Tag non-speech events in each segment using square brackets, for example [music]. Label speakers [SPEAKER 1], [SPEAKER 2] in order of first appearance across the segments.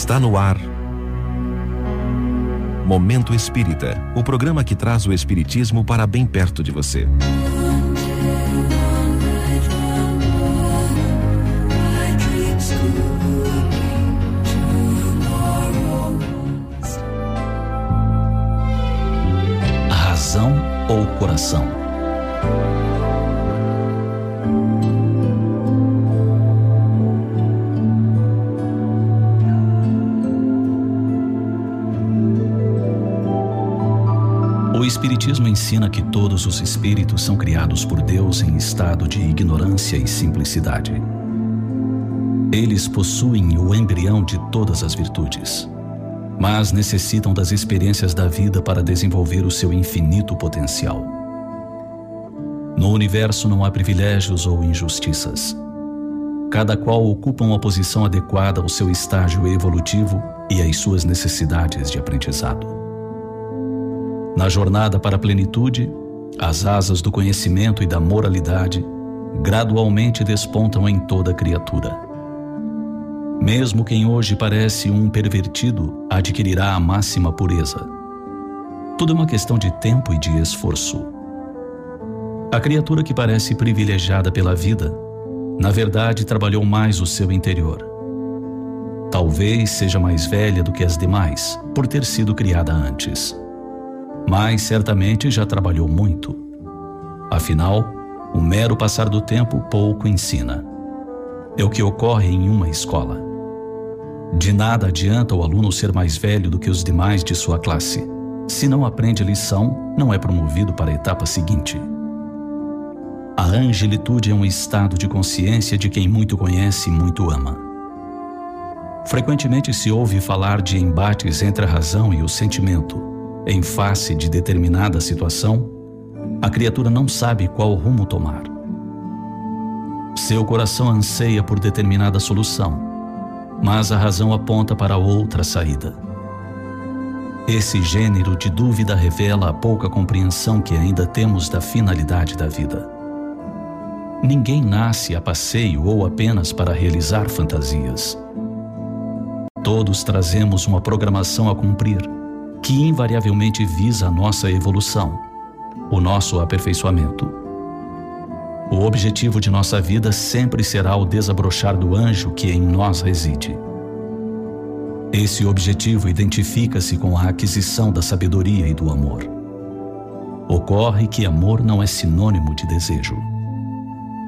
[SPEAKER 1] Está no ar. Momento Espírita o programa que traz o Espiritismo para bem perto de você.
[SPEAKER 2] razão ou coração? Espiritismo ensina que todos os espíritos são criados por Deus em estado de ignorância e simplicidade. Eles possuem o embrião de todas as virtudes mas necessitam das experiências da vida para desenvolver o seu infinito potencial. No universo não há privilégios ou injustiças. Cada qual ocupa uma posição adequada ao seu estágio evolutivo e às suas necessidades de aprendizado. Na jornada para a plenitude, as asas do conhecimento e da moralidade gradualmente despontam em toda criatura mesmo quem hoje parece um pervertido adquirirá a máxima pureza. Tudo é uma questão de tempo e de esforço. A criatura que parece privilegiada pela vida, na verdade trabalhou mais o seu interior. Talvez seja mais velha do que as demais, por ter sido criada antes. Mas certamente já trabalhou muito. Afinal, o mero passar do tempo pouco ensina. É o que ocorre em uma escola. De nada adianta o aluno ser mais velho do que os demais de sua classe. Se não aprende lição, não é promovido para a etapa seguinte. A angelitude é um estado de consciência de quem muito conhece e muito ama. Frequentemente se ouve falar de embates entre a razão e o sentimento. Em face de determinada situação, a criatura não sabe qual rumo tomar. Seu coração anseia por determinada solução mas a razão aponta para outra saída. Esse gênero de dúvida revela a pouca compreensão que ainda temos da finalidade da vida. Ninguém nasce a passeio ou apenas para realizar fantasias. Todos trazemos uma programação a cumprir, que invariavelmente visa a nossa evolução, o nosso aperfeiçoamento. O objetivo de nossa vida sempre será o desabrochar do anjo que em nós reside. Esse objetivo identifica-se com a aquisição da sabedoria e do amor. Ocorre que amor não é sinônimo de desejo.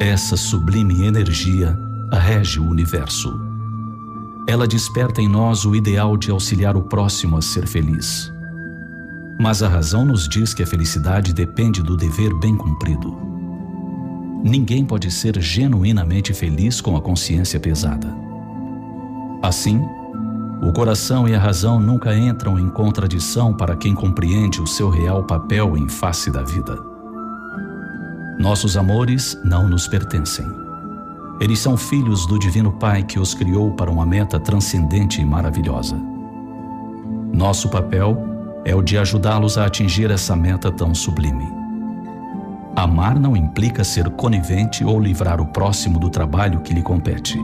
[SPEAKER 2] Essa sublime energia rege o universo. Ela desperta em nós o ideal de auxiliar o próximo a ser feliz. Mas a razão nos diz que a felicidade depende do dever bem cumprido. Ninguém pode ser genuinamente feliz com a consciência pesada. Assim, o coração e a razão nunca entram em contradição para quem compreende o seu real papel em face da vida. Nossos amores não nos pertencem. Eles são filhos do Divino Pai que os criou para uma meta transcendente e maravilhosa. Nosso papel é o de ajudá-los a atingir essa meta tão sublime. Amar não implica ser conivente ou livrar o próximo do trabalho que lhe compete.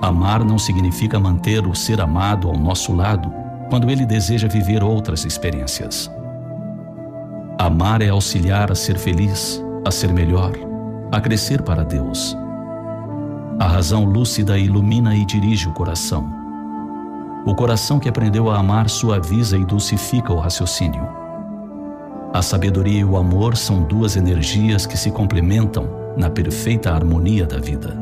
[SPEAKER 2] Amar não significa manter o ser amado ao nosso lado quando ele deseja viver outras experiências. Amar é auxiliar a ser feliz, a ser melhor, a crescer para Deus. A razão lúcida ilumina e dirige o coração. O coração que aprendeu a amar suaviza e dulcifica o raciocínio. A sabedoria e o amor são duas energias que se complementam na perfeita harmonia da vida.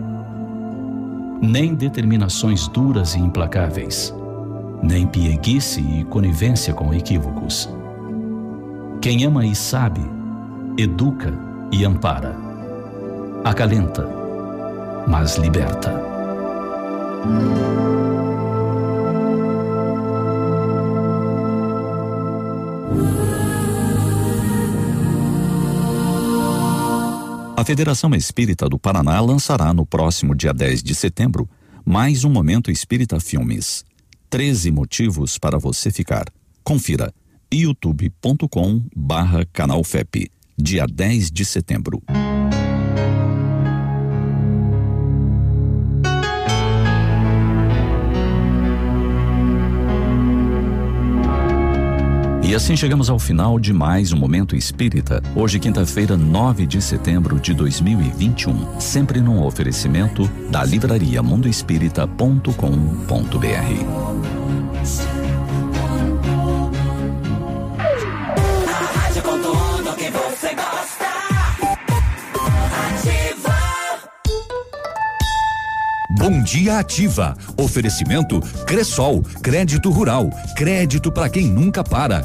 [SPEAKER 2] Nem determinações duras e implacáveis, nem pieguice e conivência com equívocos. Quem ama e sabe, educa e ampara, acalenta, mas liberta.
[SPEAKER 1] A Federação Espírita do Paraná lançará no próximo dia 10 de setembro mais um Momento Espírita Filmes. 13 motivos para você ficar. Confira youtube.com barra canal FEP, dia 10 de setembro. E assim chegamos ao final de mais um Momento Espírita. Hoje, quinta-feira, 9 de setembro de 2021. Sempre num oferecimento da livraria mundoespírita.com.br.
[SPEAKER 3] Bom Dia Ativa. Oferecimento Cressol, crédito rural, crédito para quem nunca para.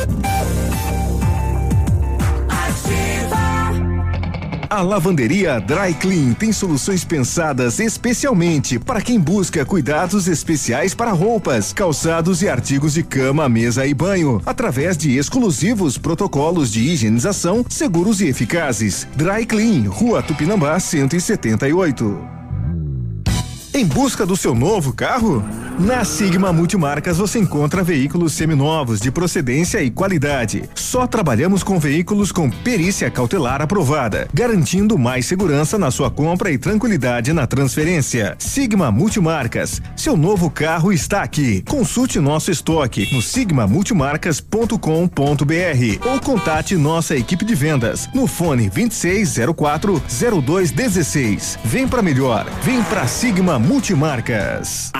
[SPEAKER 4] A lavanderia Dry Clean tem soluções pensadas especialmente para quem busca cuidados especiais para roupas, calçados e artigos de cama, mesa e banho, através de exclusivos protocolos de higienização seguros e eficazes. Dry Clean, Rua Tupinambá 178. Em busca do seu novo carro? Na Sigma Multimarcas você encontra veículos seminovos de procedência e qualidade. Só trabalhamos com veículos com perícia cautelar aprovada, garantindo mais segurança na sua compra e tranquilidade na transferência. Sigma Multimarcas, seu novo carro está aqui. Consulte nosso estoque no sigmamultimarcas.com.br ou contate nossa equipe de vendas no fone 2604 0216. Vem para melhor, vem para Sigma Multimarcas.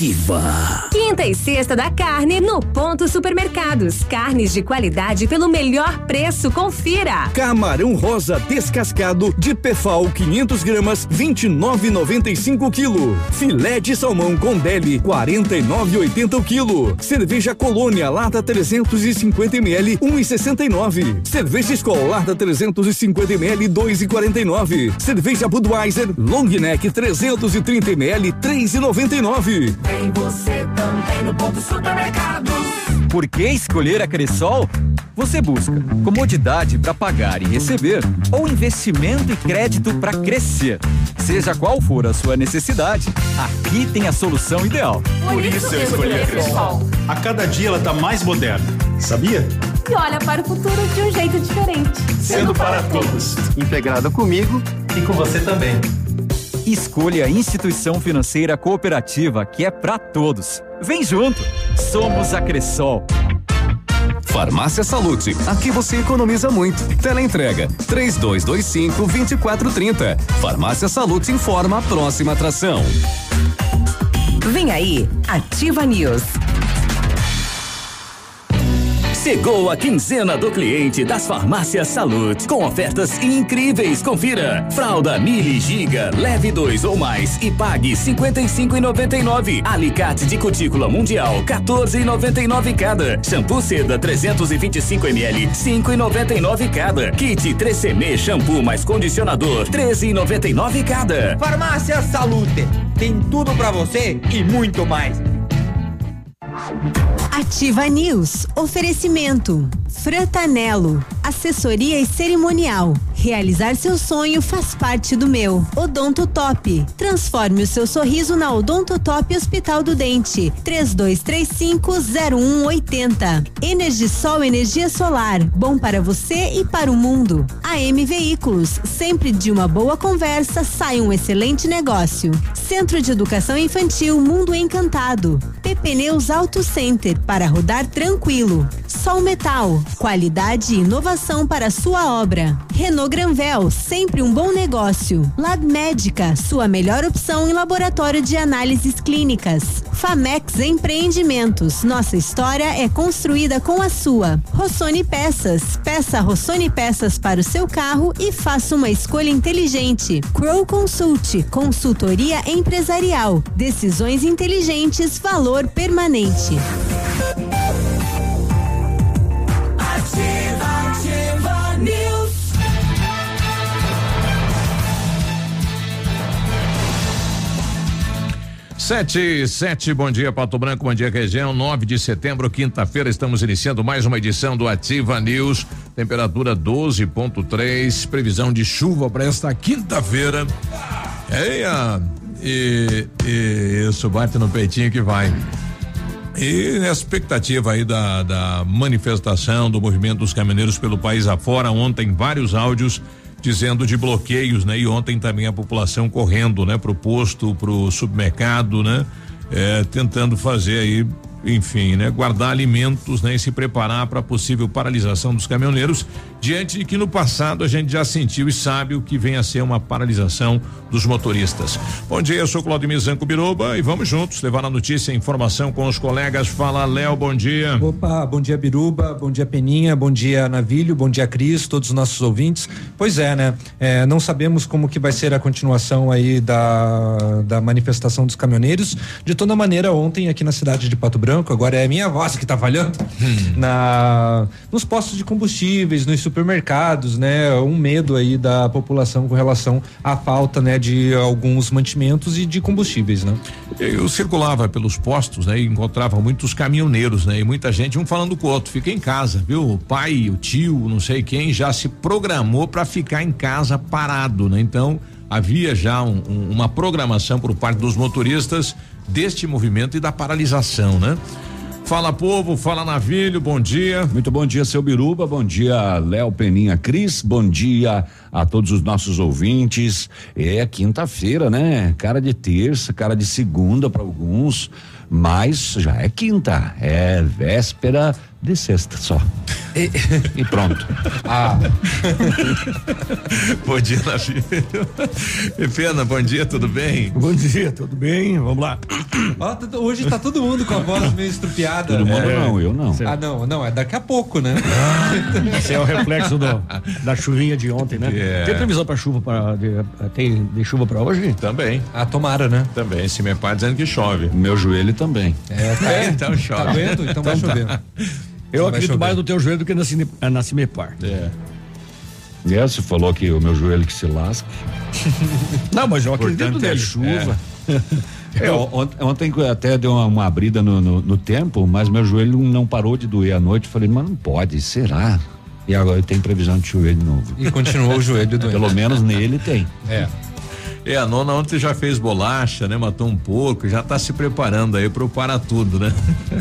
[SPEAKER 5] Ativa. Quinta e sexta da carne no Ponto Supermercados. Carnes de qualidade pelo melhor preço. Confira.
[SPEAKER 6] Camarão rosa descascado de Pefal 500 gramas 29,95 quilo. Filé de salmão com deli 49,80 o quilo. Cerveja Colônia lata 350 ml 1,69. Cerveja Skol lata 350 ml 2,49. Cerveja Budweiser Long Neck 330 ml 3,99.
[SPEAKER 7] Tem você também no ponto supermercados.
[SPEAKER 8] Por que escolher a Cressol? Você busca comodidade para pagar e receber ou investimento e crédito para crescer. Seja qual for a sua necessidade, aqui tem a solução ideal.
[SPEAKER 9] Por isso eu escolhi a Cressol. A cada dia ela está mais moderna, sabia?
[SPEAKER 10] E olha para o futuro de um jeito diferente.
[SPEAKER 9] Sendo para todos.
[SPEAKER 11] Integrado comigo
[SPEAKER 12] e com você também.
[SPEAKER 8] Escolha a instituição financeira cooperativa que é para todos. Vem junto! Somos a Cressol.
[SPEAKER 3] Farmácia Salute, aqui você economiza muito. Teleentrega 3225 2430. Farmácia Salute informa a próxima atração.
[SPEAKER 5] Vem aí, Ativa News.
[SPEAKER 13] Chegou a quinzena do cliente das farmácias Salute, com ofertas incríveis. Confira: fralda Mili Giga, leve dois ou mais e pague 55,99. Alicate de cutícula mundial, 14,99 cada. Shampoo seda 325 ml, 5,99 cada. Kit 3CM shampoo mais condicionador, 13,99 cada.
[SPEAKER 14] Farmácia Salute, tem tudo para você e muito mais.
[SPEAKER 5] Ativa News. Oferecimento. Fratanelo. Assessoria e cerimonial. Realizar seu sonho faz parte do meu. Odonto Top. Transforme o seu sorriso na Odonto Top Hospital do Dente. 32350180. Energisol energia solar. Bom para você e para o mundo. AM Veículos. Sempre de uma boa conversa sai um excelente negócio. Centro de Educação Infantil Mundo Encantado. Pneus Auto Center para rodar tranquilo. Sol Metal, qualidade e inovação para sua obra. Renault Granvel, sempre um bom negócio. Lab Médica, sua melhor opção em laboratório de análises clínicas. Famex Empreendimentos, nossa história é construída com a sua. Rossoni Peças, peça Rossoni Peças para o seu carro e faça uma escolha inteligente. Crow Consult, consultoria empresarial, decisões inteligentes, valor permanente.
[SPEAKER 15] Sete, sete, bom dia Pato Branco, bom dia região, 9 de setembro, quinta-feira, estamos iniciando mais uma edição do Ativa News, temperatura 12.3, previsão de chuva para esta quinta-feira. Eia, e, e isso bate no peitinho que vai. E a expectativa aí da, da manifestação do movimento dos caminhoneiros pelo país afora, ontem vários áudios dizendo de bloqueios, né? E ontem também a população correndo, né? Pro posto, pro supermercado, né? É, tentando fazer aí enfim, né, guardar alimentos, né, e se preparar para possível paralisação dos caminhoneiros, diante de que no passado a gente já sentiu e sabe o que vem a ser uma paralisação dos motoristas. Bom dia, eu sou Claudio Zanco Biruba e vamos juntos levar a notícia e informação com os colegas. Fala, Léo, bom dia.
[SPEAKER 16] Opa, bom dia, Biruba, bom dia, Peninha, bom dia, Navilho, bom dia, Cris, todos os nossos ouvintes. Pois é, né? É, não sabemos como que vai ser a continuação aí da, da manifestação dos caminhoneiros. De toda maneira, ontem aqui na cidade de Pato Branco, agora é a minha voz que tá falhando,
[SPEAKER 15] Hum.
[SPEAKER 16] na, nos postos de combustíveis, nos supermercados, né? Um medo aí da população com relação à falta, né? De alguns mantimentos e de combustíveis, né?
[SPEAKER 15] Eu circulava pelos postos, né, e encontrava muitos caminhoneiros, né, e muita gente um falando com o outro, fica em casa, viu? O pai, o tio, não sei quem já se programou para ficar em casa parado, né? Então, havia já um- um- uma programação por parte dos motoristas deste movimento e da paralisação, né? Fala povo, fala navilho, bom dia.
[SPEAKER 3] Muito bom dia, seu Biruba, bom dia, Léo Peninha Cris, bom dia a todos os nossos ouvintes. É quinta-feira, né? Cara de terça, cara de segunda para alguns, mas já é quinta, é véspera de sexta só. E, pronto. [laughs]
[SPEAKER 16] Ah.
[SPEAKER 15] bom dia. E Pena, bom dia, tudo bem?
[SPEAKER 17] Bom dia, tudo bem? Vamos lá.
[SPEAKER 16] Tá- hoje tá todo mundo com a voz meio estrupiada.
[SPEAKER 3] Todo mundo
[SPEAKER 16] É.
[SPEAKER 3] não, eu não.
[SPEAKER 16] Ah, não, não, é daqui a pouco, né?
[SPEAKER 17] Esse é o reflexo do- [laughs] da chuvinha de ontem, né?
[SPEAKER 15] É.
[SPEAKER 17] Tem previsão para chuva para tem de chuva para hoje?
[SPEAKER 15] Também.
[SPEAKER 16] Ah, tomara, né?
[SPEAKER 15] Também, se meu pai dizendo que chove.
[SPEAKER 3] Meu joelho também.
[SPEAKER 16] É, tá,
[SPEAKER 15] É, então chove.
[SPEAKER 16] Tá vendo? Então vai chover.
[SPEAKER 17] Eu acredito mais no teu joelho do que na, Cine, na Cimepar.
[SPEAKER 15] É.
[SPEAKER 3] É, você falou que o meu joelho que se lasca. [laughs]
[SPEAKER 17] Não, mas eu acredito
[SPEAKER 3] Portanto, é
[SPEAKER 17] nele.
[SPEAKER 3] chuva. É, ont- ontem até deu uma, uma abrida no, no- no tempo, mas meu joelho não parou de doer à noite. Falei, mas não pode, será? E agora tem previsão de chover de novo.
[SPEAKER 16] E continuou o joelho doendo.
[SPEAKER 3] Pelo menos nele tem.
[SPEAKER 16] É.
[SPEAKER 15] É, a nona ontem já fez bolacha, né? Matou um porco, já tá se preparando aí pro para tudo, né?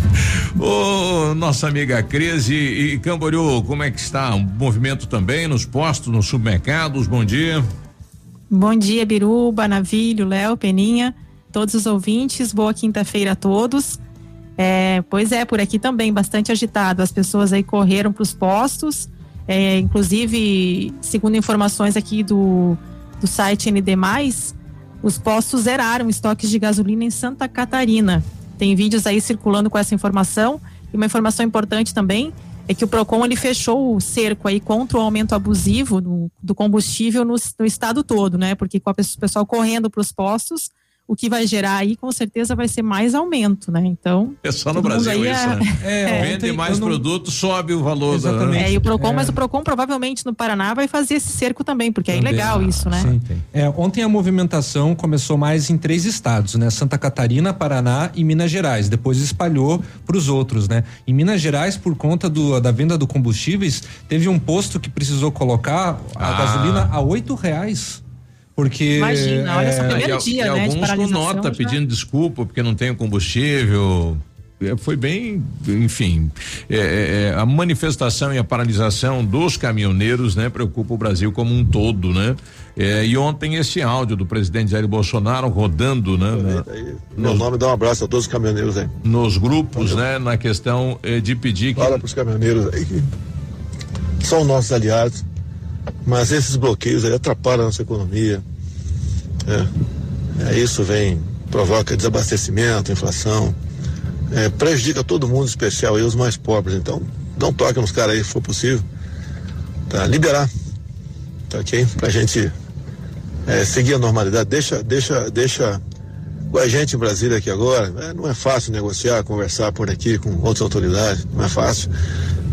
[SPEAKER 15] [laughs] Ô, nossa amiga Cris e, e Camboriú, como é que está? Um movimento também nos postos, nos supermercados, bom dia.
[SPEAKER 18] Bom dia, Biruba, Navilho, Léo, Peninha, todos os ouvintes. Boa quinta-feira a todos. É, pois é, por aqui também bastante agitado. As pessoas aí correram para os postos. É, inclusive, segundo informações aqui do, do site ND, os postos zeraram estoques de gasolina em Santa Catarina. Tem vídeos aí circulando com essa informação. E uma informação importante também é que o Procon ele fechou o cerco aí contra o aumento abusivo do, do combustível no, no estado todo, né? Porque com o pessoal correndo para os postos, o que vai gerar aí com certeza vai ser mais aumento, né? Então
[SPEAKER 15] É só no Brasil isso,
[SPEAKER 18] é-
[SPEAKER 15] né?
[SPEAKER 18] É, [laughs]
[SPEAKER 15] Vende
[SPEAKER 18] ontem
[SPEAKER 15] mais
[SPEAKER 18] não-
[SPEAKER 15] produto, sobe o valor da.
[SPEAKER 18] é, e o Procon, mas o Procon provavelmente no Paraná vai fazer esse cerco também, porque é
[SPEAKER 16] Também.
[SPEAKER 18] ilegal isso, né?
[SPEAKER 16] Sim. É, ontem a movimentação começou mais em três estados, né? Santa Catarina, Paraná e Minas Gerais. Depois espalhou para os outros, né? Em Minas Gerais, por conta do, da venda do combustíveis, teve um posto que precisou colocar a
[SPEAKER 15] Ah.
[SPEAKER 16] gasolina a oito reais. Porque.
[SPEAKER 18] Imagina, olha só,
[SPEAKER 16] é,
[SPEAKER 18] primeiro dia,
[SPEAKER 15] e
[SPEAKER 18] né,
[SPEAKER 15] alguns com nota
[SPEAKER 18] já.
[SPEAKER 15] pedindo desculpa porque não tem combustível. É, Foi bem, enfim, é, é, é, a manifestação e a paralisação dos caminhoneiros, né, preocupa o Brasil como um todo, né? É, e ontem esse áudio do presidente Jair Bolsonaro rodando, né? na-
[SPEAKER 19] Meu nome dá um abraço a todos os caminhoneiros aí.
[SPEAKER 15] nos grupos, né, na questão eh, de pedir que
[SPEAKER 19] Fala para os caminhoneiros aí que são nossos aliados, mas esses bloqueios atrapalham a nossa economia. É, É, isso vem, provoca desabastecimento, inflação, é, prejudica todo mundo, especial aí os mais pobres. Então, um toque nos caras aí, se for possível, tá? Liberar, tá ok? Pra gente é, seguir a normalidade. Deixa, deixa, deixa com a gente em Brasília aqui agora. é, não é fácil negociar, conversar por aqui com outras autoridades, não é fácil.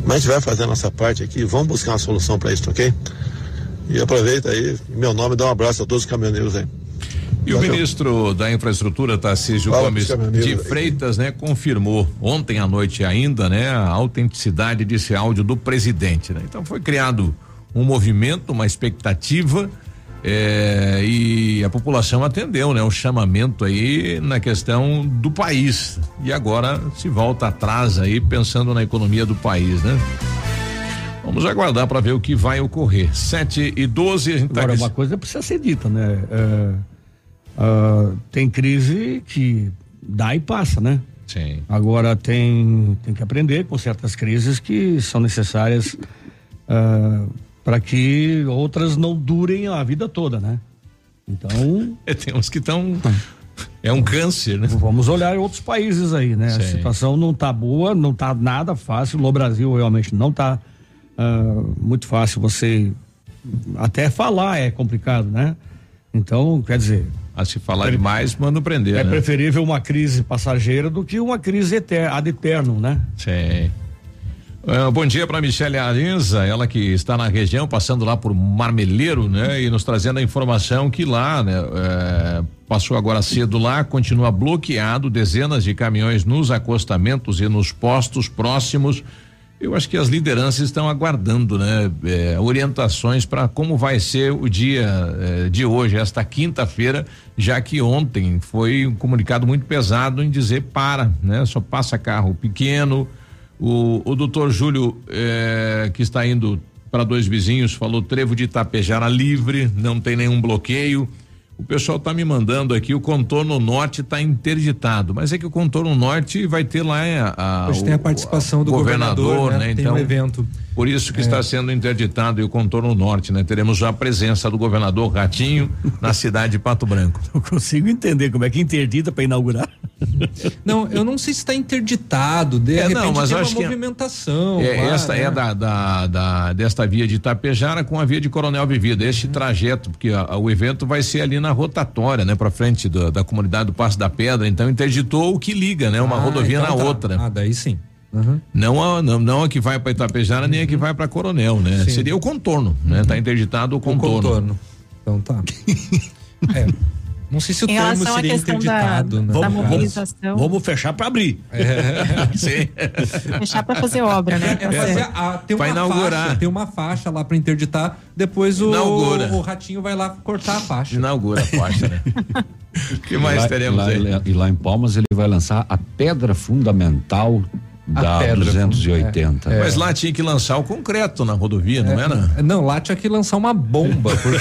[SPEAKER 19] Mas a gente vai fazer a nossa parte aqui, vamos buscar uma solução para isso, ok? E aproveita aí, em meu nome, dá um abraço a todos os caminhoneiros aí.
[SPEAKER 15] E o ministro da Infraestrutura, Tarcísio
[SPEAKER 19] Fala
[SPEAKER 15] Gomes de. Freitas, né, confirmou ontem à noite ainda, né, a autenticidade desse áudio do presidente, né? Então foi criado um movimento, uma expectativa É, e a população atendeu, né? O chamamento aí na questão do país. E agora se volta atrás aí pensando na economia do país, né? Vamos aguardar para ver o que vai ocorrer. 7 e 12, a gente tá
[SPEAKER 20] Agora,
[SPEAKER 15] aqui-
[SPEAKER 20] uma coisa precisa ser dita, né? É, ah, tem crise que dá e passa, né?
[SPEAKER 15] Sim.
[SPEAKER 20] Agora tem, tem que aprender com certas crises que são necessárias para que outras não durem a vida toda, né? Então. [laughs]
[SPEAKER 15] É, tem uns que estão. É um câncer, né?
[SPEAKER 20] Vamos olhar outros países aí, né? A
[SPEAKER 15] Sim.
[SPEAKER 20] situação não tá boa, não tá nada fácil. No Brasil realmente não tá ah, muito fácil. Você até falar é complicado, né? Então, quer dizer.
[SPEAKER 15] A se falar demais, manda prender.
[SPEAKER 20] É
[SPEAKER 15] né?
[SPEAKER 20] preferível uma crise passageira do que uma crise eter, ad eterno, né?
[SPEAKER 15] Sim. Ah, bom dia para Michele Arenza, ela que está na região, passando lá por Marmeleiro, né? E nos trazendo a informação que lá, né? eh, passou agora cedo lá, continua bloqueado, dezenas de caminhões nos acostamentos e nos postos próximos. Eu acho que as lideranças estão aguardando, né? eh, orientações para como vai ser o dia eh, de hoje, esta quinta-feira, já que ontem foi um comunicado muito pesado em dizer para, né? Só passa carro pequeno. O, o doutor Júlio, eh, que está indo para dois vizinhos, falou trevo de Itapejara livre, não tem nenhum bloqueio. O pessoal está me mandando aqui, o contorno norte está interditado, mas é que o contorno norte vai ter lá eh, a,
[SPEAKER 16] Hoje
[SPEAKER 15] o-
[SPEAKER 16] tem a participação do governador, né? Tem
[SPEAKER 15] Então,
[SPEAKER 16] um evento.
[SPEAKER 15] Por isso que
[SPEAKER 16] É.
[SPEAKER 15] está sendo interditado e o contorno norte, né? Teremos já a presença do governador Ratinho na [laughs] cidade de Pato Branco.
[SPEAKER 20] Não consigo entender como é que interdita para inaugurar. [laughs]
[SPEAKER 16] Não, eu não sei se está interditado. De
[SPEAKER 15] É,
[SPEAKER 16] repente
[SPEAKER 15] não, mas
[SPEAKER 16] tem
[SPEAKER 15] eu
[SPEAKER 16] uma
[SPEAKER 15] acho que é-
[SPEAKER 16] movimentação.
[SPEAKER 15] É,
[SPEAKER 16] lá,
[SPEAKER 15] esta
[SPEAKER 16] né?
[SPEAKER 15] é da, da, da- desta via de Itapejara com a via de Coronel Vivida, este trajeto, porque a- o evento vai ser ali na rotatória, né, para frente da, da comunidade do Passo da Pedra, então interditou o que liga, né, uma
[SPEAKER 16] Ah,
[SPEAKER 15] rodovia
[SPEAKER 16] então
[SPEAKER 15] na
[SPEAKER 16] tá.
[SPEAKER 15] outra.
[SPEAKER 16] Ah, daí sim.
[SPEAKER 15] Não a, não, não a que vai para Itapejara nem a que vai para Coronel, né?
[SPEAKER 16] Uhum. Sim.
[SPEAKER 15] Seria o contorno, né? Tá interditado o contorno.
[SPEAKER 16] contorno. Então tá. [laughs] É. Não sei se o
[SPEAKER 18] Em
[SPEAKER 16] termo seria
[SPEAKER 18] da-
[SPEAKER 16] interditado, né?
[SPEAKER 18] da
[SPEAKER 16] caso.
[SPEAKER 18] mobilização.
[SPEAKER 20] Vamos fechar para abrir. [laughs]
[SPEAKER 15] Sim.
[SPEAKER 18] Fechar para fazer obra, né?
[SPEAKER 16] É fazer a, tem
[SPEAKER 15] Vai
[SPEAKER 16] uma
[SPEAKER 15] inaugurar.
[SPEAKER 16] faixa, tem uma faixa lá para interditar, depois o,
[SPEAKER 15] Inaugura.
[SPEAKER 16] o ratinho vai lá cortar a faixa.
[SPEAKER 15] Inaugura a faixa, né? O [laughs] que mais
[SPEAKER 3] lá-
[SPEAKER 15] teremos
[SPEAKER 3] lá-
[SPEAKER 15] aí?
[SPEAKER 3] E lá em Palmas ele vai lançar a pedra fundamental da
[SPEAKER 16] pedra
[SPEAKER 3] 280.
[SPEAKER 16] É.
[SPEAKER 15] Mas lá tinha que lançar o concreto na rodovia, não era?
[SPEAKER 16] É, Não, lá tinha que lançar uma bomba, porque.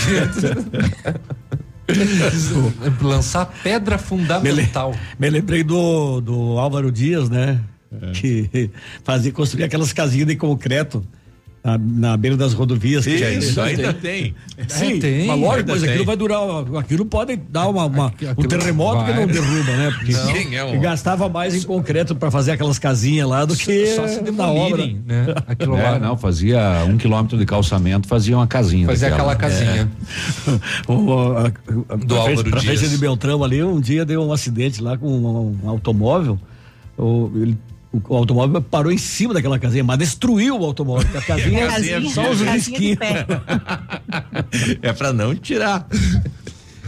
[SPEAKER 16] [laughs] lançar pedra fundamental.
[SPEAKER 20] Me lembrei do, do Álvaro Dias, né? Que fazia construir aquelas casinhas de concreto na, na beira das rodovias. que
[SPEAKER 15] Isso,
[SPEAKER 20] tinha-
[SPEAKER 15] ainda tem.
[SPEAKER 20] Sim,
[SPEAKER 16] É, tem.
[SPEAKER 20] mas lógico, mas
[SPEAKER 15] tem.
[SPEAKER 20] aquilo vai durar, aquilo pode dar uma, uma- um terremoto que
[SPEAKER 16] vai.
[SPEAKER 20] não derruba, né? Porque
[SPEAKER 16] Não.
[SPEAKER 15] Quem é
[SPEAKER 20] que gastava mais em concreto para fazer aquelas casinhas lá do que
[SPEAKER 16] Só se
[SPEAKER 20] na obra.
[SPEAKER 16] né? Aquilo
[SPEAKER 3] É,
[SPEAKER 16] lá.
[SPEAKER 3] não, fazia um quilômetro de calçamento, fazia uma casinha.
[SPEAKER 16] Fazer
[SPEAKER 3] daquela.
[SPEAKER 16] aquela casinha. [laughs]
[SPEAKER 20] O, a, a,
[SPEAKER 16] Do
[SPEAKER 20] pra frente-
[SPEAKER 16] Álvaro
[SPEAKER 20] pra frente de Beltrão ali, um dia deu um acidente lá com um, um automóvel. O, ele- o- o automóvel parou em cima daquela casinha, mas destruiu o automóvel. [laughs] A casinha,
[SPEAKER 15] Casinha,
[SPEAKER 20] só os risquinhos. [laughs]
[SPEAKER 15] É para não tirar.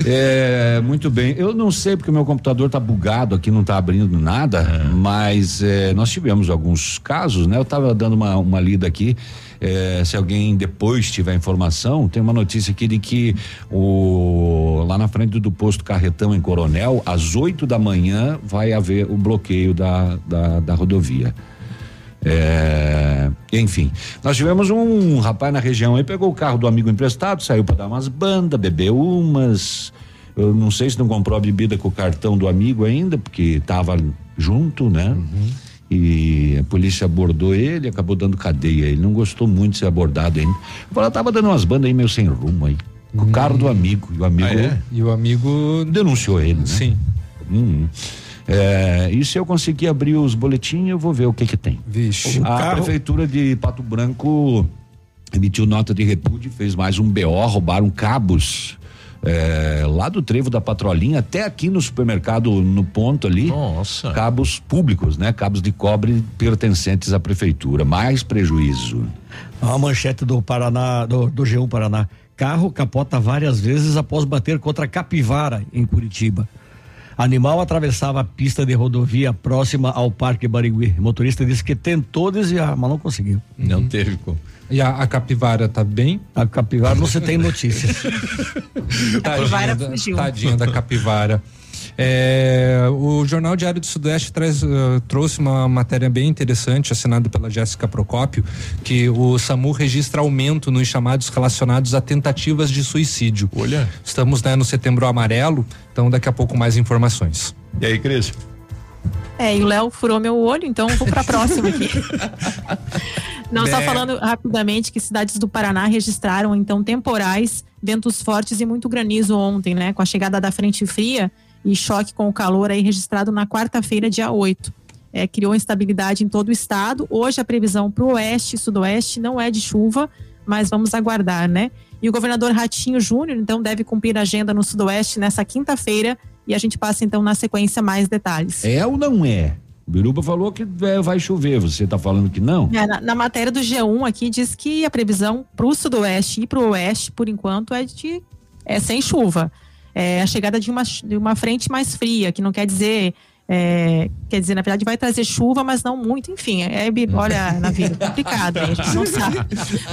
[SPEAKER 3] É, muito bem. Eu não sei porque o meu computador tá bugado aqui, não tá abrindo nada, mas é, nós tivemos alguns casos, né? Eu tava dando uma, uma lida aqui. É, se alguém depois tiver informação, tem uma notícia aqui de que o lá na frente do posto Carretão em Coronel, às 8 da manhã, vai haver o bloqueio da, da, da rodovia. É, enfim, nós tivemos um rapaz na região aí, pegou o carro do amigo emprestado, saiu para dar umas bandas, bebeu umas. Eu não sei se não comprou a bebida com o cartão do amigo ainda, porque tava junto, né? E a polícia abordou ele, acabou dando cadeia. Ele não gostou muito de ser abordado ainda. Ela tava dando umas bandas aí meio sem rumo aí. Com o carro do amigo. E o amigo
[SPEAKER 15] Ah, é?
[SPEAKER 16] E o amigo.
[SPEAKER 3] denunciou ele, né?
[SPEAKER 16] Sim.
[SPEAKER 3] Uhum. É, e se eu conseguir abrir os boletins, eu vou ver o que que tem.
[SPEAKER 16] Vixe.
[SPEAKER 3] A prefeitura de Pato Branco emitiu nota de repúdio, fez mais um BO, roubaram cabos é, lá do trevo da Patrolinha até aqui no supermercado no ponto ali.
[SPEAKER 15] Nossa.
[SPEAKER 3] Cabos públicos, né? Cabos de cobre pertencentes à prefeitura. Mais prejuízo.
[SPEAKER 20] A manchete do Paraná, do, do G1 Paraná. Carro capota várias vezes após bater contra capivara em Curitiba. Animal atravessava a pista de rodovia próxima ao Parque Barigui. O motorista disse que tentou desviar, mas não conseguiu.
[SPEAKER 15] Não teve como.
[SPEAKER 16] E a, a capivara tá bem?
[SPEAKER 20] A capivara você tem notícias. [laughs]
[SPEAKER 16] tadinha, da, tadinha da capivara. É, o Jornal Diário do Sudoeste traz, uh, trouxe uma matéria bem interessante, assinada pela Jéssica Procópio, que o SAMU registra aumento nos chamados relacionados a tentativas de suicídio.
[SPEAKER 15] Olha.
[SPEAKER 16] Estamos né, no setembro amarelo, então daqui a pouco mais informações.
[SPEAKER 15] E aí, Cris?
[SPEAKER 18] É, e o Léo furou meu olho, então vou para a próxima aqui. [laughs] Não, só falando rapidamente que cidades do Paraná registraram então temporais, ventos fortes e muito granizo ontem, né? Com a chegada da frente fria e choque com o calor aí registrado na quarta-feira, dia 8. É, criou instabilidade em todo o estado. Hoje a previsão para o oeste e sudoeste não é de chuva, mas vamos aguardar, né? E o governador Ratinho Júnior, então, deve cumprir a agenda no sudoeste nessa quinta-feira e a gente passa então na sequência mais detalhes.
[SPEAKER 3] É ou não é? O Biruba falou que é, vai chover, você está falando que não?
[SPEAKER 18] É, na, na, matéria do G1 aqui diz que a previsão para o sudoeste e para o oeste, por enquanto, é de é sem chuva. É a chegada de uma, de uma frente mais fria, que não quer dizer é, quer dizer, na verdade, vai trazer chuva, mas não muito. Enfim, é, olha, navio, complicado. A gente não sabe.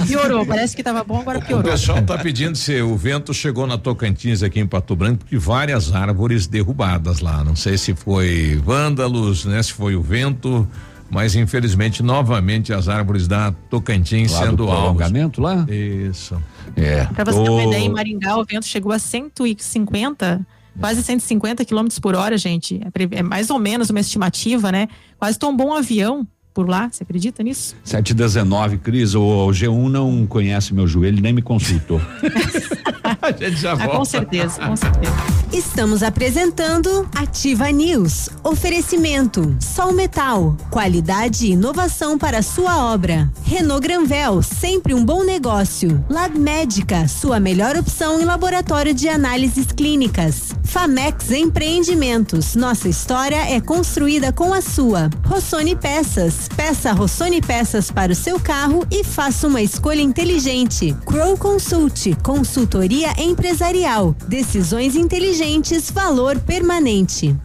[SPEAKER 18] Piorou, parece que estava bom, agora piorou.
[SPEAKER 15] O pessoal está pedindo se o vento chegou na Tocantins aqui em Pato Branco, porque várias árvores derrubadas lá. Não sei se foi vândalos, né? Se foi o vento. Mas infelizmente, novamente, as árvores da Tocantins
[SPEAKER 3] lá
[SPEAKER 15] sendo
[SPEAKER 3] do prolongamento lá?
[SPEAKER 15] Isso.
[SPEAKER 3] É.
[SPEAKER 18] Para você ter uma ideia, em Maringá o vento chegou a 150 quase 150 km por hora, gente. É, é, mais ou menos uma estimativa, né? Quase tombou um avião por lá, você acredita nisso?
[SPEAKER 3] 719, Cris, o, o G1 não conhece meu joelho, nem me consultou. [laughs]
[SPEAKER 15] A gente já volta.
[SPEAKER 18] Ah, com certeza, com certeza.
[SPEAKER 5] Estamos apresentando Ativa News. Oferecimento: Sol Metal, qualidade e inovação para sua obra. Renault Granvel, sempre um bom negócio. Lab Médica, sua melhor opção em laboratório de análises clínicas. Famex Empreendimentos, nossa história é construída com a sua. Rossoni Peças, peça Rossoni Peças para o seu carro e faça uma escolha inteligente. Crow Consult, consultoria empresarial, decisões inteligentes, valor permanente.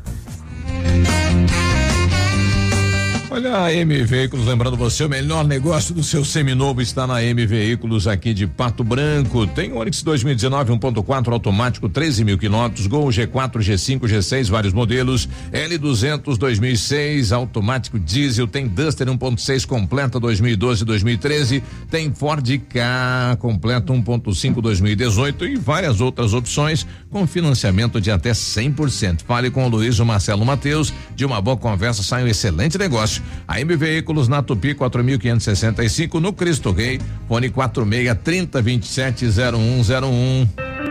[SPEAKER 15] Olha a M Veículos, lembrando você, o melhor negócio do seu seminovo está na M Veículos aqui de Pato Branco. Tem Onix 2019 1.4 automático, 13 mil quilômetros, Gol G4, G5, G6, vários modelos, L200 2006 automático diesel, tem Duster 1.6 completa 2012 2013, tem Ford K completa 1.5 2018 e várias outras opções com financiamento de até 100%. Fale com o Luiz o Marcelo Mateus, de uma boa conversa sai um excelente negócio. A M Veículos na Tupi 4565 no Cristo Rei, fone 46 30 27 0101.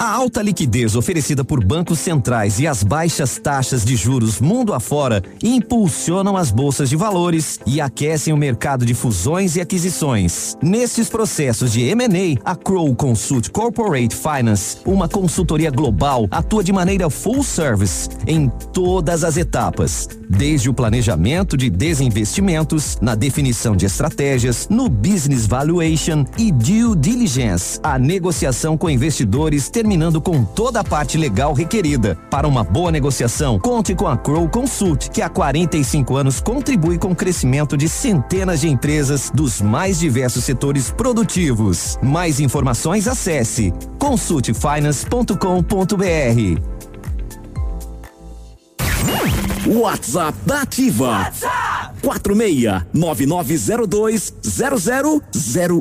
[SPEAKER 21] A alta liquidez oferecida por bancos centrais e as baixas taxas de juros mundo afora impulsionam as bolsas de valores e aquecem o mercado de fusões e aquisições. Nesses processos de M&A, a Crow Consult Corporate Finance, uma consultoria global, atua de maneira full service em todas as etapas, desde o planejamento de desinvestimentos, na definição de estratégias, no business valuation e due diligence, a negociação com investidores terminando com toda a parte legal requerida. Para uma boa negociação, conte com a Crow Consult, que há 45 anos contribui com o crescimento de centenas de empresas dos mais diversos setores produtivos. Mais informações acesse consultfinance.com.br.
[SPEAKER 22] WhatsApp da Ativa. WhatsApp 46 9902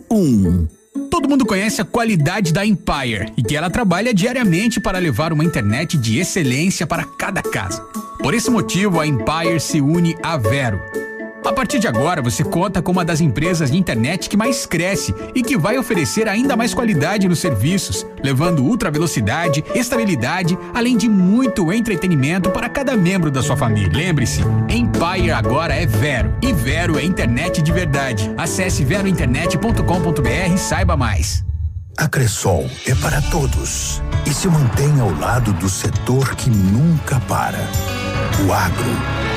[SPEAKER 22] 0001.
[SPEAKER 23] Todo mundo conhece a qualidade da Empire e que ela trabalha diariamente para levar uma internet de excelência para cada casa. Por esse motivo, a Empire se une à Vero. A partir de agora, você conta com uma das empresas de internet que mais cresce e que vai oferecer ainda mais qualidade nos serviços, levando ultra velocidade, estabilidade, além de muito entretenimento para cada membro da sua família. Lembre-se, Empire agora é Vero e Vero é internet de verdade. Acesse verointernet.com.br e saiba mais.
[SPEAKER 24] A Cressol é para todos e se mantém ao lado do setor que nunca para. O agro.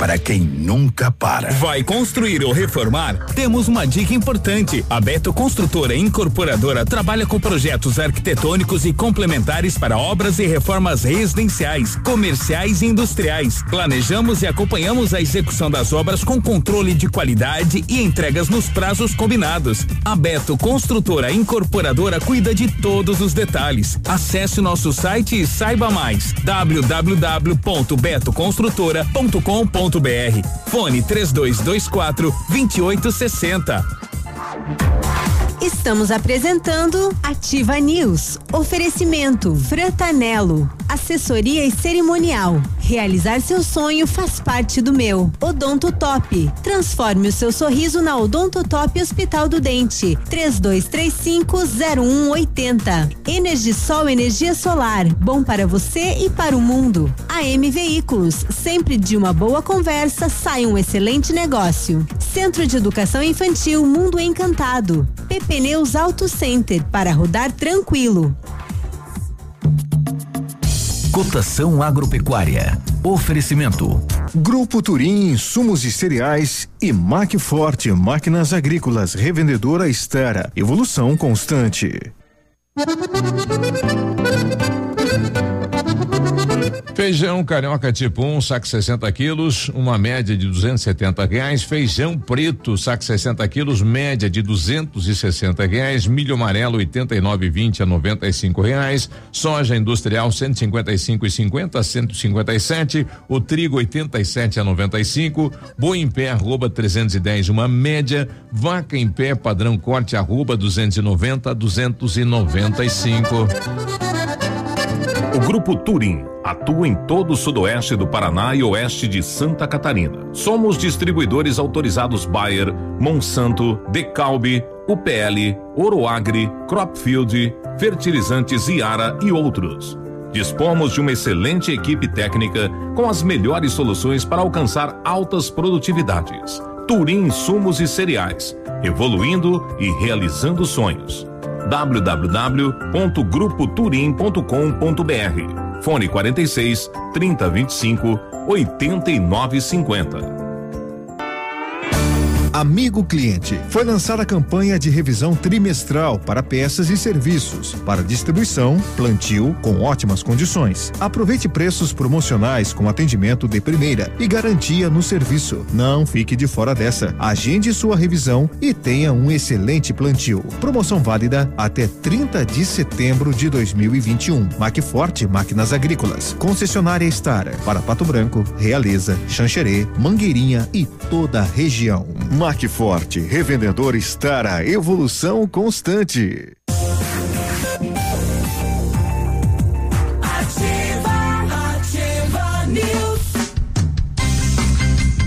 [SPEAKER 24] para quem nunca para.
[SPEAKER 25] Vai construir ou reformar? Temos uma dica importante. A Beto Construtora Incorporadora trabalha com projetos arquitetônicos e complementares para obras e reformas residenciais, comerciais e industriais. Planejamos e acompanhamos a execução das obras com controle de qualidade e entregas nos prazos combinados. A Beto Construtora Incorporadora cuida de todos os detalhes. Acesse nosso site e saiba mais. www.betoconstrutora.com.br Fone 3224 2860.
[SPEAKER 5] Estamos apresentando Ativa News. Oferecimento Frantanelo. Assessoria e cerimonial. Realizar seu sonho faz parte do meu. Odonto Top. Transforme o seu sorriso na Odonto Top Hospital do Dente. 32350180. Energisol energia solar. Bom para você e para o mundo. AM Veículos. Sempre de uma boa conversa sai um excelente negócio. Centro de Educação Infantil Mundo Encantado. PP Neus Auto Center para rodar tranquilo.
[SPEAKER 26] Cotação agropecuária. Oferecimento.
[SPEAKER 4] Grupo Turim, insumos e cereais e Macforte, máquinas agrícolas, revendedora Estera. Evolução constante.
[SPEAKER 15] Feijão carioca tipo 1, um, saco 60 quilos, uma média de 270 reais. Feijão preto, saco 60 quilos, média de 260 reais. Milho amarelo 89,20 a 95 reais. Soja industrial 155 e 50 a 157. O trigo 87 a 95. Boi em pé arroba 310 uma média. Vaca em pé padrão corte arroba 290 a 295.
[SPEAKER 13] O Grupo Turim atua em todo o sudoeste do Paraná e oeste de Santa Catarina. Somos distribuidores autorizados Bayer, Monsanto, Decalbe, UPL, Oroagri, Cropfield, Fertilizantes Iara e outros. Dispomos de uma excelente equipe técnica com as melhores soluções para alcançar altas produtividades. Turim Insumos e Cereais, evoluindo e realizando sonhos www.grupoturim.com.br. Fone 46 3025 8950.
[SPEAKER 4] Amigo cliente, foi lançada a campanha de revisão trimestral para peças e serviços, para distribuição, plantio com ótimas condições. Aproveite preços promocionais com atendimento de primeira e garantia no serviço. Não fique de fora dessa. Agende sua revisão e tenha um excelente plantio. Promoção válida até 30 de setembro de 2021. Macforte Máquinas Agrícolas. Concessionária Star para Pato Branco, Realeza, Xanxerê, Mangueirinha e toda a região. Macforte, revendedor estar a evolução constante.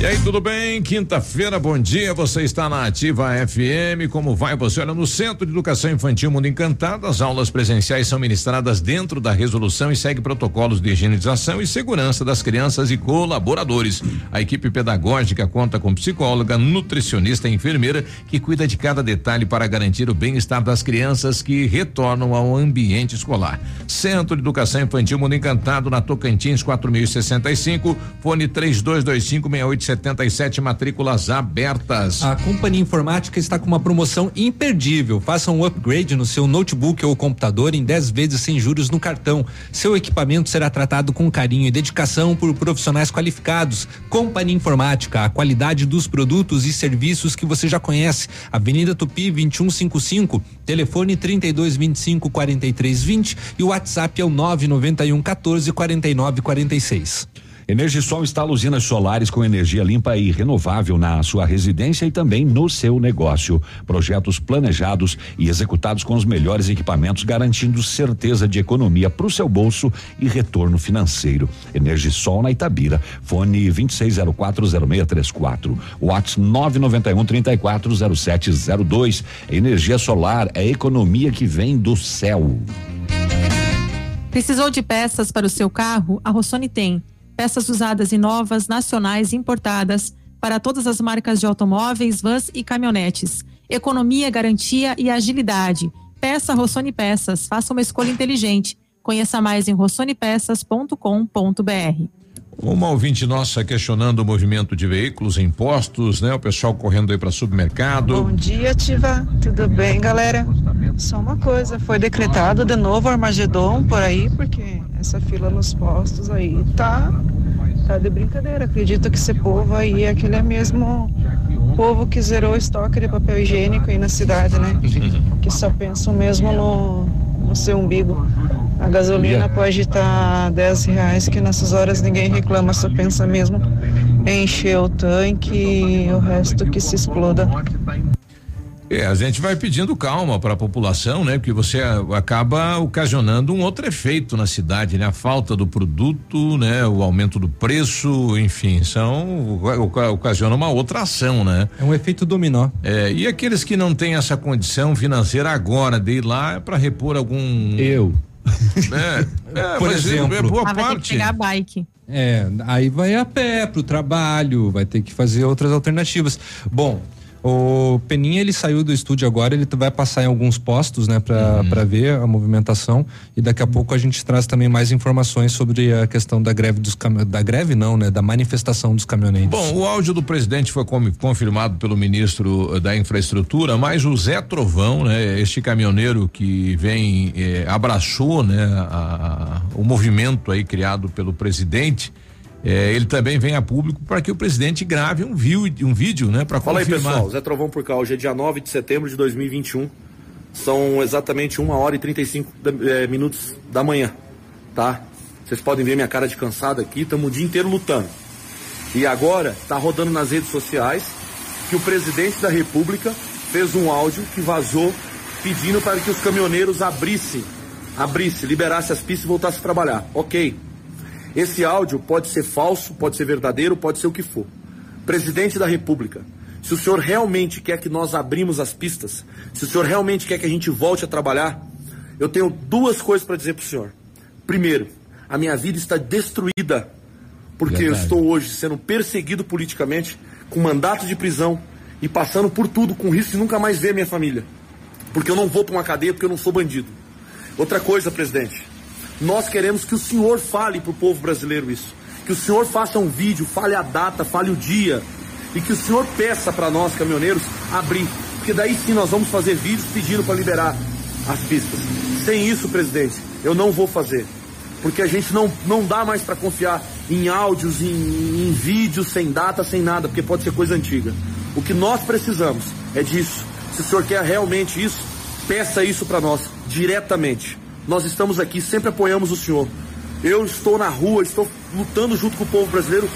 [SPEAKER 15] E aí, tudo bem? Quinta-feira, bom dia. Você está na Ativa FM. Como vai você? Olha, no Centro de Educação Infantil Mundo Encantado, as aulas presenciais são ministradas dentro da resolução e segue protocolos de higienização e segurança das crianças e colaboradores. A equipe pedagógica conta com psicóloga, nutricionista e enfermeira que cuida de cada detalhe para garantir o bem-estar das crianças que retornam ao ambiente escolar. Centro de Educação Infantil Mundo Encantado, na Tocantins 4065, fone 3225 68 77 matrículas abertas.
[SPEAKER 16] A Companhia Informática está com uma promoção imperdível. Faça um upgrade no seu notebook ou computador em 10 vezes sem juros no cartão. Seu equipamento será tratado com carinho e dedicação por profissionais qualificados. Companhia Informática, a qualidade dos produtos e serviços que você já conhece. Avenida Tupi 2155, telefone 3225 4320 e o WhatsApp é o 991 14 49 46.
[SPEAKER 3] Energisol instala usinas solares com energia limpa e renovável na sua residência e também no seu negócio. Projetos planejados e executados com os melhores equipamentos, garantindo certeza de economia para o seu bolso e retorno financeiro. Energisol na Itabira. Fone 26040634. WhatsApp 991 340702. Energia solar é economia que vem do céu.
[SPEAKER 18] Precisou de peças para o seu carro? A Rossoni tem. Peças usadas e novas, nacionais e importadas, para todas as marcas de automóveis, vans e caminhonetes. Economia, garantia e agilidade. Peça Rossoni Peças. Faça uma escolha inteligente. Conheça mais em rossonepeças.com.br.
[SPEAKER 15] Uma ouvinte nossa questionando o movimento de veículos impostos, né? O pessoal correndo aí para supermercado.
[SPEAKER 27] Bom dia, Tiva. Tudo bem, galera? Só uma coisa, foi decretado de novo Armagedon por aí, porque essa fila nos postos aí tá, tá de brincadeira. Acredito que esse povo aí é aquele mesmo povo que zerou o estoque de papel higiênico aí na cidade, né? Que só pensam mesmo no, no seu umbigo. A gasolina pode estar 10 reais, que nessas horas ninguém reclama, só pensa mesmo em encher o tanque e o resto que se exploda.
[SPEAKER 15] É, a gente vai pedindo calma para a população, né? Porque você acaba ocasionando um outro efeito na cidade, né? A falta do produto, né? O aumento do preço, enfim, são oca- ocasiona uma outra ação, né?
[SPEAKER 16] É um efeito dominó.
[SPEAKER 15] É, e aqueles que não têm essa condição financeira agora de ir lá para repor algum
[SPEAKER 16] Eu.
[SPEAKER 15] né? [laughs] É,
[SPEAKER 16] Por
[SPEAKER 15] mas
[SPEAKER 16] exemplo.
[SPEAKER 15] é boa
[SPEAKER 18] Ah, vai ter que
[SPEAKER 15] parte.
[SPEAKER 18] pegar a bike.
[SPEAKER 16] É, aí vai a pé pro trabalho, vai ter que fazer outras alternativas. Bom, o Peninha ele saiu do estúdio agora, ele vai passar em alguns postos, né, pra,
[SPEAKER 15] Uhum.
[SPEAKER 16] pra ver a movimentação e daqui a pouco a gente traz também mais informações sobre a questão da greve dos da greve não, né, da manifestação dos caminhoneiros.
[SPEAKER 15] Bom, o áudio do presidente foi confirmado pelo ministro eh, da Infraestrutura, mas o Zé Trovão, né, este caminhoneiro que vem eh, abraçou, né, a- a- o movimento aí criado pelo presidente, eh, ele também vem a público para que o presidente grave um, viu, um vídeo, né, para
[SPEAKER 28] Fala aí,
[SPEAKER 15] confirmar.
[SPEAKER 28] pessoal. Zé Trovão por cá. Hoje é dia 9 de setembro de 2021. São exatamente uma hora e 35 da- eh, minutos da manhã, tá? Vocês podem ver minha cara de cansado aqui. Estamos o dia inteiro lutando. E agora tá rodando nas redes sociais que o presidente da República fez um áudio que vazou pedindo para que os caminhoneiros abrissem, abrissem, liberassem as pistas e voltassem a trabalhar. Ok. Esse áudio pode ser falso, pode ser verdadeiro, pode ser o que for. Presidente da República, se o senhor realmente quer que nós abrimos as pistas, se o senhor realmente quer que a gente volte a trabalhar, eu tenho duas coisas para dizer para o senhor. Primeiro, a minha vida está destruída porque eu estou hoje sendo perseguido politicamente, com mandato de prisão e passando por tudo, com risco de nunca mais ver minha família. Porque eu não vou para uma cadeia porque eu não sou bandido. Outra coisa, presidente, nós queremos que o senhor fale para o povo brasileiro isso. Que o senhor faça um vídeo, fale a data, fale o dia. E que o senhor peça para nós, caminhoneiros, abrir. Porque daí sim nós vamos fazer vídeos pedindo para liberar as pistas. Sem isso, presidente, eu não vou fazer. Porque a gente não, não dá mais para confiar em áudios, em, em vídeos, sem data, sem nada, porque pode ser coisa antiga. O que nós precisamos é disso. Se o senhor quer realmente isso, peça isso para nós, diretamente. Nós estamos aqui, sempre apoiamos o senhor. Eu estou na rua, estou lutando junto com o povo brasileiro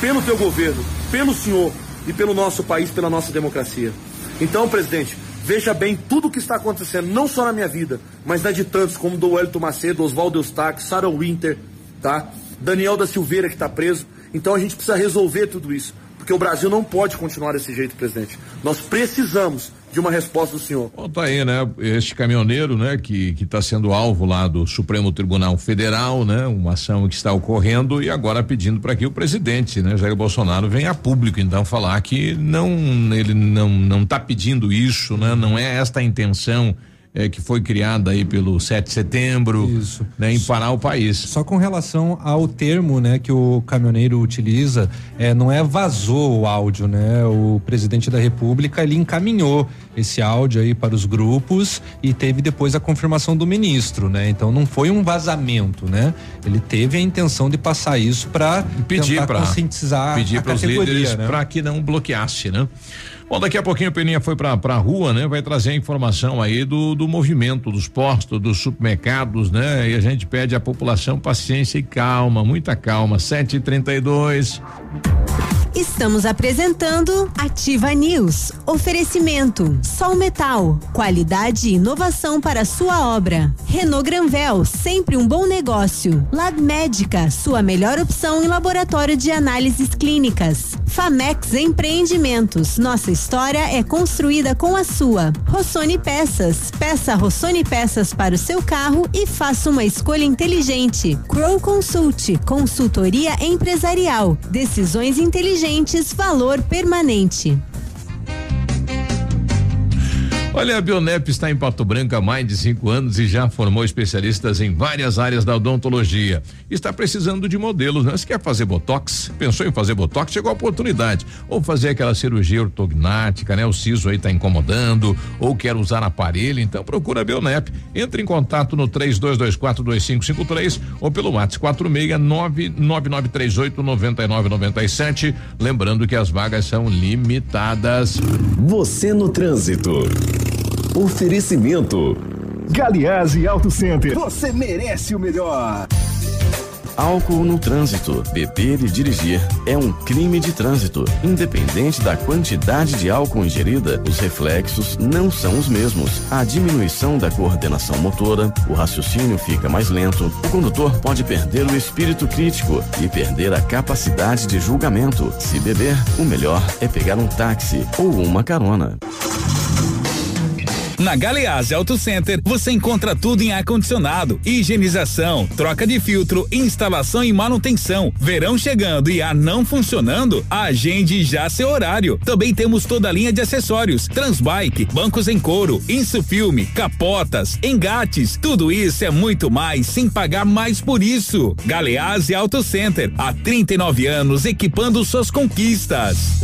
[SPEAKER 28] pelo teu governo, pelo senhor e pelo nosso país, pela nossa democracia. Então, presidente, veja bem tudo o que está acontecendo, não só na minha vida, mas na de tantos, como do Wellington Macedo, Oswaldo Eustáquio, Sarah Winter, tá? Daniel da Silveira, que está preso. Então a gente precisa resolver tudo isso. Porque o Brasil não pode continuar desse jeito, presidente. Nós precisamos de uma resposta do senhor.
[SPEAKER 15] Bom, tá aí, né? Este caminhoneiro, né? Que que está sendo alvo lá do Supremo Tribunal Federal, né? Uma ação que está ocorrendo e agora pedindo para que o presidente, né? Jair Bolsonaro venha a público então falar que não ele não não está pedindo isso, né? Não é esta a intenção eh, que foi criada aí pelo 7 de setembro, né? Em parar o país.
[SPEAKER 16] Só com relação ao termo, né, que o caminhoneiro utiliza, é, não é vazou o áudio, né? O presidente da República ele encaminhou esse áudio aí para os grupos e teve depois a confirmação do ministro, né? Então não foi um vazamento, né? Ele teve a intenção de passar isso para
[SPEAKER 15] pedir para
[SPEAKER 16] conscientizar
[SPEAKER 15] pedir para os líderes
[SPEAKER 16] né?
[SPEAKER 15] para que não bloqueasse, né? Bom, daqui a pouquinho o Peninha foi pra, pra rua, né? Vai trazer a informação aí do, do movimento dos postos, dos supermercados, né? E a gente pede à população paciência e calma, muita calma. Sete e trinta e dois.
[SPEAKER 5] Estamos apresentando Ativa News. Oferecimento: Sol Metal, qualidade e inovação para sua obra. Renault Granvel, sempre um bom negócio. Lab Médica, sua melhor opção em laboratório de análises clínicas. Famex Empreendimentos, nossa é construída com a sua. Rossoni Peças, peça Rossoni Peças para o seu carro e faça uma escolha inteligente. Crow Consult, consultoria empresarial, decisões inteligentes, valor permanente.
[SPEAKER 15] Olha, a Bionep está em Pato Branco há mais de cinco anos e já formou especialistas em várias áreas da odontologia. Está precisando de modelos, né? Se quer fazer botox, pensou em fazer botox, chegou a oportunidade. Ou fazer aquela cirurgia ortognática, né? O siso aí está incomodando, ou quer usar aparelho, então procura a Bionep. Entre em contato no 32242553 ou pelo WhatsApp 46999389997. Lembrando que as vagas são limitadas.
[SPEAKER 29] Você no trânsito. Oferecimento.
[SPEAKER 4] Galiase Auto Center.
[SPEAKER 29] Você merece o melhor. Álcool no trânsito. Beber e dirigir é um crime de trânsito. Independente da quantidade de álcool ingerida, os reflexos não são os mesmos. A diminuição da coordenação motora, o raciocínio fica mais lento, o condutor pode perder o espírito crítico e perder a capacidade de julgamento. Se beber, o melhor é pegar um táxi ou uma carona.
[SPEAKER 30] Na Galeazzi Auto Center você encontra tudo em ar-condicionado, higienização, troca de filtro, instalação e manutenção. Verão chegando e ar não funcionando? Agende já seu horário. Também temos toda a linha de acessórios: Transbike, bancos em couro, Insufilme, capotas, engates. Tudo isso é muito mais sem pagar mais por isso. Galeazzi Auto Center, há 39 anos equipando suas conquistas.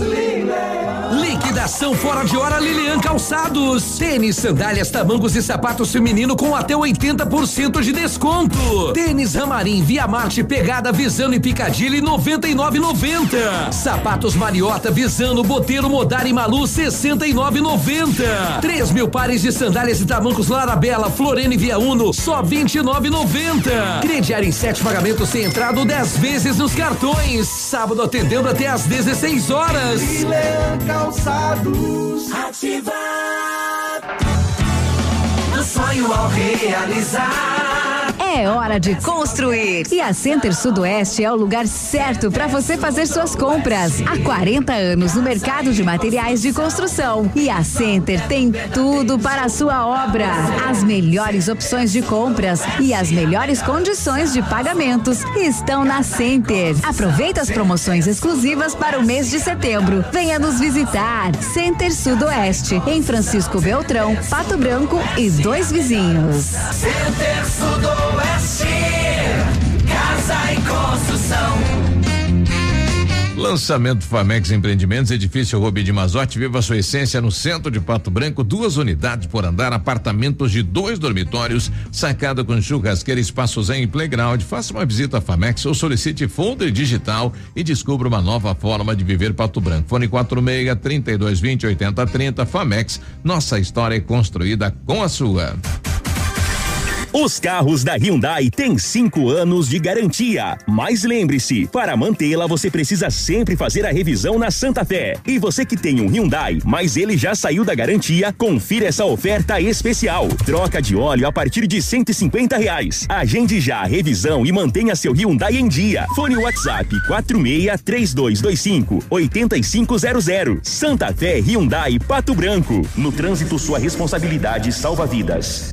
[SPEAKER 13] Liquidação fora de hora Lilian Calçados. Tênis, sandálias, tamancos e sapatos feminino com até 80% de desconto. Tênis Ramarim, Via Marte, Pegada, Visano e Picadilly 99,90. Sapatos Mariota, Visano, Boteiro, Modar e Malu 69,90. 3 mil pares de sandálias e tamancos Larabela, Florene Via Uno só 29,90. Crediário em sete pagamentos sem entrada ou 10 vezes nos cartões. Sábado atendendo até às 16 horas.
[SPEAKER 31] Calçados. Ativa. Do sonho ao realizar.
[SPEAKER 32] É hora de construir. E a Center Sudoeste é o lugar certo para você fazer suas compras. Há 40 anos no mercado de materiais de construção. E a Center tem tudo para a sua obra. As melhores opções de compras e as melhores condições de pagamentos estão na Center. Aproveita as promoções exclusivas para o mês de setembro. Venha nos visitar. Center Sudoeste, em Francisco Beltrão, Pato Branco e dois vizinhos.
[SPEAKER 31] Center Sudoeste. Casa e construção.
[SPEAKER 15] Lançamento Famex Empreendimentos, edifício Rubi de Mazote, viva sua essência no centro de Pato Branco, duas unidades por andar, apartamentos de dois dormitórios, sacada com churrasqueira, espaço zen e playground. Faça uma visita à Famex ou solicite folder digital e descubra uma nova forma de viver Pato Branco. Fone 46 3220 8030 Famex, nossa história é construída com a sua.
[SPEAKER 30] Os carros da Hyundai têm cinco anos de garantia. Mas lembre-se, para mantê-la você precisa sempre fazer a revisão na Santa Fé. E você que tem um Hyundai, mas ele já saiu da garantia, confira essa oferta especial. Troca de óleo a partir de 150 reais. Agende já a revisão e mantenha seu Hyundai em dia. Fone WhatsApp 46 3225 8500. Santa Fé Hyundai Pato Branco. No trânsito, sua responsabilidade salva vidas.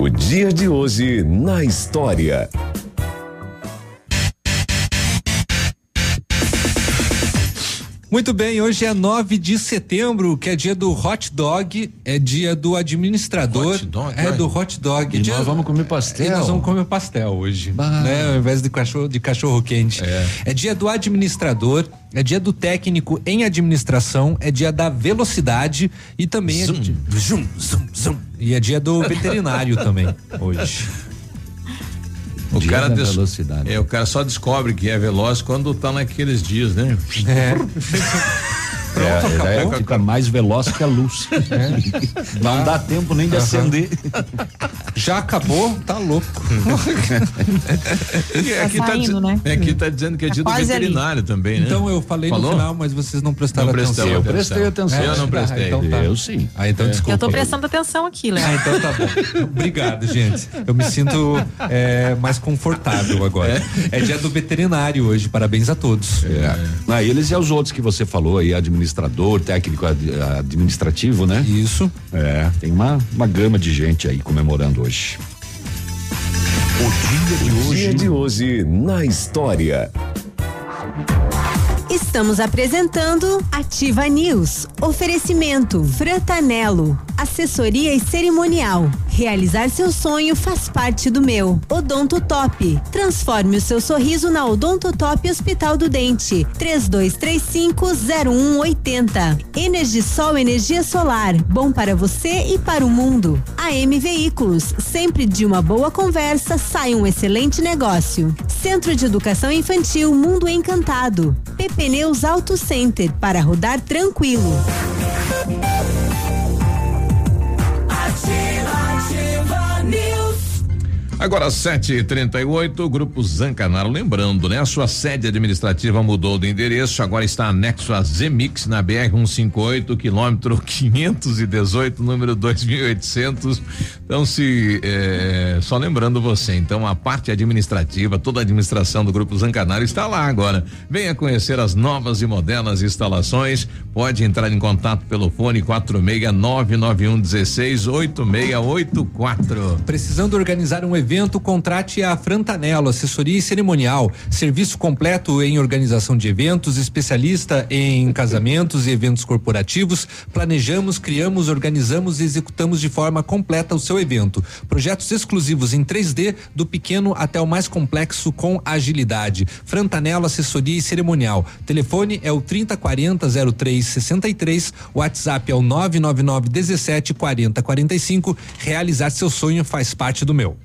[SPEAKER 29] O dia de hoje na história.
[SPEAKER 16] Muito bem, hoje é 9 de setembro, que é dia do hot dog, é dia do administrador.
[SPEAKER 15] Hot dog,
[SPEAKER 16] é do hot dog.
[SPEAKER 3] E
[SPEAKER 16] dia,
[SPEAKER 3] nós vamos comer pastel.
[SPEAKER 16] E nós vamos comer pastel hoje, né? Ao invés de cachorro, de cachorro quente. É. dia do administrador, é dia do técnico em administração, é dia da velocidade e também
[SPEAKER 15] Zum.
[SPEAKER 16] é dia, zum, zum, zum. e é dia do veterinário também hoje. [laughs]
[SPEAKER 15] O cara
[SPEAKER 3] da
[SPEAKER 15] des-
[SPEAKER 3] velocidade.
[SPEAKER 15] É, o cara só descobre que é veloz quando tá naqueles dias, né?
[SPEAKER 16] É. [laughs]
[SPEAKER 3] Pronto, é, é, fica mais veloz que a luz. Não dá tempo nem de acender.
[SPEAKER 16] Já acabou? Tá louco.
[SPEAKER 18] Tá
[SPEAKER 15] aqui tá,
[SPEAKER 18] saindo,
[SPEAKER 15] diz-
[SPEAKER 18] né?
[SPEAKER 15] é, aqui tá dizendo que é
[SPEAKER 18] Tá
[SPEAKER 15] dia do
[SPEAKER 18] quase ali.
[SPEAKER 15] veterinário também, né?
[SPEAKER 16] Então eu falei
[SPEAKER 15] Falou?
[SPEAKER 16] no final, mas vocês não prestaram
[SPEAKER 15] Não
[SPEAKER 16] atenção.
[SPEAKER 15] Eu prestei atenção. Eu não
[SPEAKER 16] Ah,
[SPEAKER 15] prestei.
[SPEAKER 16] então tá.
[SPEAKER 3] Eu sim.
[SPEAKER 16] Ah, então desculpa.
[SPEAKER 18] Eu tô prestando atenção aqui, Léo.
[SPEAKER 16] Ah, então tá bom. Obrigado, gente. Eu me sinto é, mais confortável agora. É. dia do veterinário hoje. Parabéns a todos.
[SPEAKER 3] É. Ah, eles e os outros que você falou aí, administrador, técnico ad- administrativo, né?
[SPEAKER 16] Isso.
[SPEAKER 3] É, tem uma, uma gama de gente aí comemorando hoje.
[SPEAKER 24] O dia de
[SPEAKER 33] Dia
[SPEAKER 24] hoje
[SPEAKER 33] de hoje na história.
[SPEAKER 5] Estamos apresentando Ativa News. Oferecimento Frantanelo. Assessoria e cerimonial. Realizar seu sonho faz parte do meu. Odonto Top. Transforme o seu sorriso na Odonto Top Hospital do Dente. 32350180. Energisol energia solar. Bom para você e para o mundo. AM Veículos. Sempre de uma boa conversa sai um excelente negócio. Centro de Educação Infantil Mundo Encantado. PP Neus Auto Center para rodar tranquilo.
[SPEAKER 15] Agora 7h38, Grupo Zancanaro. Lembrando, né? A sua sede administrativa mudou de endereço, agora está anexo a Zemix na BR 158, quilômetro [laughs] 518, número 2800. Então, se. eh, só lembrando você, então, a parte administrativa, toda a administração do Grupo Zancanaro está lá agora. Venha conhecer as novas e modernas instalações. Pode entrar em contato pelo fone 46991 16 8684.
[SPEAKER 16] Precisando organizar um evento, contrate a Frantanelo, assessoria e cerimonial. Serviço completo em organização de eventos, especialista em casamentos e eventos corporativos. Planejamos, criamos, organizamos e executamos de forma completa o seu evento. Projetos exclusivos em 3D, do pequeno até o mais complexo com agilidade. Frantanelo, assessoria e cerimonial. Telefone é o 3040 0363, WhatsApp é o 999 17 40 45. Realizar seu sonho faz parte do meu.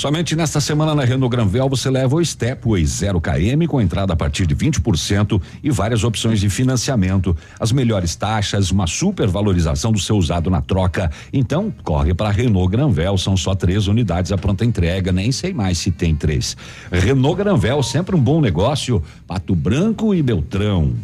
[SPEAKER 3] Somente nesta semana na Renault Granvel você leva o Stepway 0 km com entrada a partir de 20% e várias opções de financiamento, as melhores taxas, uma super valorização do seu usado na troca. Então, corre para Renault Granvel, são só três unidades à pronta entrega, nem sei mais se tem três. Renault Granvel, sempre um bom negócio. Pato Branco e Beltrão.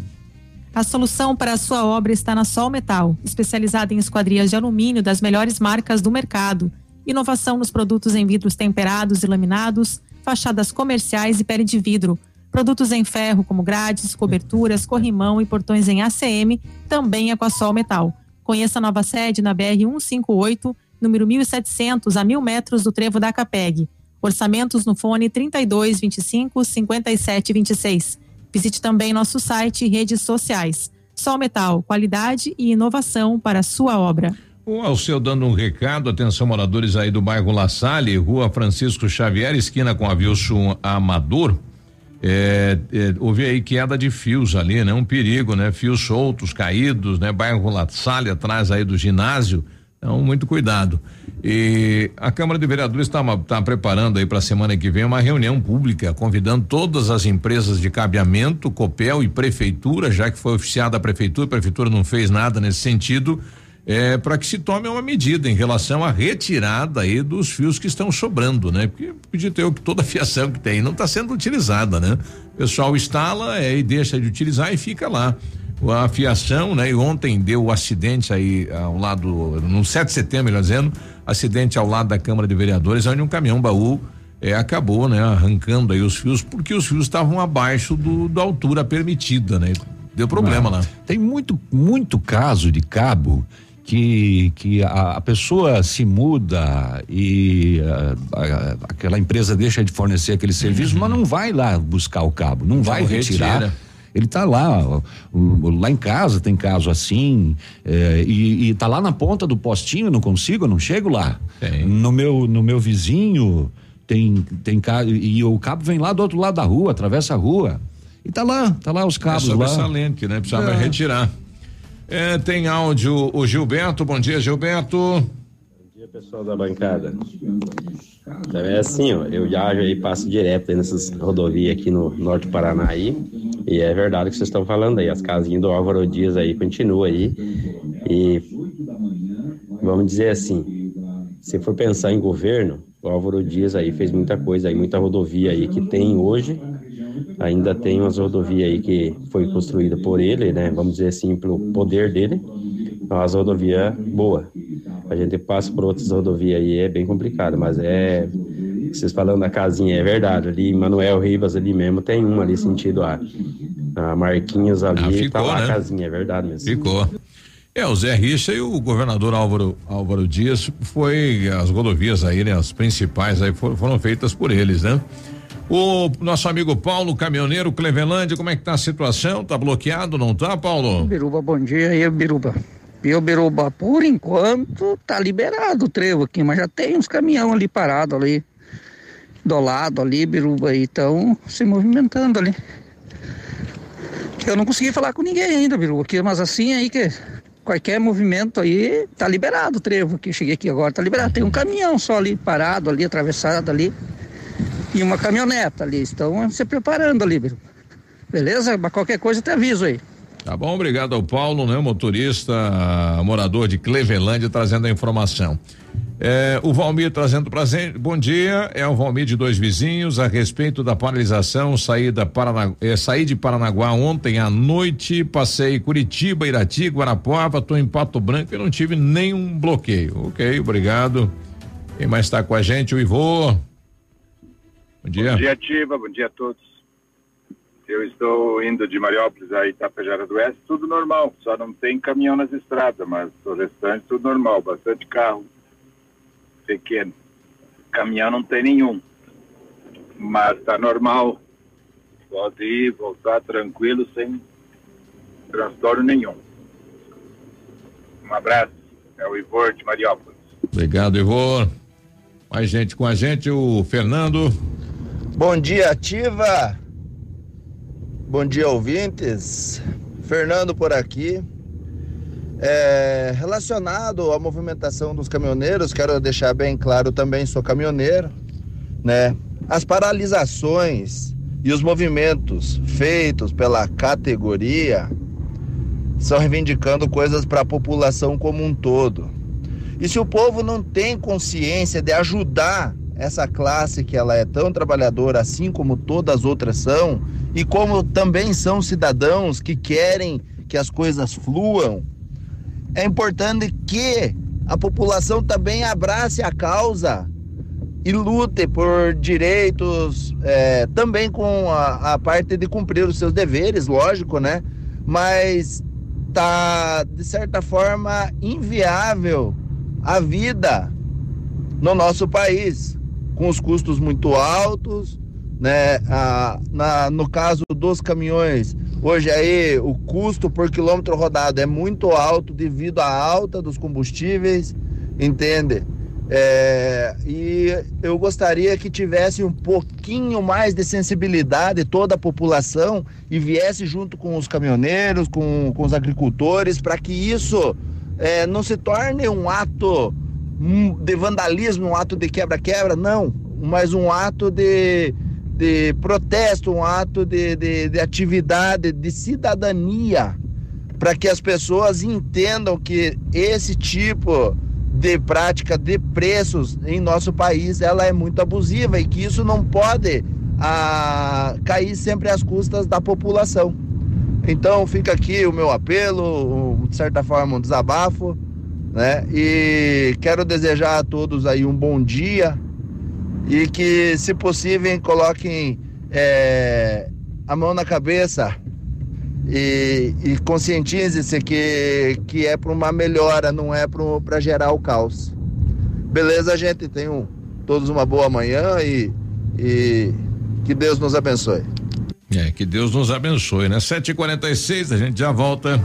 [SPEAKER 18] A solução para a sua obra está na Sol Metal, especializada em esquadrias de alumínio das melhores marcas do mercado. Inovação nos produtos em vidros temperados e laminados, fachadas comerciais e pele de vidro. Produtos em ferro, como grades, coberturas, corrimão e portões em ACM, também é com a Sol Metal. Conheça a nova sede na BR 158, número 1700, a mil metros do trevo da Capeg. Orçamentos no fone 32 25 57 26. Visite também nosso site e redes sociais. Sol Metal, qualidade e inovação para a sua obra.
[SPEAKER 15] O Alceu dando um recado, atenção moradores aí do bairro La Salle, rua Francisco Xavier, esquina com a Wilson Amador. É, é, houve aí queda de fios ali, né? Um perigo, né? Fios soltos, caídos, né? Bairro La Salle, atrás aí do ginásio. Então, muito cuidado. E a Câmara de Vereadores está tá preparando aí para a semana que vem uma reunião pública, convidando todas as empresas de cabeamento, Copel e Prefeitura, já que foi oficiada a Prefeitura, a Prefeitura não fez nada nesse sentido, é, para que se tome uma medida em relação à retirada aí dos fios que estão sobrando, né? Porque podia ter que toda a fiação que tem não está sendo utilizada, né? O pessoal instala é, e deixa de utilizar e fica lá. A fiação, né? E ontem deu o acidente aí ao lado, no 7 de setembro, melhor dizendo, acidente ao lado da Câmara de Vereadores, onde um caminhão baú é, acabou, né? Arrancando aí os fios, porque os fios estavam abaixo do, da altura permitida, né? Deu problema
[SPEAKER 3] Não.
[SPEAKER 15] lá.
[SPEAKER 3] Tem muito, muito caso de cabo que, que a, a pessoa se muda e a- a- aquela empresa deixa de fornecer aquele serviço, mas não vai lá buscar o cabo, não vai retirar.
[SPEAKER 15] retira.
[SPEAKER 3] Ele tá lá, lá em casa tem caso assim, é, e, e tá lá na ponta do postinho, não consigo, não chego lá. No meu, no meu vizinho tem, tem caso, e o cabo vem lá do outro lado da rua, atravessa a rua. E tá lá, tá lá os cabos
[SPEAKER 15] é
[SPEAKER 3] lá.
[SPEAKER 15] sobressalente, né? Precisava
[SPEAKER 3] É.
[SPEAKER 15] retirar. É, tem áudio, o Gilberto, bom dia, Gilberto.
[SPEAKER 34] Bom dia, pessoal da bancada. É assim, ó, eu viajo aí, passo direto aí nessas rodovias aqui no norte do Paraná aí. E é verdade o que vocês estão falando aí. As casinhas do Álvaro Dias aí continuam aí. E vamos dizer assim, se for pensar em governo, o Álvaro Dias aí fez muita coisa aí, muita rodovia aí que tem hoje. Ainda tem umas rodovias aí que foi construída por ele, né? Vamos dizer assim, pelo poder dele. Umas rodovias boa. A gente passa por outras rodovias aí, é bem complicado, mas é vocês falando da casinha, é verdade. Ali, Manuel Rivas ali mesmo tem uma ali sentido a, a Marquinhos ali,
[SPEAKER 15] Ah, ficou,
[SPEAKER 34] tá lá
[SPEAKER 15] né?
[SPEAKER 34] a casinha, é verdade mesmo.
[SPEAKER 15] Ficou. É, o Zé Richa e o governador Álvaro, Álvaro Dias foi as rodovias aí, né? As principais aí foram, foram feitas por eles, né? O nosso amigo Paulo, caminhoneiro Clevelândia, como é que tá a situação? Tá bloqueado, não tá, Paulo?
[SPEAKER 35] Biruba, bom dia aí, Biruba. Viu, Biruba? Por enquanto tá liberado o trevo aqui, mas já tem uns caminhão ali parado ali, do lado ali, Biruba, e estão se movimentando ali. Eu não consegui falar com ninguém ainda, Biruba, aqui, mas assim aí que qualquer movimento aí tá liberado o trevo aqui. Cheguei aqui agora, tá liberado. Tem um caminhão só ali parado ali, atravessado ali, e uma caminhoneta ali. Estão se preparando ali. Beleza? Mas qualquer coisa te aviso aí.
[SPEAKER 15] Tá bom, obrigado ao Paulo, né? Motorista, morador de Clevelândia, trazendo a informação. É, o Valmir trazendo pra gente, bom dia, é o Valmir de dois vizinhos a respeito da paralisação, saí, da Parana, é, saí de Paranaguá ontem à noite, passei Curitiba, Irati, Guarapuava, tô em Pato Branco e não tive nenhum bloqueio. Ok, obrigado. Quem mais está com a gente? O Ivô. Bom dia.
[SPEAKER 36] Bom dia, Ativa. Bom dia a todos. Eu estou indo de Mariópolis a Itapejara do Oeste, tudo normal, só não tem caminhão nas estradas, mas o restante tudo normal, bastante carro pequeno. Caminhão não tem nenhum, mas tá normal. Pode ir, voltar tranquilo, sem transtorno nenhum. Um abraço, é o Ivor de Mariópolis.
[SPEAKER 15] Obrigado, Ivô. Mais gente com a gente, o Fernando.
[SPEAKER 37] Bom dia, Ativa. Bom dia, ouvintes. Fernando por aqui. É, relacionado à movimentação dos caminhoneiros, quero deixar bem claro também sou caminhoneiro, né? As paralisações e os movimentos feitos pela categoria estão reivindicando coisas para a população como um todo. E se o povo não tem consciência de ajudar essa classe que ela é tão trabalhadora, assim como todas as outras são, e como também são cidadãos que querem que as coisas fluam, é importante que a população também abrace a causa e lute por direitos, é, também com a, a parte de cumprir os seus deveres, lógico, né? Mas tá de certa forma inviável a vida no nosso país, com os custos muito altos, né? Ah, na, no caso dos caminhões, hoje aí o custo por quilômetro rodado é muito alto devido à alta dos combustíveis, entende? É, e eu gostaria que tivesse um pouquinho mais de sensibilidade toda a população e viesse junto com os caminhoneiros, com, com os agricultores, para que isso é, não se torne um ato de vandalismo, um ato de quebra-quebra, não, mas um ato de, de protesto, um ato de, de, de atividade, de cidadania, para que as pessoas entendam que esse tipo de prática de preços em nosso país ela é muito abusiva e que isso não pode ah, cair sempre às custas da população. Então fica aqui o meu apelo, de certa forma um desabafo, né? E quero desejar a todos aí um bom dia e que, se possível, coloquem é, a mão na cabeça e, e conscientize-se que, que é para uma melhora, não é para gerar o caos. Beleza, gente? Tenham todos uma boa manhã e, e que Deus nos abençoe.
[SPEAKER 15] É, que Deus nos abençoe, né? 7h46, a gente já volta.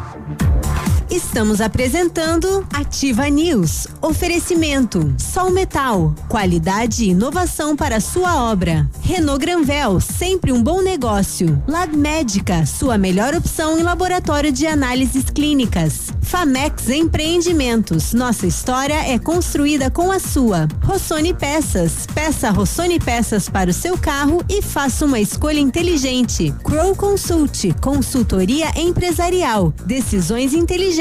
[SPEAKER 5] Estamos apresentando Ativa News. Oferecimento: Sol Metal, qualidade e inovação para sua obra. Renault Granvel, sempre um bom negócio. Lab Médica, sua melhor opção em laboratório de análises clínicas. Famex Empreendimentos. Nossa história é construída com a sua. Rossoni Peças. Peça Rossoni Peças para o seu carro e faça uma escolha inteligente. Crow Consult. Consultoria empresarial. Decisões inteligentes.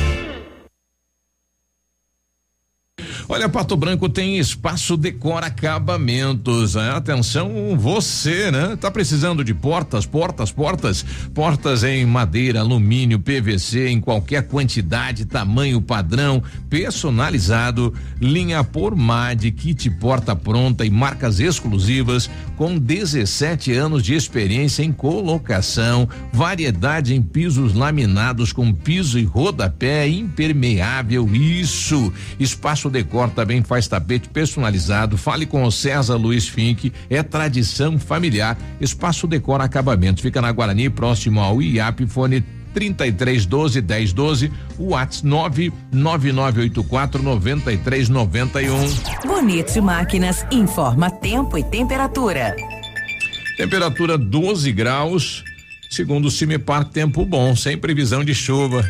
[SPEAKER 15] Olha, Pato Branco tem espaço decora acabamentos. Né? Atenção, você, né? Tá precisando de portas, portas, portas, portas em madeira, alumínio, PVC, em qualquer quantidade, tamanho padrão, personalizado, linha por MAD, kit porta pronta e marcas exclusivas, com 17 anos de experiência em colocação, variedade em pisos laminados com piso e rodapé impermeável. Isso, espaço decora também faz tapete personalizado. Fale com o César Luiz Fink. É tradição familiar. Espaço Decora Acabamento. Fica na Guarani, próximo ao IAP. Fone 33 12 10 12, o WhatsApp 99984 9391.
[SPEAKER 32] Bonito Máquinas informa tempo e temperatura.
[SPEAKER 15] Temperatura 12 graus, segundo o Cimepar, tempo bom, sem previsão de chuva.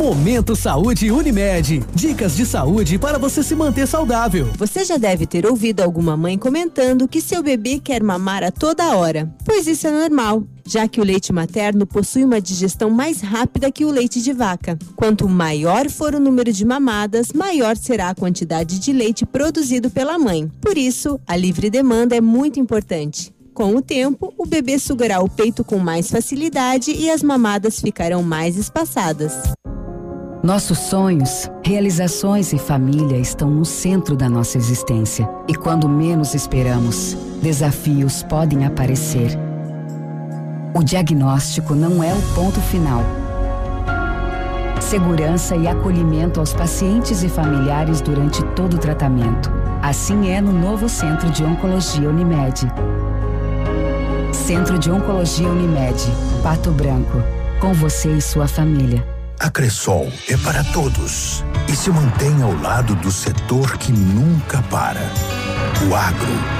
[SPEAKER 38] Momento Saúde Unimed. Dicas de saúde para você se manter saudável.
[SPEAKER 5] Você já deve ter ouvido alguma mãe comentando que seu bebê quer mamar a toda hora, pois isso é normal, já que o leite materno possui uma digestão mais rápida que o leite de vaca. Quanto maior for o número de mamadas, maior será a quantidade de leite produzido pela mãe. Por isso, a livre demanda é muito importante. Com o tempo, o bebê sugará o peito com mais facilidade e as mamadas ficarão mais espaçadas.
[SPEAKER 32] Nossos sonhos, realizações e família estão no centro da nossa existência. E quando menos esperamos, desafios podem aparecer. O diagnóstico não é o ponto final. Segurança e acolhimento aos pacientes e familiares durante todo o tratamento. Assim é no novo Centro de Oncologia Unimed. Centro de Oncologia Unimed, Pato Branco. Com você e sua família.
[SPEAKER 24] A Cressol é para todos e se mantém ao lado do setor que nunca para. O agro.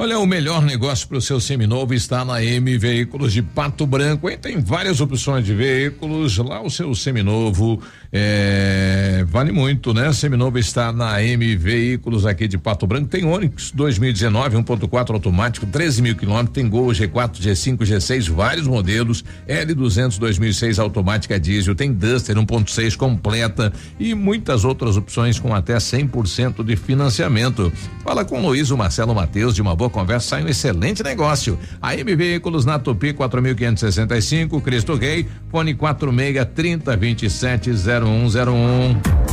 [SPEAKER 15] Olha, o melhor negócio para o seu seminovo está na M Veículos de Pato Branco. Hein? Tem várias opções de veículos. Lá o seu seminovo é, vale muito, né? Seminovo está na M Veículos aqui de Pato Branco. Tem Onix 2019, 1.4 automático, 13 mil quilômetros. Tem Gol G4, G5, G6, vários modelos. L200 2006 automática diesel. Tem Duster 1.6 completa e muitas outras opções com até 100% de financiamento. Fala com Luiz, o Marcelo Matheus de uma boa conversa, sai um excelente negócio. A M Veículos na Tupi 4565, Cristo Rei, fone 46 30 27 0101.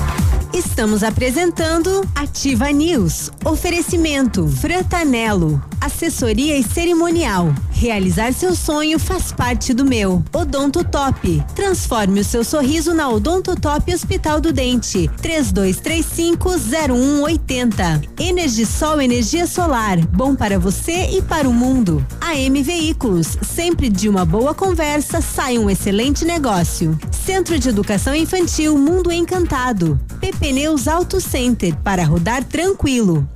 [SPEAKER 5] Estamos apresentando Ativa News. Oferecimento Frantanelo. Assessoria e cerimonial. Realizar seu sonho faz parte do meu. Odonto Top. Transforme o seu sorriso na Odonto Top Hospital do Dente. 32350180. Energisol energia solar. Bom para você e para o mundo. AM Veículos. Sempre de uma boa conversa sai um excelente negócio. Centro de Educação Infantil Mundo Encantado. PP Pneus Auto Center para rodar tranquilo.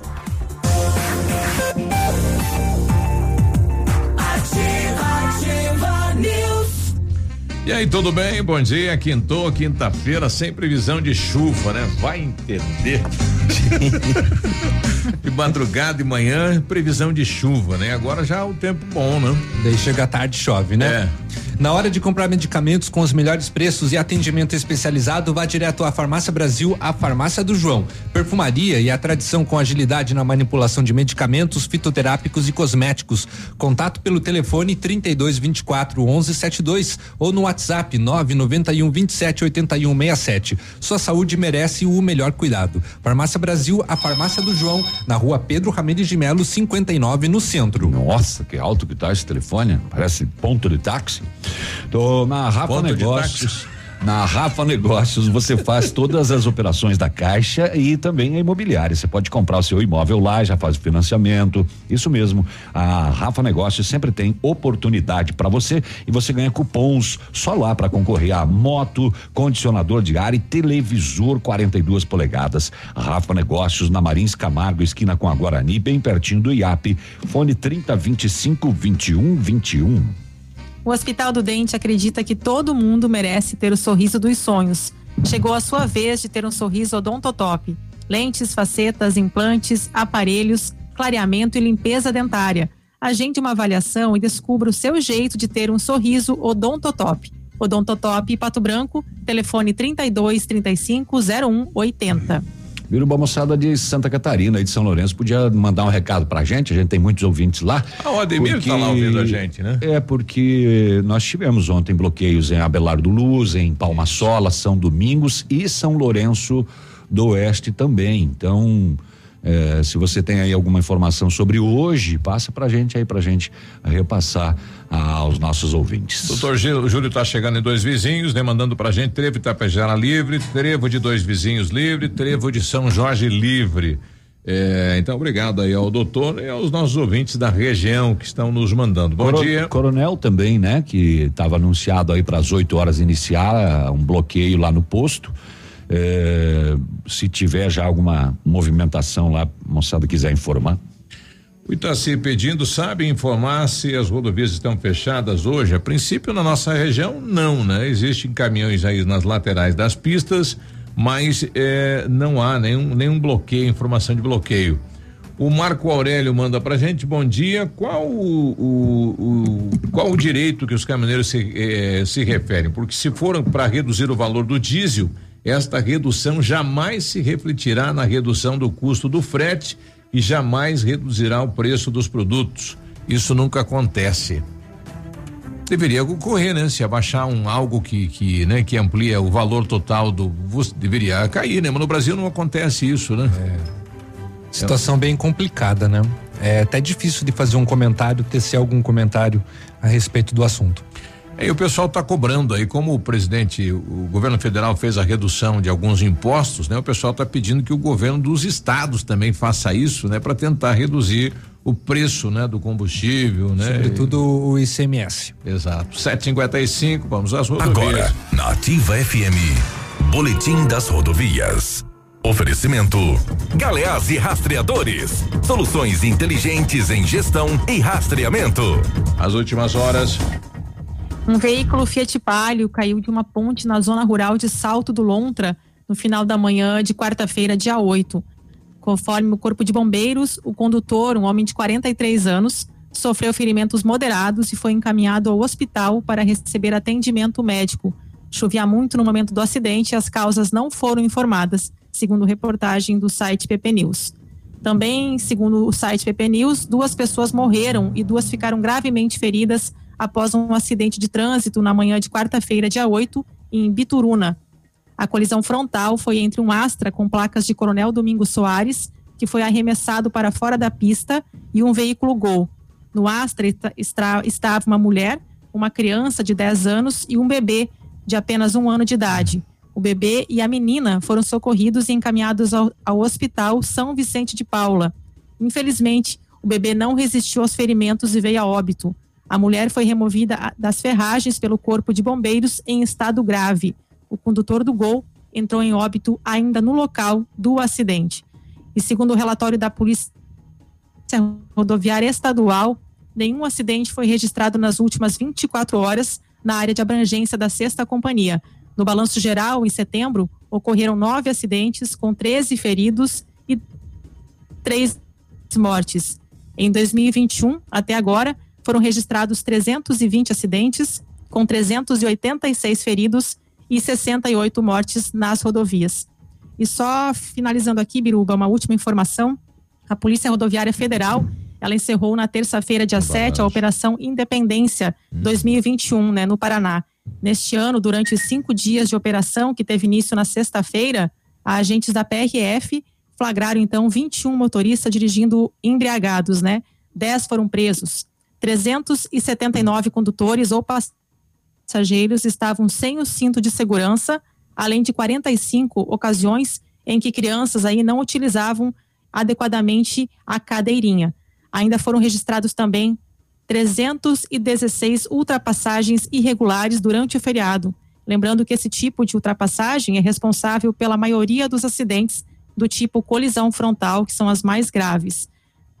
[SPEAKER 39] Ativa, ativa News.
[SPEAKER 15] E aí, tudo bem? Bom dia, quintou, quinta-feira, sem previsão de chuva, né? Vai entender. [laughs] de madrugada e manhã, previsão de chuva, né? Agora já é o tempo bom, né?
[SPEAKER 16] Daí chega a tarde e chove, né?
[SPEAKER 15] É.
[SPEAKER 16] Na hora de comprar medicamentos com os melhores preços e atendimento especializado, vá direto à Farmácia Brasil, a Farmácia do João. Perfumaria e a tradição com agilidade na manipulação de medicamentos, fitoterápicos e cosméticos. Contato pelo telefone 32 24 11 72 ou no WhatsApp 991 27 81 67. Sua saúde merece o melhor cuidado. Farmácia Brasil, a Farmácia do João, na rua Pedro Ramirez de Melo, 59, no centro.
[SPEAKER 3] Nossa, que alto que tá esse telefone. Parece ponto de táxi. Tô na Rafa
[SPEAKER 15] Ponto
[SPEAKER 3] Negócios. Na Rafa Negócios você faz todas as operações da Caixa e também a imobiliária. Você pode comprar o seu imóvel lá, já faz o financiamento. Isso mesmo. A Rafa Negócios sempre tem oportunidade para você e você ganha cupons só lá para concorrer a moto, condicionador de ar e televisor 42 polegadas. Rafa Negócios na Marins Camargo, esquina com a Guarani, bem pertinho do IAP. Fone 30 25 21 21.
[SPEAKER 18] O Hospital do Dente acredita que todo mundo merece ter o sorriso dos sonhos. Chegou a sua vez de ter um sorriso odontotop. Lentes, facetas, implantes, aparelhos, clareamento e limpeza dentária. Agende uma avaliação e descubra o seu jeito de ter um sorriso odontotop. Odontotop Pato Branco, telefone 32 35 01 80.
[SPEAKER 3] Biruba moçada de Santa Catarina e de São Lourenço podia mandar um recado pra gente, a gente tem muitos ouvintes lá.
[SPEAKER 15] Ah, o Ademir tá lá ouvindo a gente, né?
[SPEAKER 3] É, porque nós tivemos ontem bloqueios em Abelardo Luz, em Palma Sola, São Domingos e São Lourenço do Oeste também. Então, é, se você tem aí alguma informação sobre hoje, passa pra gente aí pra gente repassar ah, aos nossos ouvintes.
[SPEAKER 15] Doutor Gil- Júlio está chegando em dois vizinhos, né? Mandando pra gente trevo de Tapejara livre, trevo de dois vizinhos livre, trevo de São Jorge livre. É, então, obrigado aí ao doutor e aos nossos ouvintes da região que estão nos mandando. Bom
[SPEAKER 3] Coro-
[SPEAKER 15] dia.
[SPEAKER 3] Coronel também, né? Que estava anunciado aí para as 8 horas iniciar ah, um bloqueio lá no posto. Eh, se tiver já alguma movimentação lá, moçada quiser informar.
[SPEAKER 15] O Itaci pedindo, sabe informar se as rodovias estão fechadas hoje? A princípio, na nossa região, não, né? Existem caminhões aí nas laterais das pistas, mas eh, não há nenhum, nenhum bloqueio, informação de bloqueio. O Marco Aurélio manda pra gente, bom dia. Qual o, o- o- qual o direito que os caminhoneiros se, eh, se referem? Porque se foram para reduzir o valor do diesel, esta redução jamais se refletirá na redução do custo do frete e jamais reduzirá o preço dos produtos. Isso nunca acontece. Deveria ocorrer, né? Se abaixar um algo que, que, né, que amplia o valor total do deveria cair, né? Mas no Brasil não acontece isso, né?
[SPEAKER 16] Situação bem complicada, né? É até difícil de fazer um comentário, tecer algum comentário a respeito do assunto.
[SPEAKER 15] E o pessoal está cobrando aí, como o presidente, o governo federal fez a redução de alguns impostos, né? O pessoal está pedindo que o governo dos estados também faça isso, né? Para tentar reduzir o preço, né? Do combustível, né?
[SPEAKER 16] Sobretudo o ICMS.
[SPEAKER 15] Exato. 755, vamos às rodovias.
[SPEAKER 24] Agora, na Ativa FM, Boletim das Rodovias. Oferecimento: Galeás e Rastreadores. Soluções inteligentes em gestão e rastreamento.
[SPEAKER 15] As últimas horas.
[SPEAKER 18] Um veículo Fiat Palio caiu de uma ponte na zona rural de Salto do Lontra no final da manhã de quarta-feira, dia 8. Conforme o Corpo de Bombeiros, o condutor, um homem de 43 anos, sofreu ferimentos moderados e foi encaminhado ao hospital para receber atendimento médico. Chovia muito no momento do acidente e as causas não foram informadas, segundo reportagem do site PP News. Também, segundo o site PP News, duas pessoas morreram e duas ficaram gravemente feridas após um acidente de trânsito na manhã de quarta-feira, dia 8, em Bituruna. A colisão frontal foi entre um Astra com placas de Coronel Domingos Soares, que foi arremessado para fora da pista, e um veículo Gol. No Astra estava uma mulher, uma criança de 10 anos e um bebê de apenas um ano de idade. O bebê e a menina foram socorridos e encaminhados ao, ao Hospital São Vicente de Paula. Infelizmente, o bebê não resistiu aos ferimentos e veio a óbito. A mulher foi removida a- das ferragens pelo corpo de bombeiros em estado grave. O condutor do Gol entrou em óbito ainda no local do acidente. E segundo o relatório da Polícia Rodoviária Estadual, nenhum acidente foi registrado nas últimas 24 horas, na área de abrangência da sexta companhia. No balanço geral, em setembro, ocorreram nove acidentes, com 13 feridos e três mortes. Em 2021, até agora, foram registrados 320 acidentes, com 386 feridos e 68 mortes nas rodovias. E só finalizando aqui, Biruba, uma última informação. A Polícia Rodoviária Federal, ela encerrou na terça-feira, dia 7, a Operação Independência 2021, né, no Paraná. Neste ano, durante os cinco dias de operação, que teve início na sexta-feira, agentes da PRF flagraram, então, 21 motoristas dirigindo embriagados, né? 10 foram presos. 379 condutores ou passageiros estavam sem o cinto de segurança, além de 45 ocasiões em que crianças aí não utilizavam adequadamente a cadeirinha. Ainda foram registrados também 316 ultrapassagens irregulares durante o feriado. Lembrando que esse tipo de ultrapassagem é responsável pela maioria dos acidentes do tipo colisão frontal, que são as mais graves.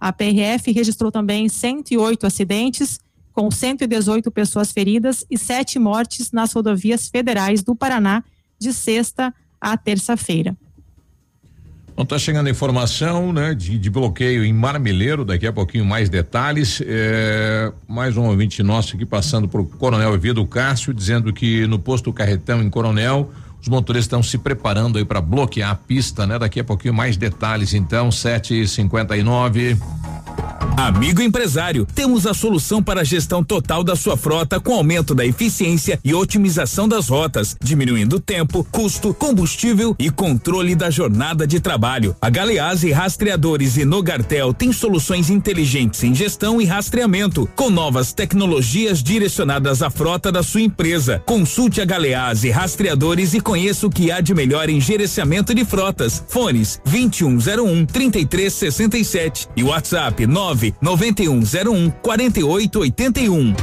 [SPEAKER 18] A PRF registrou também 108 acidentes, com 118 pessoas feridas e sete mortes nas rodovias federais do Paraná, de sexta a terça-feira.
[SPEAKER 15] Bom, tá chegando informação, né, de, de, bloqueio em Marmeleiro, daqui a pouquinho mais detalhes. É, mais um ouvinte nosso aqui passando por Coronel Evido Cássio, dizendo que no posto Carretão em Coronel, os motoristas estão se preparando aí para bloquear a pista, né? Daqui a pouquinho mais detalhes, então, sete e cinquenta e nove.
[SPEAKER 25] Amigo empresário, temos a solução para a gestão total da sua frota com aumento da eficiência e otimização das rotas, diminuindo tempo, custo, combustível e controle da jornada de trabalho. A Galeazzi Rastreadores e Nogartel tem soluções inteligentes em gestão e rastreamento, com novas tecnologias direcionadas à frota da sua empresa. Consulte a Galeazzi Rastreadores e conheça o que há de melhor em gerenciamento de frotas. Fones 2101 3367 e WhatsApp 9 9101 4881.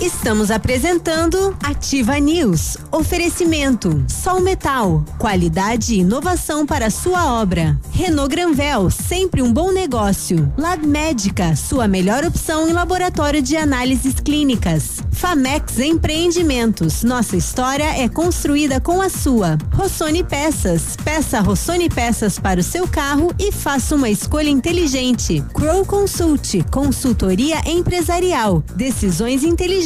[SPEAKER 5] Estamos apresentando Ativa News. Oferecimento: Sol Metal, qualidade e inovação para sua obra. Renault Granvel, sempre um bom negócio. Lab Médica, sua melhor opção em laboratório de análises clínicas. Famex Empreendimentos, nossa história é construída com a sua. Rossoni Peças, peça Rossoni Peças para o seu carro e faça uma escolha inteligente. Crow Consult, consultoria empresarial, decisões inteligentes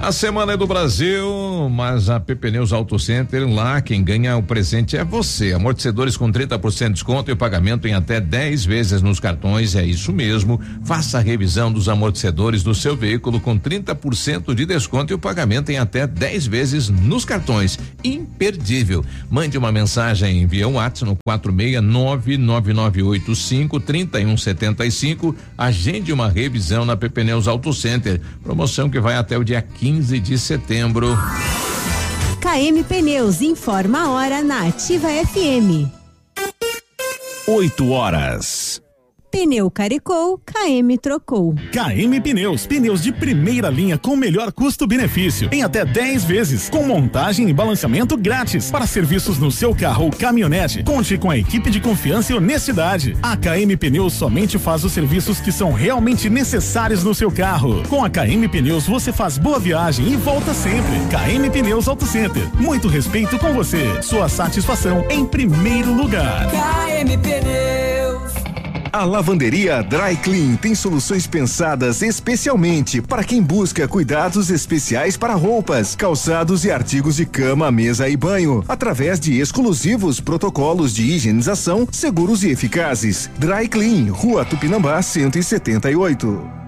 [SPEAKER 15] A semana é do Brasil, mas a PP Neus Auto Center, lá quem ganha o presente é você. Amortecedores com 30% de desconto e pagamento em até 10 vezes nos cartões, é isso mesmo. Faça a revisão dos amortecedores do seu veículo com 30% de desconto e o pagamento em até 10 vezes nos cartões. Imperdível. Mande uma mensagem, envie um WhatsApp no 46999853175. Agende uma revisão na PP Neus Auto Center. Promoção que vai até o dia 15 15 de setembro.
[SPEAKER 5] KM Pneus informa a hora na Ativa FM.
[SPEAKER 25] 8 horas.
[SPEAKER 5] Pneu caricou, KM trocou.
[SPEAKER 25] KM Pneus, pneus de primeira linha com melhor custo-benefício, em até 10 vezes, com montagem e balanceamento grátis. Para serviços no seu carro ou caminhonete, conte com a equipe de confiança e honestidade. A KM Pneus somente faz os serviços que são realmente necessários no seu carro. Com a KM Pneus você faz boa viagem e volta sempre. KM Pneus Auto Center, muito respeito com você. Sua satisfação em primeiro lugar.
[SPEAKER 39] KM Pneus.
[SPEAKER 4] A lavanderia Dry Clean tem soluções pensadas especialmente para quem busca cuidados especiais para roupas, calçados e artigos de cama, mesa e banho, através de exclusivos protocolos de higienização seguros e eficazes. Dry Clean, Rua Tupinambá 178.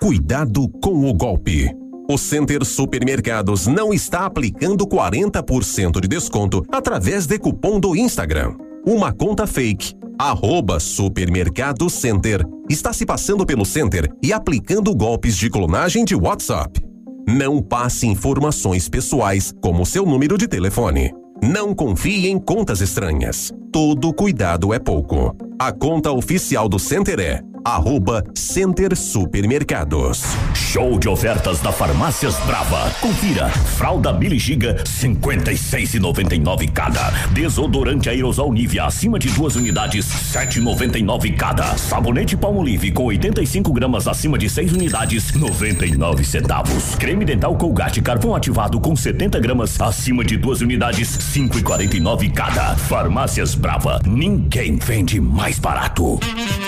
[SPEAKER 40] Cuidado com o golpe. O Center Supermercados não está aplicando 40% de desconto através de cupom do Instagram. Uma conta fake, arroba Supermercado Center, está se passando pelo Center e aplicando golpes de clonagem de WhatsApp. Não passe informações pessoais, como seu número de telefone. Não confie em contas estranhas. Todo cuidado é pouco. A conta oficial do Center é arroba Center Supermercados.
[SPEAKER 41] Show de ofertas da Farmácias Brava. Confira. Fralda Mili Giga 56,99 cada. Desodorante aerosol Nivea acima de duas unidades 7,99 cada. Sabonete Palmolive com 85 gramas acima de 6 unidades 99 centavos. Creme dental Colgate carvão ativado com 70 gramas acima de duas unidades 5,49 cada. Farmácias Brava. Ninguém vende mais barato.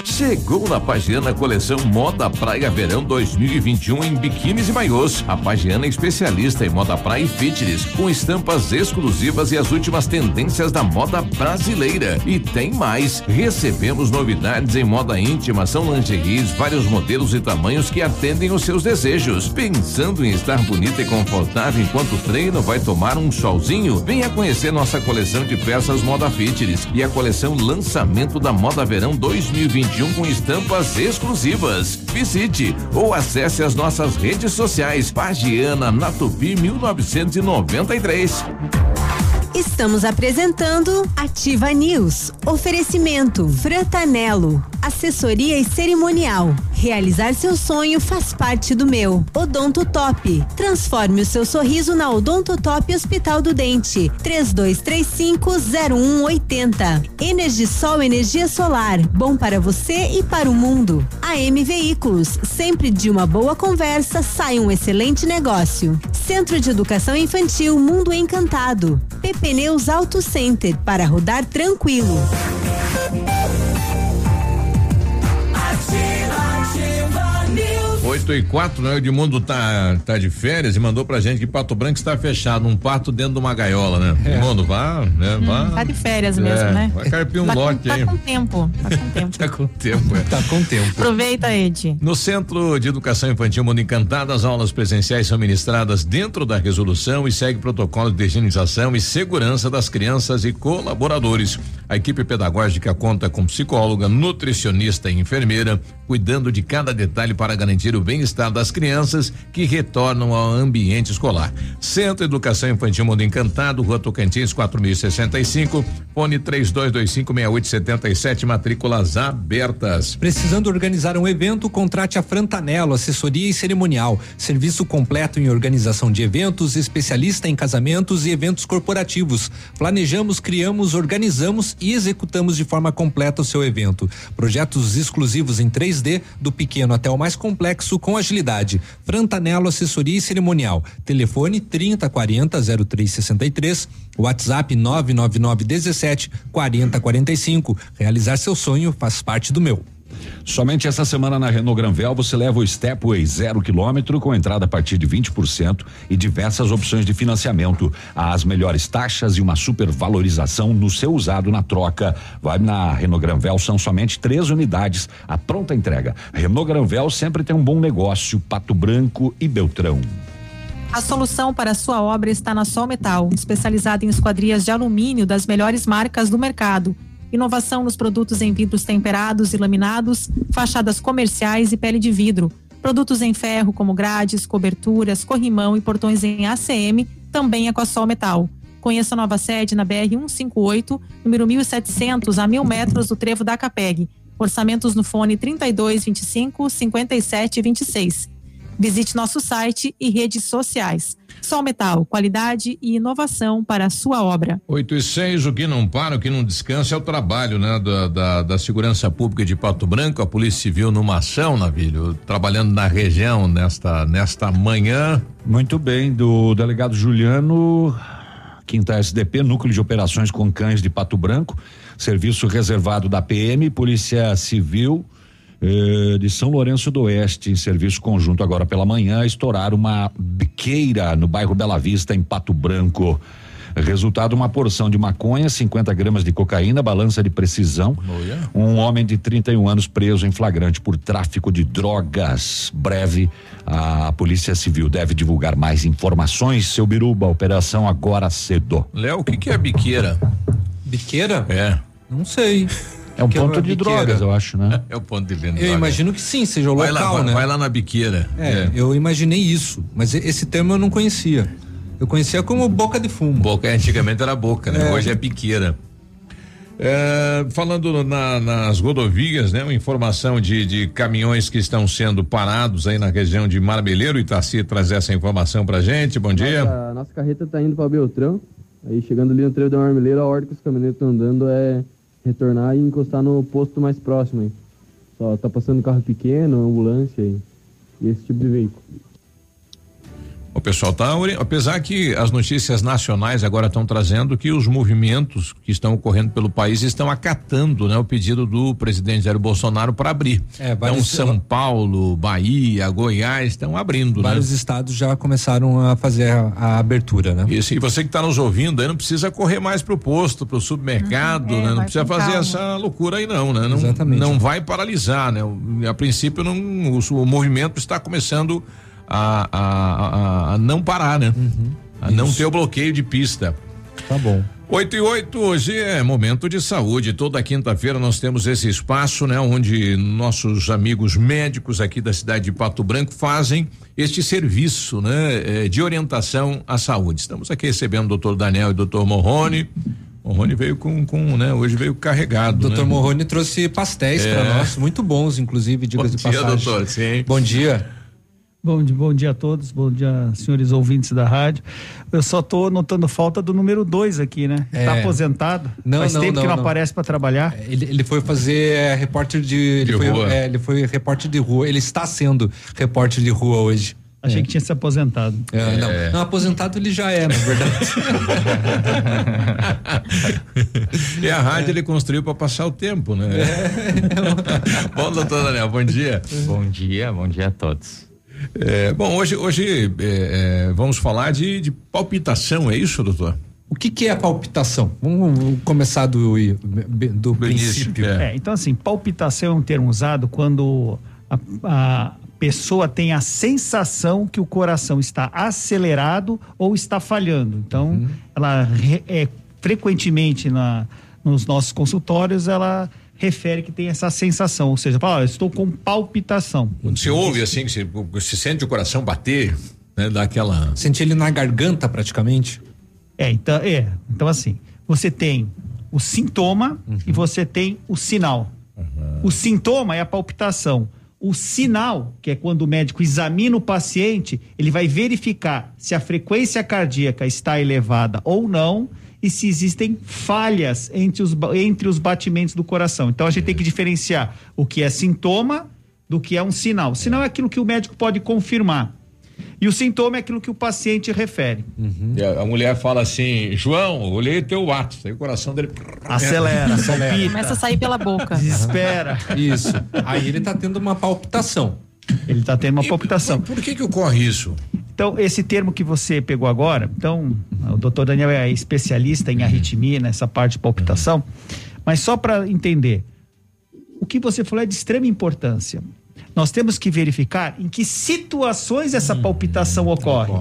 [SPEAKER 15] Chegou na Pagiana coleção Moda Praia Verão 2021 em biquínis e maiôs. A Pagiana é especialista em moda praia e fitness, com estampas exclusivas e as últimas tendências da moda brasileira. E tem mais. Recebemos novidades em moda íntima, são lingeries, vários modelos e tamanhos que atendem os seus desejos. Pensando em estar bonita e confortável enquanto treino, vai tomar um solzinho? Venha conhecer nossa coleção de peças moda fitness e a coleção lançamento da moda verão 2021 com estampas exclusivas. Visite ou acesse as nossas redes sociais. Pagiana na Tupi 1993.
[SPEAKER 5] Estamos apresentando Ativa News. Oferecimento Frantanelo. Assessoria e cerimonial. Realizar seu sonho faz parte do meu. Odonto Top. Transforme o seu sorriso na Odonto Top Hospital do Dente. 32350180. Energisol energia solar. Bom para você e para o mundo. AM Veículos. Sempre de uma boa conversa sai um excelente negócio. Centro de Educação Infantil Mundo Encantado. PP Neus Auto Center para rodar tranquilo.
[SPEAKER 15] 8 e 4, né? O Edmundo tá, tá de férias e mandou pra gente que Pato Branco está fechado, um pato dentro de uma gaiola, né?
[SPEAKER 18] É.
[SPEAKER 15] Edmundo, vá, né? Vá.
[SPEAKER 18] Tá de férias
[SPEAKER 15] É,
[SPEAKER 18] mesmo, né?
[SPEAKER 15] Vai carpir um
[SPEAKER 18] tá
[SPEAKER 15] lote
[SPEAKER 18] com,
[SPEAKER 15] aí.
[SPEAKER 18] Tá com tempo. Tá com [laughs] tempo.
[SPEAKER 15] Tá com tempo, é.
[SPEAKER 16] Tá com tempo.
[SPEAKER 18] Aproveita, Ed.
[SPEAKER 15] No Centro de Educação Infantil Mundo Encantado, as aulas presenciais são ministradas dentro da resolução e segue protocolo de higienização e segurança das crianças e colaboradores. A equipe pedagógica conta com psicóloga, nutricionista e enfermeira, cuidando de cada detalhe para garantir o bem-estar das crianças que retornam ao ambiente escolar. Centro Educação Infantil Mundo Encantado, Rua Tocantins, 4065, fone 32256877, matrículas abertas.
[SPEAKER 16] Precisando organizar um evento, contrate a Frantanelo, assessoria e cerimonial. Serviço completo em organização de eventos, especialista em casamentos e eventos corporativos. Planejamos, criamos, organizamos e executamos de forma completa o seu evento. Projetos exclusivos em 3D, do pequeno até o mais complexo, com agilidade. Frantanelo, assessoria e cerimonial. Telefone 3040 0363, WhatsApp 999 17 4045. Realizar seu sonho faz parte do meu.
[SPEAKER 3] Somente essa semana na Renault Granvel você leva o Stepway zero quilômetro com entrada a partir de 20% e diversas opções de financiamento, as melhores taxas e uma supervalorização no seu usado na troca. Vai na Renault Granvel, são somente três unidades, a pronta entrega. Renault Granvel sempre tem um bom negócio, Pato Branco e Beltrão.
[SPEAKER 18] A solução para a sua obra está na Sol Metal, especializada em esquadrias de alumínio das melhores marcas do mercado. Inovação nos produtos em vidros temperados e laminados, fachadas comerciais e pele de vidro. Produtos em ferro como grades, coberturas, corrimão e portões em ACM, também é com a Sol Metal. Conheça a nova sede na BR 158, número 1700, a mil metros do trevo da Capeg. Orçamentos no fone 3225 5726. Visite nosso site e redes sociais. Sol Metal, qualidade e inovação para a sua obra.
[SPEAKER 15] 8 e 6, o que não para, o que não descansa é o trabalho, né? Da, da, da Segurança Pública de Pato Branco, a Polícia Civil numa ação, Navilho, trabalhando na região nesta, nesta manhã.
[SPEAKER 3] Muito bem, do delegado Juliano, quinta SDP, Núcleo de Operações com Cães de Pato Branco, serviço reservado da PM, Polícia Civil eh, de São Lourenço do Oeste, em serviço conjunto agora pela manhã, estouraram uma biqueira no bairro Bela Vista, em Pato Branco. Resultado: uma porção de maconha, 50 gramas de cocaína, balança de precisão. Um homem de 31 anos preso em flagrante por tráfico de drogas. Breve, a Polícia Civil deve divulgar mais informações. Seu Biruba, operação agora cedo.
[SPEAKER 15] Léo, o que, que é biqueira?
[SPEAKER 16] Biqueira?
[SPEAKER 15] É.
[SPEAKER 16] Não sei.
[SPEAKER 3] É um
[SPEAKER 16] Que é
[SPEAKER 3] ponto de
[SPEAKER 16] biqueira.
[SPEAKER 3] drogas, eu acho, né?
[SPEAKER 15] É o ponto de venda.
[SPEAKER 16] Eu imagino que sim, seja o
[SPEAKER 15] vai
[SPEAKER 16] local,
[SPEAKER 15] lá, vai,
[SPEAKER 16] né?
[SPEAKER 15] vai lá na biqueira.
[SPEAKER 16] É, eu imaginei isso, mas esse termo eu não conhecia. Eu conhecia como boca de fumo.
[SPEAKER 15] Boca, antigamente era boca, né?
[SPEAKER 16] É.
[SPEAKER 15] Hoje é biqueira. É, falando na- nas rodovias, né? Uma informação de, de caminhões que estão sendo parados aí na região de Marmeleiro. Itaci traz essa informação pra gente. Bom dia.
[SPEAKER 42] Nossa, nossa carreta tá indo pra Beltrão. Aí chegando ali no trevo da Marmeleira, a ordem que os caminhoneiros estão dando é retornar e encostar no posto mais próximo aí. Só tá passando carro pequeno, ambulância e, e esse tipo de veículo.
[SPEAKER 15] O pessoal tá, ori- apesar que as notícias nacionais agora estão trazendo que os movimentos que estão ocorrendo pelo país estão acatando, né, o pedido do presidente Jair Bolsonaro para abrir.
[SPEAKER 16] É,
[SPEAKER 15] então São Paulo, Bahia, Goiás estão abrindo,
[SPEAKER 16] Vários
[SPEAKER 15] né?
[SPEAKER 16] estados já começaram a fazer a, a abertura, né?
[SPEAKER 15] Isso, e você que está nos ouvindo aí não precisa correr mais pro posto, pro supermercado,
[SPEAKER 16] Uhum, é,
[SPEAKER 15] né? Não precisa fazer
[SPEAKER 16] calma.
[SPEAKER 15] essa loucura aí não, né? Não,
[SPEAKER 16] Exatamente.
[SPEAKER 15] não vai paralisar, né? A princípio não, o, o movimento está começando a, a, a, a não parar, né? A não ter o bloqueio de pista.
[SPEAKER 16] Tá bom.
[SPEAKER 15] 8 e 8, hoje é momento de saúde. Toda quinta-feira nós temos esse espaço, né? Onde nossos amigos médicos aqui da cidade de Pato Branco fazem este serviço, né? eh, de orientação à saúde. Estamos aqui recebendo o doutor Daniel e o doutor Morrone. Morrone veio com, com, né? Hoje veio carregado.
[SPEAKER 16] Doutor
[SPEAKER 15] né?
[SPEAKER 16] Morrone trouxe pastéis
[SPEAKER 15] É.
[SPEAKER 16] para nós, muito bons, inclusive,
[SPEAKER 15] Bom
[SPEAKER 16] dicas de
[SPEAKER 15] dia,
[SPEAKER 16] passagem.
[SPEAKER 15] doutor. Sim.
[SPEAKER 16] Bom dia.
[SPEAKER 43] Bom, di- bom dia a todos, bom dia, senhores ouvintes da rádio. Eu só tô notando falta do número dois aqui, né?
[SPEAKER 16] É.
[SPEAKER 43] Tá aposentado?
[SPEAKER 16] Não,
[SPEAKER 43] Faz
[SPEAKER 16] não,
[SPEAKER 43] tempo
[SPEAKER 16] não,
[SPEAKER 43] que não,
[SPEAKER 16] não.
[SPEAKER 43] aparece para trabalhar.
[SPEAKER 16] Ele, ele foi fazer é, repórter de, ele
[SPEAKER 43] De
[SPEAKER 16] foi,
[SPEAKER 43] rua.
[SPEAKER 16] é, ele foi repórter de rua. Ele está sendo repórter de rua hoje.
[SPEAKER 43] Achei que tinha se aposentado.
[SPEAKER 16] É, não, não, aposentado ele já é, na verdade. [laughs]
[SPEAKER 15] E a rádio ele construiu para passar o tempo, né? [laughs] bom, doutor Daniel, bom dia.
[SPEAKER 44] Bom dia, bom dia a todos.
[SPEAKER 15] É, bom, hoje, hoje é, é, vamos falar de, de palpitação, é isso, doutor?
[SPEAKER 16] O que, que é a palpitação? Vamos, vamos começar do, do, princípio.
[SPEAKER 43] É, então assim, palpitação é um termo usado quando a, a pessoa tem a sensação que o coração está acelerado ou está falhando. Então,
[SPEAKER 16] Uhum.
[SPEAKER 43] ela re- é, frequentemente na, nos nossos consultórios ela refere que tem essa sensação, ou seja, fala, "Ó, eu estou com palpitação.
[SPEAKER 15] Quando você ouve assim, que você, você sente o coração bater, né? Dá aquela.
[SPEAKER 16] Sente ele na garganta praticamente?
[SPEAKER 43] É, então, é, então assim, você tem o sintoma e você tem o sinal. O sintoma é a palpitação. O sinal, que é quando o médico examina o paciente, ele vai verificar se a frequência cardíaca está elevada ou não e se existem falhas entre os, entre os batimentos do coração. Então a gente tem que diferenciar o que é sintoma do que é um sinal. Sinal é aquilo que o médico pode confirmar. E o sintoma é aquilo que o paciente refere.
[SPEAKER 15] E a, mulher fala assim: João, olhei teu WhatsApp. Aí o coração dele. [laughs]
[SPEAKER 43] Acelera, palpita.
[SPEAKER 18] Começa a sair pela boca.
[SPEAKER 43] Desespera.
[SPEAKER 16] Isso. Aí ele tá tendo uma palpitação.
[SPEAKER 43] Ele tá tendo uma palpitação.
[SPEAKER 15] Por que que ocorre isso?
[SPEAKER 43] Então, esse termo que você pegou agora, então, o doutor Daniel é especialista em arritmia, nessa parte de palpitação, mas só para entender, o que você falou é de extrema importância. Nós temos que verificar em que situações essa palpitação ocorre.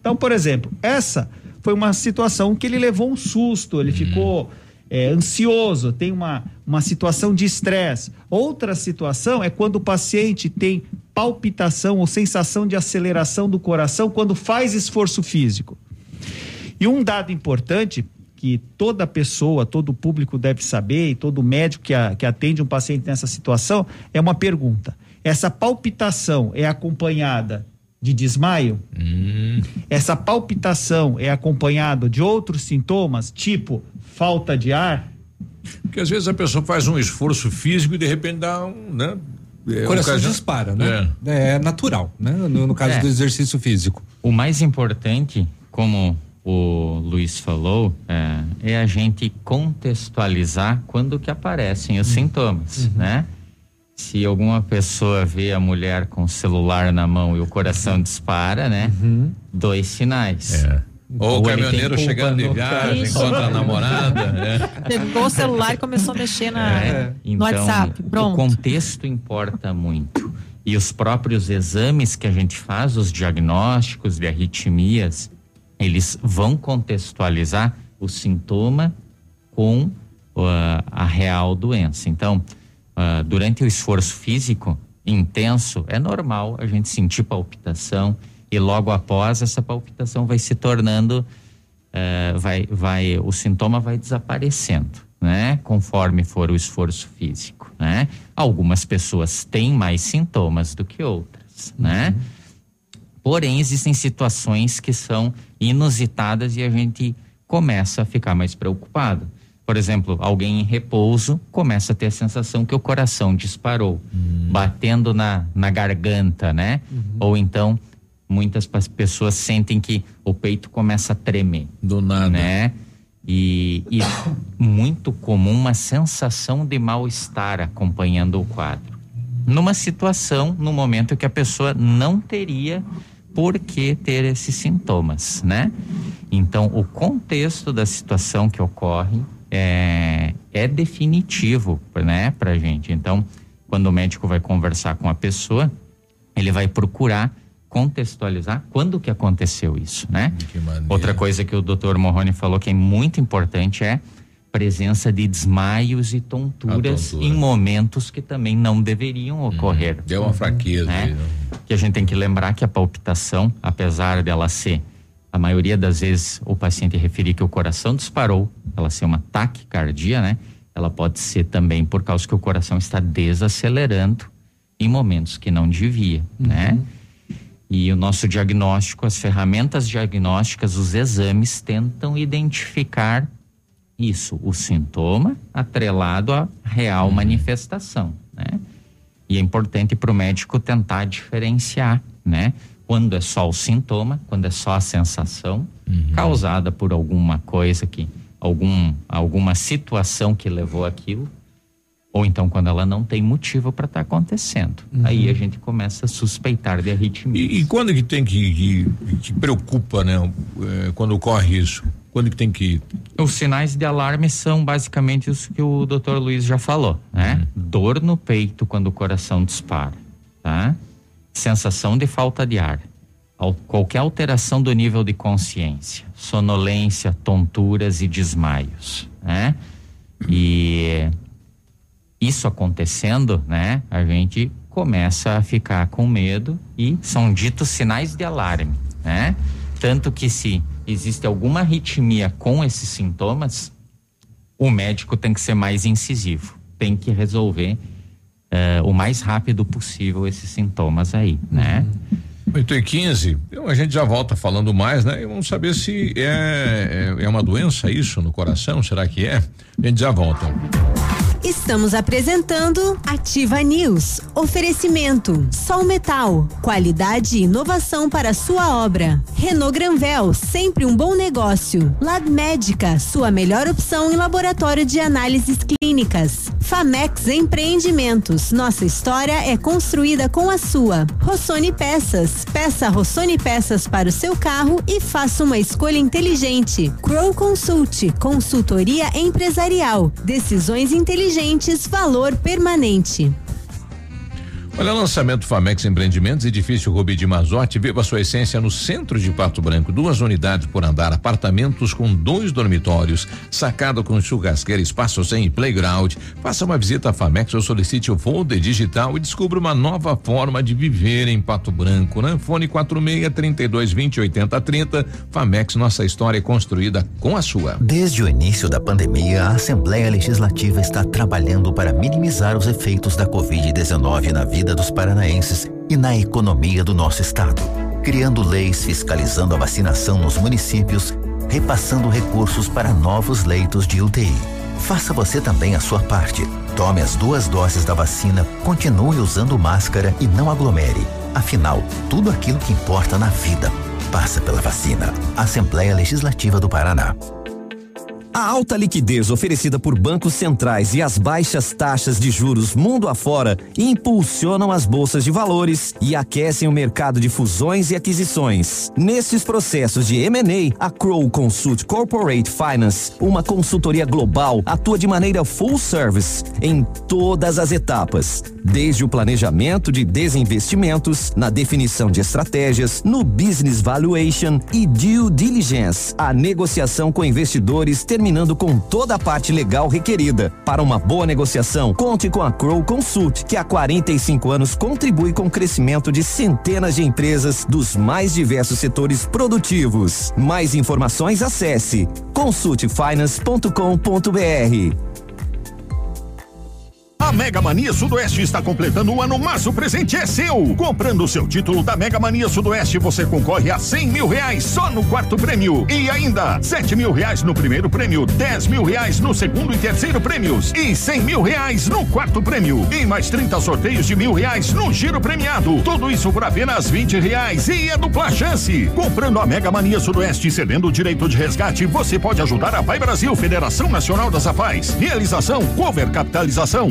[SPEAKER 43] Então, por exemplo, essa foi uma situação que ele levou um susto, ele ficou é, ansioso, tem uma, uma situação de estresse. Outra situação é quando o paciente tem palpitação ou sensação de aceleração do coração quando faz esforço físico. E um dado importante que toda pessoa, todo público deve saber, e todo médico que, a- que atende um paciente nessa situação, é uma pergunta. Essa palpitação é acompanhada de desmaio? essa palpitação é acompanhado de outros sintomas, tipo falta de ar?
[SPEAKER 15] Porque às vezes a pessoa faz um esforço físico e de repente dá um, né?
[SPEAKER 16] O coração dispara, né? É, é natural, né? No, no caso
[SPEAKER 44] É.
[SPEAKER 16] do exercício físico.
[SPEAKER 44] O mais importante, como o Luiz falou, é, é a gente contextualizar quando que aparecem os sintomas, né? Se alguma pessoa vê a mulher com o celular na mão e o coração dispara, né? Dois sinais.
[SPEAKER 15] Ou o caminhoneiro chegando de viagem,
[SPEAKER 18] Isso.
[SPEAKER 15] encontra a namorada, [laughs] né?
[SPEAKER 18] Pegou o celular e começou a mexer na, no
[SPEAKER 44] Então,
[SPEAKER 18] WhatsApp.
[SPEAKER 44] o
[SPEAKER 18] Pronto.
[SPEAKER 44] contexto importa muito. E os próprios exames que a gente faz, os diagnósticos de arritmias, eles vão contextualizar o sintoma com ah, a real doença. Então, ah, durante o esforço físico intenso, é normal a gente sentir palpitação e logo após essa palpitação vai se tornando eh, vai, vai, o sintoma vai desaparecendo, né? Conforme for o esforço físico, né? Algumas pessoas têm mais sintomas do que outras, né? Porém, existem situações que são inusitadas e a gente começa a ficar mais preocupado. Por exemplo, alguém em repouso começa a ter a sensação que o coração disparou, batendo na, na garganta, né? Ou então, muitas pessoas sentem que o peito começa a tremer.
[SPEAKER 15] Do nada.
[SPEAKER 44] Né? E, e muito comum uma sensação de mal-estar acompanhando o quadro. Numa situação, no momento que a pessoa não teria por que ter esses sintomas, né? Então, o contexto da situação que ocorre é, é definitivo, né, pra gente. Então, quando o médico vai conversar com a pessoa, ele vai procurar contextualizar quando que aconteceu isso, né? Outra coisa que o Dr. Morrone falou que é muito importante é presença de desmaios e tonturas
[SPEAKER 15] tontura.
[SPEAKER 44] em momentos que também não deveriam ocorrer.
[SPEAKER 15] Deu uma fraqueza
[SPEAKER 44] né?
[SPEAKER 15] aí, né?
[SPEAKER 44] Que a gente tem que lembrar que a palpitação, apesar dela ser a maioria das vezes o paciente referir que o coração disparou, ela ser uma taquicardia, né? Ela pode ser também por causa que o coração está desacelerando em momentos que não devia, né? E o nosso diagnóstico, as ferramentas diagnósticas, os exames tentam identificar isso, o sintoma atrelado à real manifestação, né? E é importante para o médico tentar diferenciar, né? Quando é só o sintoma, quando é só a sensação causada por alguma coisa que algum alguma situação que levou aquilo, ou então quando ela não tem motivo para estar acontecendo. Aí a gente começa a suspeitar de arritmia.
[SPEAKER 15] E, e quando que tem que, que, que preocupa, né? eh, quando ocorre isso? Quando que tem que
[SPEAKER 44] Os sinais de alarme são basicamente os que o Dr. Luiz já falou, né? Dor no peito quando o coração dispara, tá? Sensação de falta de ar, al- qualquer alteração do nível de consciência, sonolência, tonturas e desmaios, né? E isso acontecendo, né? A gente começa a ficar com medo e são ditos sinais de alarme, né? Tanto que se existe alguma arritmia com esses sintomas, o médico tem que ser mais incisivo, tem que resolver eh, o mais rápido possível esses sintomas aí, né?
[SPEAKER 15] 8 e 15, então a gente já volta falando mais, né? E vamos saber se é, é, é uma doença isso no coração, será que é? A gente já volta.
[SPEAKER 5] Estamos apresentando Ativa News. Oferecimento: Sol Metal, qualidade e inovação para sua obra. Renault Granvel, sempre um bom negócio. Lab Médica, sua melhor opção em laboratório de análises clínicas. Famex Empreendimentos, nossa história é construída com a sua. Rossoni Peças, peça Rossoni Peças para o seu carro e faça uma escolha inteligente. Crow Consult, consultoria empresarial, decisões inteligentes, valor permanente.
[SPEAKER 15] Olha, lançamento Famex Empreendimentos, edifício Rubi de Mazote, viva sua essência no centro de Pato Branco. Duas unidades por andar, apartamentos com dois dormitórios, sacada com churrasqueira, espaço sem playground. Faça uma visita à Famex ou solicite o folder digital e descubra uma nova forma de viver em Pato Branco, né? Fone 46 32 20 80 30. Famex, nossa história é construída com a sua.
[SPEAKER 45] Desde o início da pandemia, a Assembleia Legislativa está trabalhando para minimizar os efeitos da Covid-19 na vida dos paranaenses e na economia do nosso estado. criando leis fiscalizando a vacinação nos municípios, repassando recursos para novos leitos de UTI. Faça você também a sua parte. Tome as duas doses da vacina, continue usando máscara e não aglomere. Afinal, tudo aquilo que importa na vida passa pela vacina. Assembleia Legislativa do Paraná.
[SPEAKER 46] A alta liquidez oferecida por bancos centrais e as baixas taxas de juros mundo afora impulsionam as bolsas de valores e aquecem o mercado de fusões e aquisições. Nesses processos de M&A, a Crow Consult Corporate Finance, uma consultoria global, atua de maneira full service em todas as etapas, desde o planejamento de desinvestimentos, na definição de estratégias, no business valuation e due diligence, a negociação com investidores terminando com toda a parte legal requerida. Para uma boa negociação, conte com a Crow Consult, que há 45 anos contribui com o crescimento de centenas de empresas dos mais diversos setores produtivos. Mais informações acesse consultfinance.com.br.
[SPEAKER 47] A Mega Mania Sudoeste está completando um ano, mas o presente é seu. Comprando o seu título da Mega Mania Sudoeste, você concorre a cem mil reais só no quarto prêmio. E ainda, sete mil reais no primeiro prêmio, dez mil reais no segundo e terceiro prêmios e cem mil reais no quarto prêmio. E mais 30 sorteios de mil reais no giro premiado. Tudo isso por apenas vinte reais e é dupla chance. Comprando a Mega Mania Sudoeste e cedendo o direito de resgate, você pode ajudar a Vai Brasil, Federação Nacional das Afais. Realização Cover Capitalização.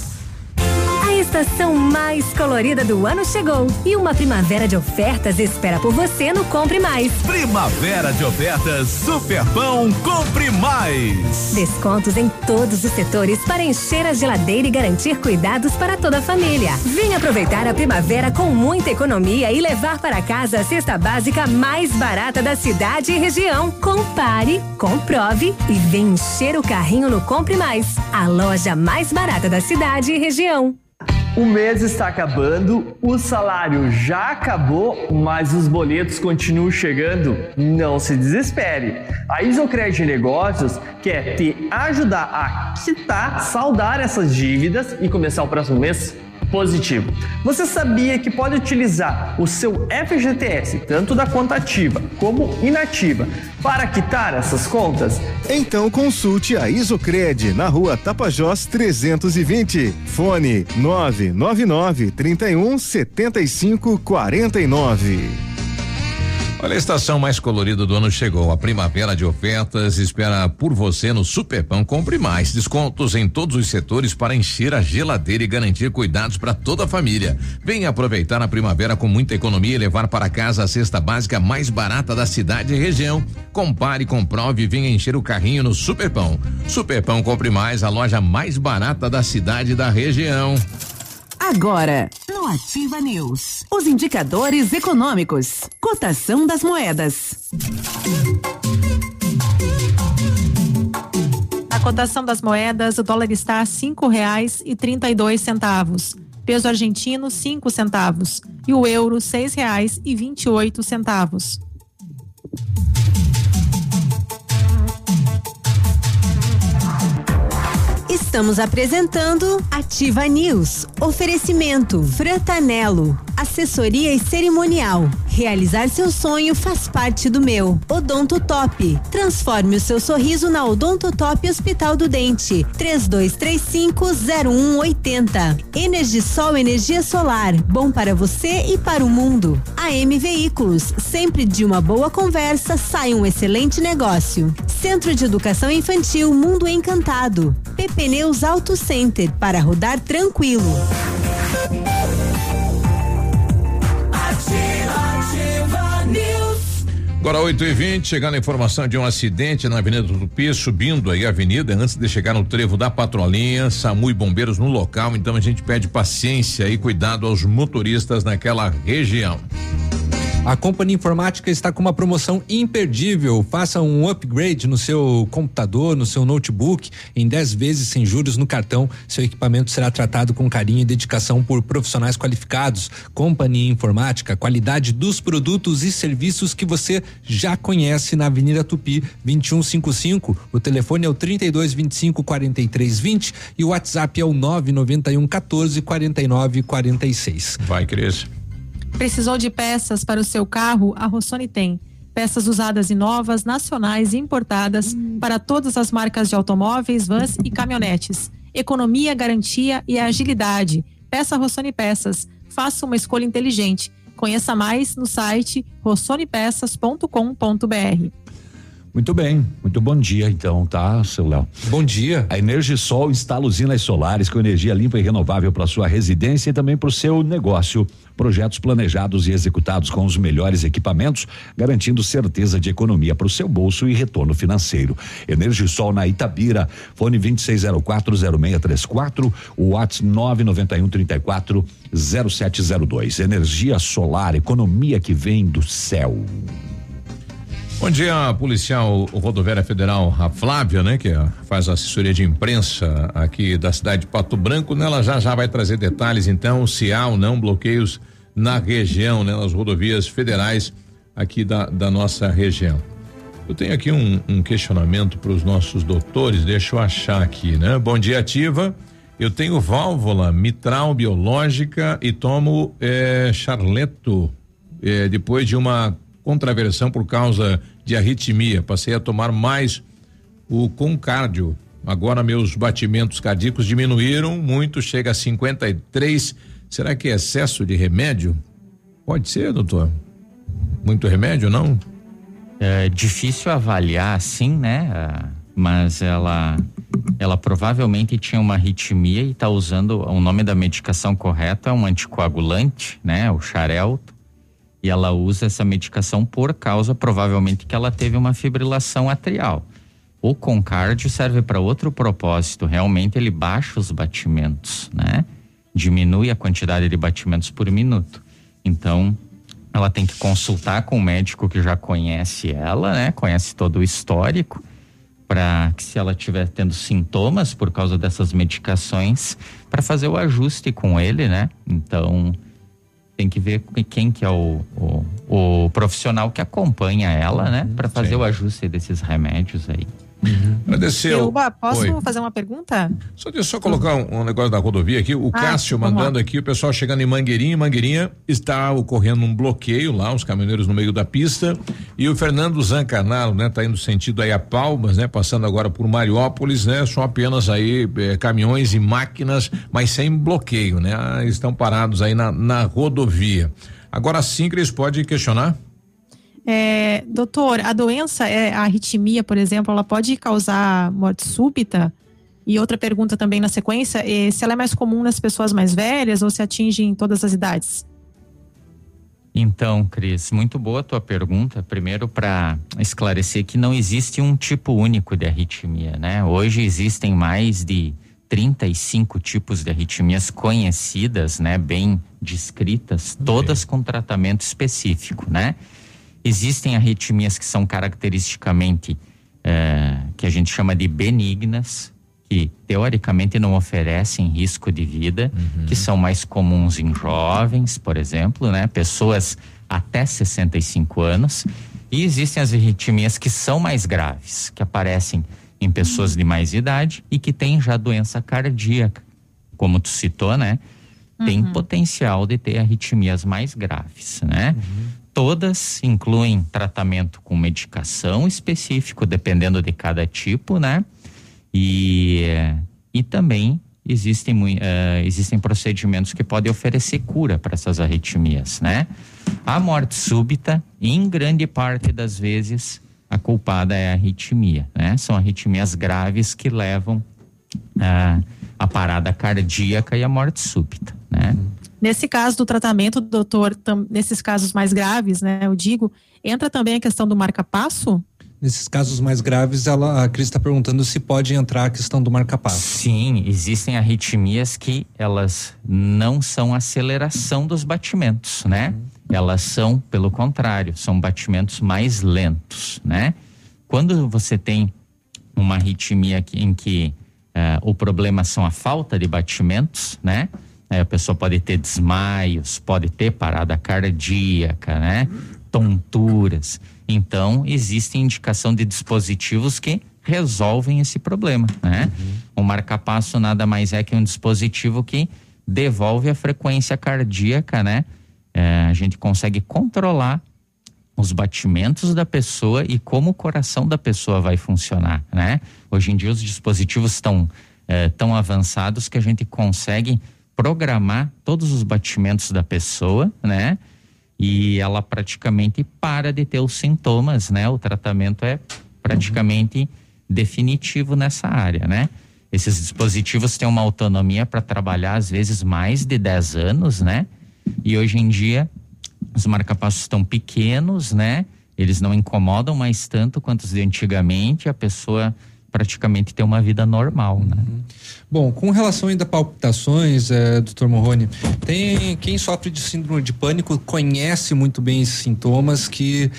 [SPEAKER 48] A estação mais colorida do ano chegou e uma primavera de ofertas espera por você no Compre Mais.
[SPEAKER 25] Primavera de ofertas Superpão Compre Mais.
[SPEAKER 48] Descontos em todos os setores para encher a geladeira e garantir cuidados para toda a família. Venha aproveitar a primavera com muita economia e levar para casa a cesta básica mais barata da cidade e região. Compare, comprove e vem encher o carrinho no Compre Mais, a loja mais barata da cidade e região.
[SPEAKER 49] O mês está acabando, o salário já acabou, mas os boletos continuam chegando. Não se desespere. A Isocred Negócios quer te ajudar a quitar, saldar essas dívidas e começar o próximo mês positivo. Você sabia que pode utilizar o seu FGTS, tanto da conta ativa como inativa, para quitar essas contas?
[SPEAKER 4] Então consulte a Isocred na rua Tapajós 320. Fone 999 31 75 49.
[SPEAKER 15] Olha, a estação mais colorida do ano chegou. A primavera de ofertas espera por você no Superpão. Compre mais. Descontos em todos os setores para encher a geladeira e garantir cuidados para toda a família. Venha aproveitar a primavera com muita economia e levar para casa a cesta básica mais barata da cidade e região. Compare, comprove e venha encher o carrinho no Superpão. Superpão Compre Mais, a loja mais barata da cidade e da região.
[SPEAKER 32] Agora, no Ativa News, os indicadores econômicos, cotação das moedas.
[SPEAKER 18] A cotação das moedas, o dólar está a cinco reais e trinta e dois centavos. Peso argentino, cinco centavos. E o euro, seis reais e vinte e oito centavos.
[SPEAKER 5] Estamos apresentando Ativa News. Oferecimento Frantanelo. Assessoria e cerimonial. Realizar seu sonho faz parte do meu. Odonto Top. Transforme o seu sorriso na Odonto Top Hospital do Dente. 32350180. Energisol energia solar. Bom para você e para o mundo. AM Veículos. Sempre de uma boa conversa sai um excelente negócio. Centro de Educação Infantil Mundo Encantado. PP Neus Auto Center para rodar tranquilo.
[SPEAKER 15] Agora 8 e 20 chegando a informação de um acidente na Avenida Tupi, subindo aí a avenida, antes de chegar no trevo da patrolinha, SAMU e bombeiros no local, então a gente pede paciência e cuidado aos motoristas naquela região.
[SPEAKER 16] A Companhia Informática está com uma promoção imperdível. Faça um upgrade no seu computador, no seu notebook, em 10 vezes sem juros no cartão. Seu equipamento será tratado com carinho e dedicação por profissionais qualificados. Companhia Informática, qualidade dos produtos e serviços que você já conhece na Avenida Tupi, 2155. O telefone é o 32 25 43 20 e o WhatsApp é o 991 14 49 46.
[SPEAKER 15] Vai, Cris.
[SPEAKER 18] Precisou de peças para o seu carro? A Rossoni tem. Peças usadas e novas, nacionais e importadas para todas as marcas de automóveis, vans e caminhonetes. Economia, garantia e agilidade. Peça Rossoni Peças. Faça uma escolha inteligente. Conheça mais no site rossonepeças.com.br.
[SPEAKER 3] Muito bem, muito bom dia então, tá, seu Léo?
[SPEAKER 16] Bom dia.
[SPEAKER 3] A Energisol instala usinas solares com energia limpa e renovável para sua residência e também para o seu negócio. Projetos planejados e executados com os melhores equipamentos, garantindo certeza de economia para o seu bolso e retorno financeiro. Energisol na Itabira, fone 26040634, o WhatsApp 991 34 0702. Energia solar, economia que vem do céu.
[SPEAKER 15] Bom dia, policial rodoviária federal, a Flávia, né, que faz assessoria de imprensa aqui da cidade de Pato Branco, né, ela já já vai trazer detalhes então se há ou não bloqueios na região, né, nas rodovias federais aqui da, da nossa região. Eu tenho aqui um, um questionamento para os nossos doutores, deixa eu achar aqui, né? Bom dia, ativa. Eu tenho válvula mitral biológica e tomo eh, charleto eh, depois de uma contraversão por causa de arritmia. Passei a tomar mais o concárdio. Agora meus batimentos cardíacos diminuíram muito, chega a 53. Será que é excesso de remédio? Pode ser, doutor. Muito remédio, não?
[SPEAKER 44] É difícil avaliar assim, né? Ah, Mas ela, ela provavelmente tinha uma arritmia e está usando o nome da medicação correta é um anticoagulante, né? O Xarelto. E ela usa essa medicação por causa, provavelmente, que ela teve uma fibrilação atrial. O concárdio serve para outro propósito. Realmente ele baixa os batimentos, né? Diminui a quantidade de batimentos por minuto. Então, ela tem que consultar com o médico que já conhece ela, né? Conhece todo o histórico, para que se ela estiver tendo sintomas por causa dessas medicações, para fazer o ajuste com ele, né? Então tem que ver com quem que é o, o, o profissional que acompanha ela, né? Para fazer o ajuste desses remédios aí.
[SPEAKER 15] Agradeceu.
[SPEAKER 18] Biruba, posso
[SPEAKER 15] Oi.
[SPEAKER 18] fazer uma pergunta?
[SPEAKER 15] Só deixa eu só colocar um, um negócio da rodovia aqui. O
[SPEAKER 18] Ah,
[SPEAKER 15] Cássio mandando
[SPEAKER 18] lá.
[SPEAKER 15] aqui, o pessoal chegando em Mangueirinha. Em Mangueirinha está ocorrendo um bloqueio lá, os caminhoneiros no meio da pista. E o Fernando Zancanaro, né, tá indo sentido aí a Palmas, né, passando agora por Mariópolis, né, são apenas aí eh, caminhões e máquinas, mas sem bloqueio, né, ah, estão parados aí na, na rodovia. Agora sim, Cris, pode questionar?
[SPEAKER 18] É, doutor, a doença, é, a arritmia, por exemplo, ela pode causar morte súbita? E outra pergunta também na sequência, é se ela é mais comum nas pessoas mais velhas ou se atinge em todas as idades?
[SPEAKER 44] Então, Cris, muito boa a tua pergunta. Primeiro, para esclarecer que não existe um tipo único de arritmia, né? Hoje existem mais de 35 tipos de arritmias conhecidas, né? Bem descritas, todas com tratamento específico, né? Existem arritmias que são caracteristicamente eh, que a gente chama de benignas, que teoricamente não oferecem risco de vida, que são mais comuns em jovens, por exemplo, né? Pessoas até 65 anos. E existem as arritmias que são mais graves, que aparecem em pessoas de mais idade e que têm já doença cardíaca, como tu citou, né? Tem potencial de ter arritmias mais graves, né? Todas incluem tratamento com medicação específico, dependendo de cada tipo, né? E, e também existem, eh, existem procedimentos que podem oferecer cura para essas arritmias, né? A morte súbita, em grande parte das vezes, a culpada é a arritmia, né? São arritmias graves que levam ah, a parada cardíaca e a morte súbita, né?
[SPEAKER 18] Nesse caso do tratamento, doutor, tam- nesses casos mais graves, né, eu digo, entra também a questão do marca-passo?
[SPEAKER 16] Nesses casos mais graves, ela, a Cris está perguntando se pode entrar a questão do marca-passo.
[SPEAKER 44] Sim, existem arritmias que elas não são aceleração dos batimentos, né? elas são, pelo contrário, são batimentos mais lentos, né? Quando você tem uma arritmia que- em que eh, o problema são a falta de batimentos, né? Aí a pessoa pode ter desmaios, pode ter parada cardíaca, né? Tonturas. Então, existe indicação de dispositivos que resolvem esse problema, né? O marcapasso nada mais é que um dispositivo que devolve a frequência cardíaca, né? É, a gente consegue controlar os batimentos da pessoa e como o coração da pessoa vai funcionar, né? Hoje em dia os dispositivos estão eh, tão avançados que a gente consegue programar todos os batimentos da pessoa, né? E ela praticamente para de ter os sintomas, né? O tratamento é praticamente definitivo nessa área, né? Esses dispositivos têm uma autonomia para trabalhar às vezes mais de 10 anos, né? E hoje em dia os marcapassos estão pequenos, né? Eles não incomodam mais tanto quanto os de antigamente, a pessoa praticamente tem uma vida normal, né?
[SPEAKER 16] Bom, com relação ainda a palpitações, é, doutor Morrone, tem quem sofre de síndrome de pânico conhece muito bem esses sintomas que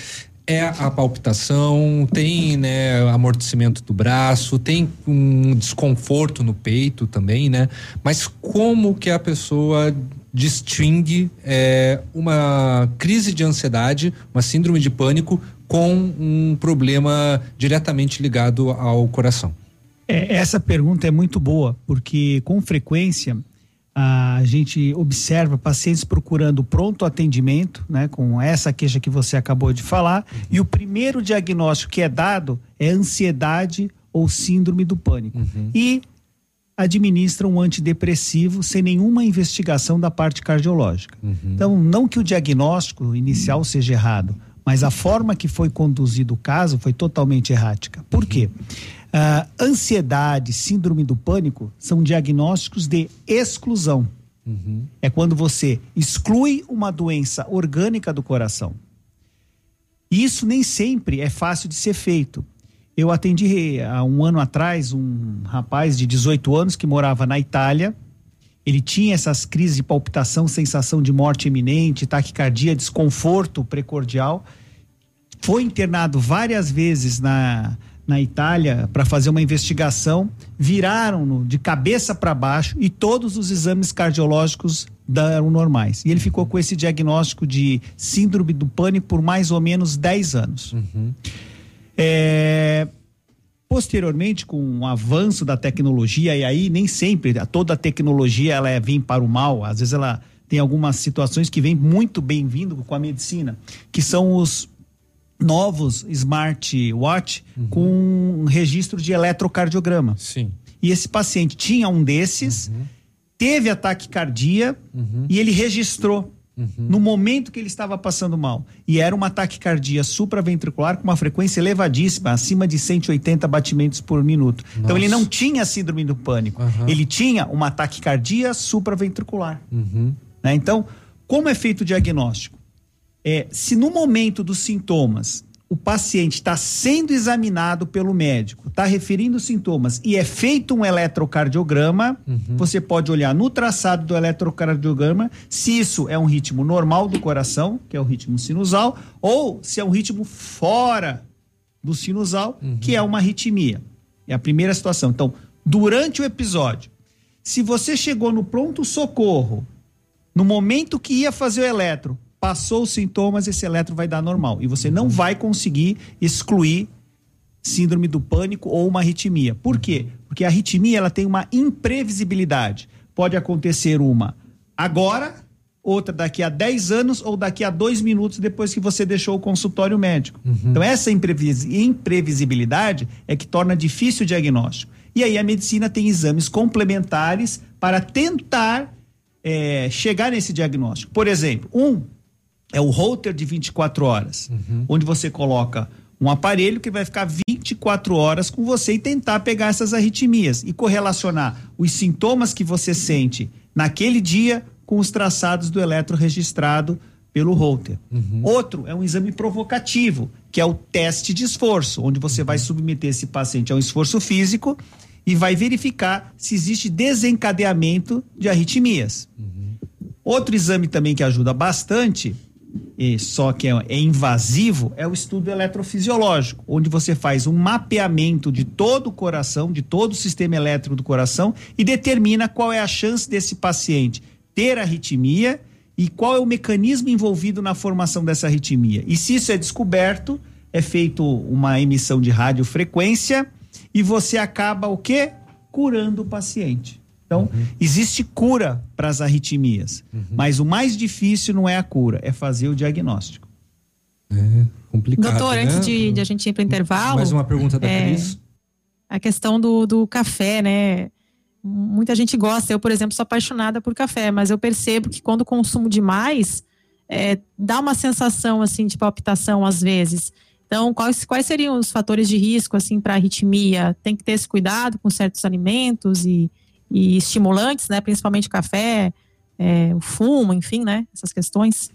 [SPEAKER 16] é a palpitação, tem né, amortecimento do braço, tem um desconforto no peito também, né? Mas como que a pessoa distingue é, uma crise de ansiedade, uma síndrome de pânico com um problema diretamente ligado ao coração?
[SPEAKER 43] É, essa pergunta é muito boa, porque com frequência a gente observa pacientes procurando pronto atendimento, né, com essa queixa que você acabou de falar, e o primeiro diagnóstico que é dado é ansiedade ou síndrome do pânico. E administram um antidepressivo sem nenhuma investigação da parte cardiológica. Então, não que o diagnóstico inicial seja errado, mas a forma que foi conduzido o caso foi totalmente errática. Por quê? Ah, ansiedade, síndrome do pânico são diagnósticos de exclusão. É quando você exclui uma doença orgânica do coração. E Isso nem sempre é fácil de ser feito. Eu atendi há um ano atrás um rapaz de 18 anos que morava na Itália. Ele tinha essas crises de palpitação, sensação de morte iminente, taquicardia, desconforto precordial. Foi internado várias vezes na, na Itália para fazer uma investigação. Viraram-no de cabeça para baixo e todos os exames cardiológicos deram normais. E ele ficou com esse diagnóstico de síndrome do pânico por mais ou menos 10 anos. É, posteriormente, com o avanço da tecnologia, e aí nem sempre toda a tecnologia ela é, vem para o mal, às vezes ela tem algumas situações que vem muito bem-vindo com a medicina, que são os novos smartwatch com um registro de eletrocardiograma.
[SPEAKER 16] Sim.
[SPEAKER 43] E esse paciente tinha um desses, teve ataque cardíaco e ele registrou no momento que ele estava passando mal. E era uma taquicardia supraventricular com uma frequência elevadíssima, acima de 180 batimentos por minuto. Então ele não tinha síndrome do pânico, ele tinha uma taquicardia supraventricular. né? Então, como é feito o diagnóstico? É, se no momento dos sintomas o paciente está sendo examinado pelo médico, está referindo sintomas e é feito um eletrocardiograma, você pode olhar no traçado do eletrocardiograma se isso é um ritmo normal do coração, que é o ritmo sinusal, ou se é um ritmo fora do sinusal, que é uma arritmia. É a primeira situação. Então, durante o episódio, se você chegou no pronto-socorro, no momento que ia fazer o eletro, passou os sintomas, esse eletro vai dar normal. E você não vai conseguir excluir síndrome do pânico ou uma arritmia. Por quê? Porque a arritmia ela tem uma imprevisibilidade. Pode acontecer uma agora, outra daqui a 10 anos ou daqui a dois minutos depois que você deixou o consultório médico. Então, essa imprevis- imprevisibilidade é que torna difícil o diagnóstico. E aí a medicina tem exames complementares para tentar é, chegar nesse diagnóstico. Por exemplo, um é o Holter de 24 horas, onde você coloca um aparelho que vai ficar 24 horas com você e tentar pegar essas arritmias e correlacionar os sintomas que você sente naquele dia com os traçados do eletro registrado pelo Holter. Outro é um exame provocativo, que é o teste de esforço, onde você vai submeter esse paciente a um esforço físico e vai verificar se existe desencadeamento de arritmias. Outro exame também que ajuda bastante e só que é, é invasivo, é o estudo eletrofisiológico, onde você faz um mapeamento de todo o coração, de todo o sistema elétrico do coração e determina qual é a chance desse paciente ter arritmia e qual é o mecanismo envolvido na formação dessa arritmia. E se isso é descoberto, é feito uma emissão de radiofrequência e você acaba o quê? Curando o paciente. Então, uhum. existe cura para as arritmias, uhum. mas o mais difícil não é a cura, é fazer o diagnóstico.
[SPEAKER 16] É complicado.
[SPEAKER 18] Doutor,
[SPEAKER 16] né?
[SPEAKER 18] antes de, de, a gente ir para o intervalo.
[SPEAKER 16] Mais uma pergunta da é, Cris.
[SPEAKER 18] A questão do, do café, né? Muita gente gosta. Eu, por exemplo, sou apaixonada por café, mas eu percebo que quando consumo demais, é, dá uma sensação assim de palpitação às vezes. Então, quais, quais seriam os fatores de risco assim para arritmia? Tem que ter esse cuidado com certos alimentos e e estimulantes, né? Principalmente café, é, o fumo, enfim, né? Essas questões.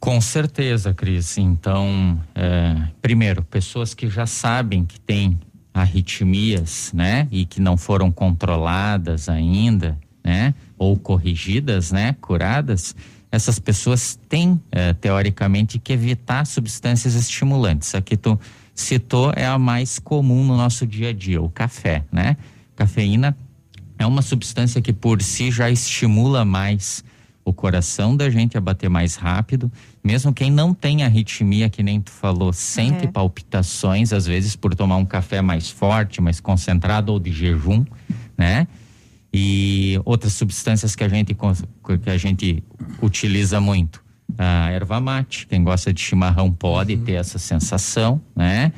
[SPEAKER 44] Com certeza, Cris. Então, é, primeiro, pessoas que já sabem que têm arritmias, né? E que não foram controladas ainda, né? Ou corrigidas, né? Curadas. Essas pessoas têm, é, teoricamente, que evitar substâncias estimulantes. A que tu citou é a mais comum no nosso dia a dia, o café, né? Cafeína é uma substância que por si já estimula mais o coração da gente a bater mais rápido. Mesmo quem não tem arritmia, que nem tu falou, sente é. palpitações, às vezes por tomar um café mais forte, mais concentrado ou de jejum, né? E outras substâncias que a gente, que a gente utiliza muito. A erva mate, quem gosta de chimarrão pode uhum. ter essa sensação, né?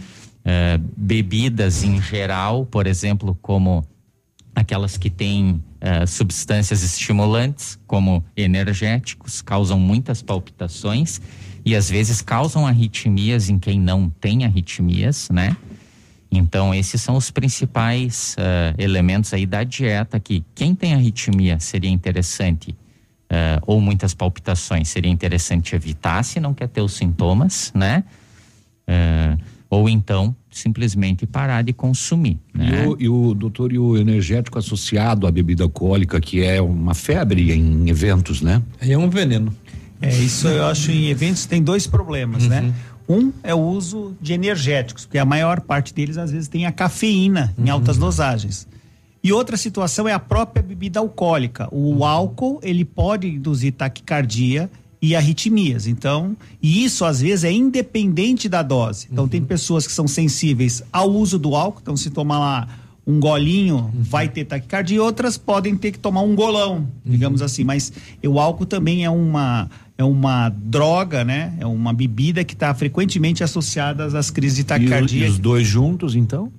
[SPEAKER 44] É, bebidas em geral, por exemplo, como aquelas que têm uh, substâncias estimulantes, como energéticos, causam muitas palpitações e às vezes causam arritmias em quem não tem arritmias, né? Então, esses são os principais uh, elementos aí da dieta que quem tem arritmia seria interessante, uh, ou muitas palpitações, seria interessante evitar se não quer ter os sintomas, né? Ou então simplesmente parar de consumir. Né?
[SPEAKER 3] E, o, e o doutor, e o energético associado à bebida alcoólica, que é uma febre em eventos, né?
[SPEAKER 16] É um veneno.
[SPEAKER 43] É, isso eu acho em eventos tem dois problemas, né? uhum. né? Um é o uso de energéticos, porque a maior parte deles às vezes tem a cafeína em uhum. altas dosagens. E outra situação é a própria bebida alcoólica. O uhum. álcool, ele pode induzir taquicardia e arritmias. Então, e isso às vezes é independente da dose. Então, uhum. tem pessoas que são sensíveis ao uso do álcool, então se tomar lá um golinho uhum. vai ter taquicardia e outras podem ter que tomar um golão, uhum. digamos assim. Mas o álcool também é uma é uma droga, né? É uma bebida que está frequentemente associada às crises de taquicardia.
[SPEAKER 3] E, e os dois juntos, então?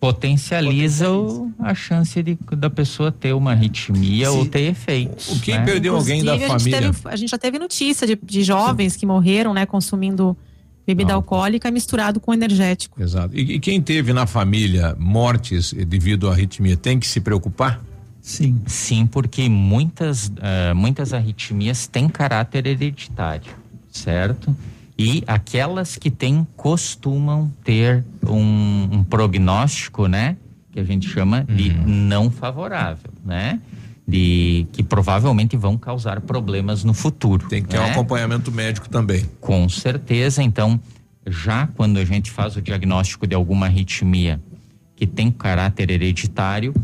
[SPEAKER 44] Potencializa, potencializa. a chance de, da pessoa ter uma arritmia Sim. ou ter efeitos.
[SPEAKER 15] O quem né? perdeu alguém da
[SPEAKER 18] a
[SPEAKER 15] família?
[SPEAKER 18] Teve, a gente já teve notícia de, de jovens Sim. que morreram, né, consumindo bebida Não. alcoólica misturado com energético.
[SPEAKER 15] Exato. E, e, quem teve na família mortes devido à arritmia tem que se preocupar?
[SPEAKER 44] Sim. Sim, porque muitas, uh, muitas arritmias têm caráter hereditário, certo? E aquelas que têm costumam ter um, um prognóstico, né, que a gente chama de uhum. não favorável, né? De que provavelmente vão causar problemas no futuro.
[SPEAKER 15] Tem que ter né? um acompanhamento médico também.
[SPEAKER 44] Com certeza, então, já quando a gente faz o diagnóstico de alguma arritmia que tem caráter hereditário,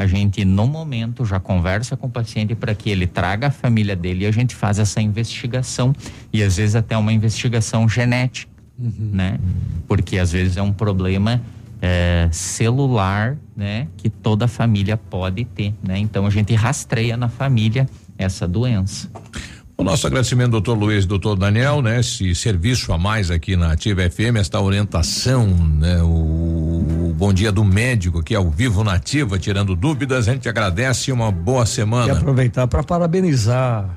[SPEAKER 44] a gente no momento já conversa com o paciente para que ele traga a família dele e a gente faz essa investigação e às vezes até uma investigação genética, uhum. né? Porque às vezes é um problema é, celular, né? Que toda família pode ter, né? Então a gente rastreia na família essa doença.
[SPEAKER 15] O nosso agradecimento, doutor Luiz, doutor Daniel, né? Esse serviço a mais aqui na Ativa FM, esta orientação, né? O, o bom dia do médico que é ao vivo na Ativa, tirando dúvidas, a gente agradece uma boa semana. E
[SPEAKER 20] aproveitar para parabenizar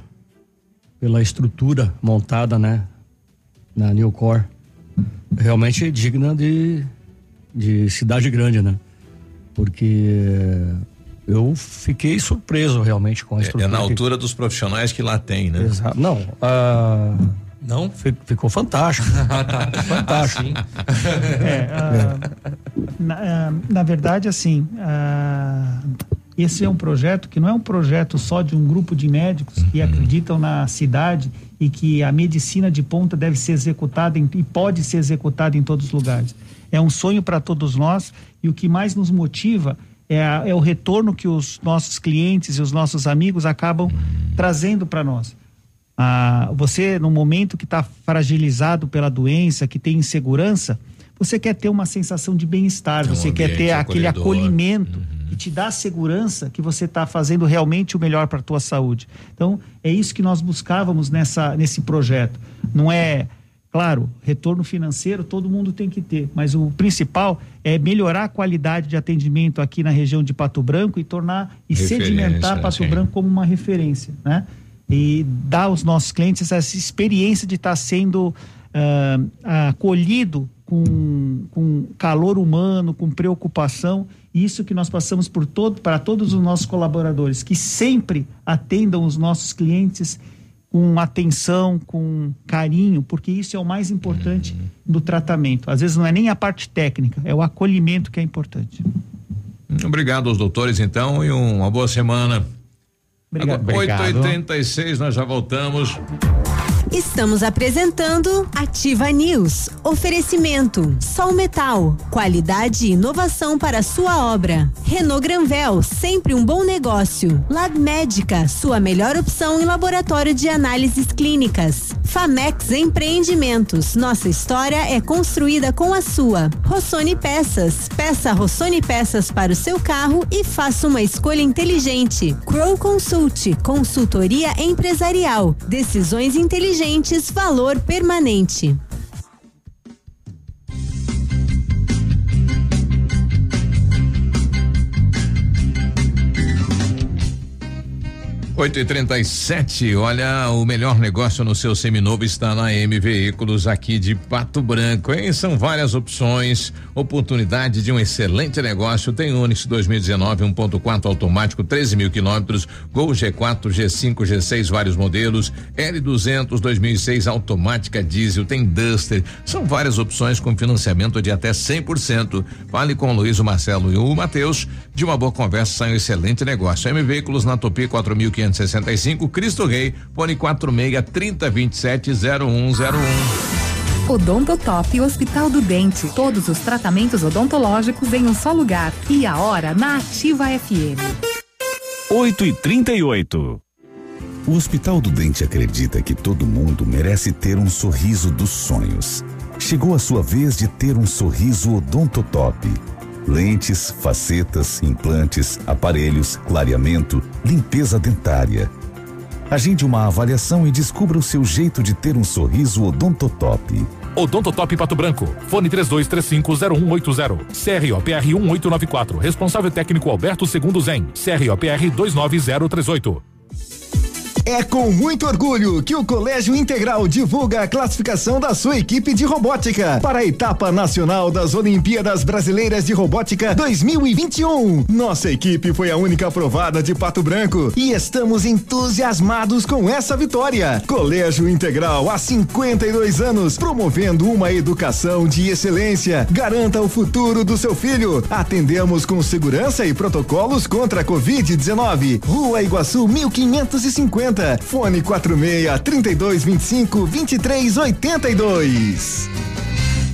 [SPEAKER 20] pela estrutura montada, né? Na Newcore. Realmente digna de, de cidade grande, né? Porque eu fiquei surpreso realmente com a estrutura.
[SPEAKER 15] É, é na altura que... dos profissionais que lá tem, né?
[SPEAKER 20] Exato. Não, uh, não, [laughs] ficou fantástico. Ah, tá. Fantástico.
[SPEAKER 43] é, uh, [laughs] na, uh, na, verdade, assim, esse é um projeto que não é um projeto só de um grupo de médicos que acreditam na cidade e que a medicina de ponta deve ser executada em, e pode ser executada em todos os lugares. É um sonho para todos nós e o que mais nos motiva é, a- é o retorno que os nossos clientes e os nossos amigos acabam trazendo para nós. Ah, você, no momento que está fragilizado pela doença, que tem insegurança, você quer ter uma sensação de bem-estar, você quer ter aquele acolhimento que te dá segurança que você está fazendo realmente o melhor para a tua saúde. Então, é isso que nós buscávamos nessa, nesse projeto. Não é, claro, retorno financeiro todo mundo tem que ter, mas o principal é melhorar a qualidade de atendimento aqui na região de Pato Branco e tornar e
[SPEAKER 15] Referência,
[SPEAKER 43] sedimentar Pato
[SPEAKER 15] sim.
[SPEAKER 43] Branco como uma referência, né? E dar aos nossos clientes essa experiência de estar sendo ah, acolhido com, com calor humano, com preocupação. Isso que nós passamos por todo, para todos os nossos colaboradores, que sempre atendam os nossos clientes com atenção, com carinho, porque isso é o mais importante do tratamento. Às vezes não é nem a parte técnica, é o acolhimento que é importante.
[SPEAKER 15] Obrigado aos doutores, então, e uma boa semana.
[SPEAKER 43] Obrigado.
[SPEAKER 15] Agora,
[SPEAKER 43] Obrigado.
[SPEAKER 15] 8h36, nós já voltamos.
[SPEAKER 5] Estamos apresentando Ativa News. Oferecimento: Sol Metal. Qualidade e inovação para sua obra. Renault Granvel, sempre um bom negócio. Lab Médica, sua melhor opção em laboratório de análises clínicas. Famex Empreendimentos. Nossa história é construída com a sua. Rossoni Peças. Peça Rossoni Peças para o seu carro e faça uma escolha inteligente. Crow Consult. Consultoria empresarial. Decisões inteligentes. Valor permanente.
[SPEAKER 15] Oito e trinta e sete, olha, o melhor negócio no seu seminovo está na M Veículos aqui de Pato Branco, hein? São várias opções, oportunidade de um excelente negócio, tem Onix 2019 1.4 automático, 13 mil quilômetros, Gol G4, G5, G6, vários modelos, L200 2006 automática diesel, tem Duster, são várias opções com financiamento de até 100%. Fale com o Luiz, o Marcelo e o Matheus, de uma boa conversa sai um excelente negócio. M Veículos na Tupi 4565, Cristo Rei, fone 46 3027 0101.
[SPEAKER 50] Odontotop Hospital do Dente. Todos os tratamentos odontológicos em um só lugar. E a hora na Ativa FM.
[SPEAKER 24] 8 e 38 O Hospital do Dente acredita que todo mundo merece ter um sorriso dos sonhos. Chegou a sua vez de ter um sorriso odontotop. Lentes, facetas, implantes, aparelhos, clareamento, limpeza dentária. Agende uma avaliação e descubra o seu jeito de ter um sorriso odontotop.
[SPEAKER 51] Odontotop Pato Branco. Fone 32350180. CROPR 1894. Responsável técnico Alberto Segundo Zen. CROPR 29038.
[SPEAKER 4] É com muito orgulho que o Colégio Integral divulga a classificação da sua equipe de robótica para a etapa nacional das Olimpíadas Brasileiras de Robótica 2021. Nossa equipe foi a única aprovada de Pato Branco e estamos entusiasmados com essa vitória. Colégio Integral há 52 anos promovendo uma educação de excelência. Garanta o futuro do seu filho. Atendemos com segurança e protocolos contra a Covid-19. Rua Iguaçu 1550. Fone 46 3225 2382.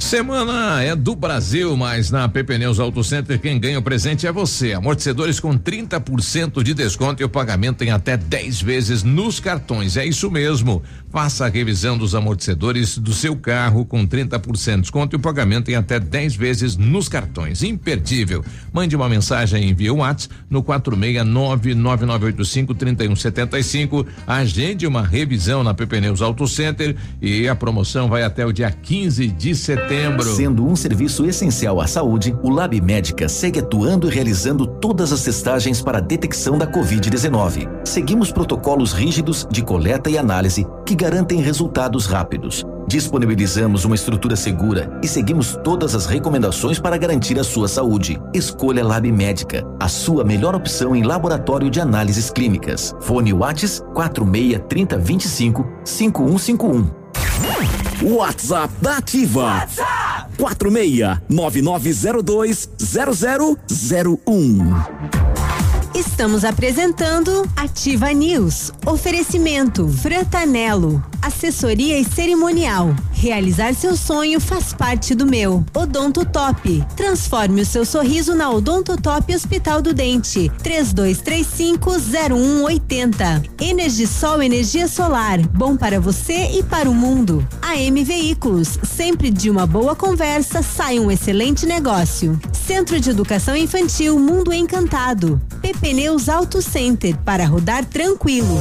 [SPEAKER 15] Semana é do Brasil, mas na PP Neus Auto Center quem ganha o presente é você. Amortecedores com 30% de desconto e o pagamento em até 10 vezes nos cartões. É isso mesmo. Faça a revisão dos amortecedores do seu carro com 30% de desconto e o pagamento em até 10 vezes nos cartões. Imperdível. Mande uma mensagem e envie o WhatsApp no 46999853175. Agende uma revisão na PP Neus Auto Center e a promoção vai até o dia 15 de setembro.
[SPEAKER 21] Sendo um serviço essencial à saúde, o Lab Médica segue atuando e realizando todas as testagens para a detecção da Covid-19. Seguimos protocolos rígidos de coleta e análise que garantem resultados rápidos. Disponibilizamos uma estrutura segura e seguimos todas as recomendações para garantir a sua saúde. Escolha Lab Médica, a sua melhor opção em laboratório de análises clínicas. Fone Whats 46 30 25 5151.
[SPEAKER 24] WhatsApp da Ativa. WhatsApp 46 9902 0001.
[SPEAKER 5] Estamos apresentando Ativa News. Oferecimento Frantanelo. Assessoria e cerimonial. Realizar seu sonho faz parte do meu. Odonto Top. Transforme o seu sorriso na Odonto Top Hospital do Dente. 32350180. Energisol energia solar. Bom para você e para o mundo. AM Veículos. Sempre de uma boa conversa sai um excelente negócio. Centro de Educação Infantil Mundo Encantado. PP Neus Auto Center para rodar tranquilo.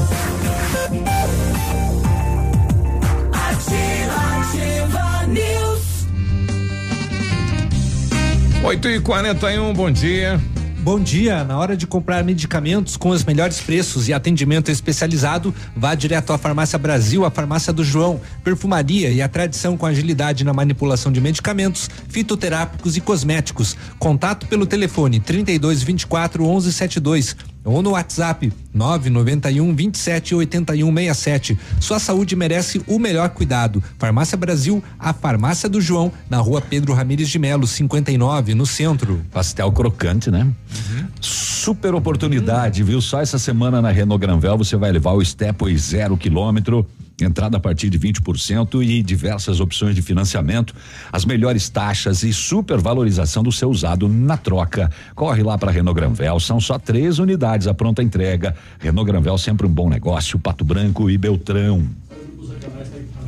[SPEAKER 15] 8 e 41 bom dia.
[SPEAKER 16] Bom dia. Na hora de comprar medicamentos com os melhores preços e atendimento especializado, vá direto à Farmácia Brasil, a Farmácia do João. Perfumaria e a tradição com agilidade na manipulação de medicamentos, fitoterápicos e cosméticos. Contato pelo telefone 32 24 11 72 ou no WhatsApp 991 27 81 67. Sua saúde merece o melhor cuidado. Farmácia Brasil, a farmácia do João, na rua Pedro Ramires de Melo, 59, no centro.
[SPEAKER 3] Pastel crocante, né? Super oportunidade, viu? Só essa semana na Renault Granvel você vai levar o Stepway zero quilômetro. Entrada a partir de 20% e diversas opções de financiamento, as melhores taxas e supervalorização do seu usado na troca. Corre lá para Renault Granvel, são só três unidades a pronta entrega. Renault Granvel sempre um bom negócio, Pato Branco e Beltrão.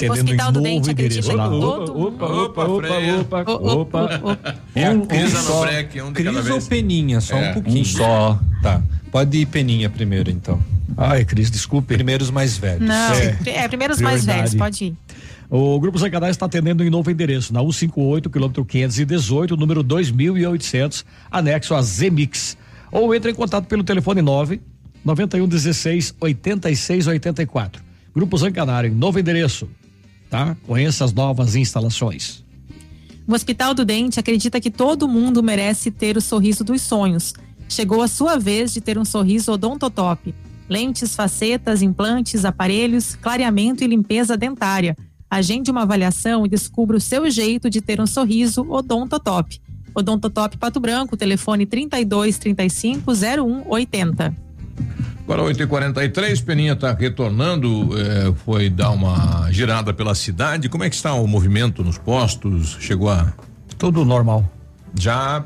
[SPEAKER 18] Hospital do Dente acredita
[SPEAKER 3] lá.
[SPEAKER 18] que todo
[SPEAKER 3] Opa, opa, opa, opa, opa.
[SPEAKER 16] É
[SPEAKER 15] Um-
[SPEAKER 16] um,
[SPEAKER 15] um Pisa no
[SPEAKER 16] só.
[SPEAKER 15] breque, um de
[SPEAKER 16] Cris ou. Peninha? Só
[SPEAKER 15] É.
[SPEAKER 16] um pouquinho.
[SPEAKER 3] Um só.
[SPEAKER 16] Tá. Pode ir Peninha primeiro, então.
[SPEAKER 20] Ai, Cris, desculpe.
[SPEAKER 16] Primeiros mais velhos.
[SPEAKER 18] Não,
[SPEAKER 20] É.
[SPEAKER 18] é, primeiro os mais velhos, pode ir.
[SPEAKER 20] O Grupo Zancanais está atendendo em novo endereço, na 158, quilômetro 518, número 2800, anexo a Zemix. Ou entre em contato pelo telefone 9 91 16 86 84. Grupo Zancanaro, em novo endereço, tá? Conheça as novas instalações.
[SPEAKER 18] O Hospital do Dente acredita que todo mundo merece ter o sorriso dos sonhos. Chegou a sua vez de ter um sorriso odontotop. Lentes, facetas, implantes, aparelhos, clareamento e limpeza dentária. Agende uma avaliação e descubra o seu jeito de ter um sorriso odontotop. Odontotop Pato Branco, telefone 32 35 01 80.
[SPEAKER 15] Agora 8h43, Peninha está retornando, eh, foi dar uma girada pela cidade. Como é que está o movimento nos postos? Chegou a.
[SPEAKER 20] Tudo normal.
[SPEAKER 15] Já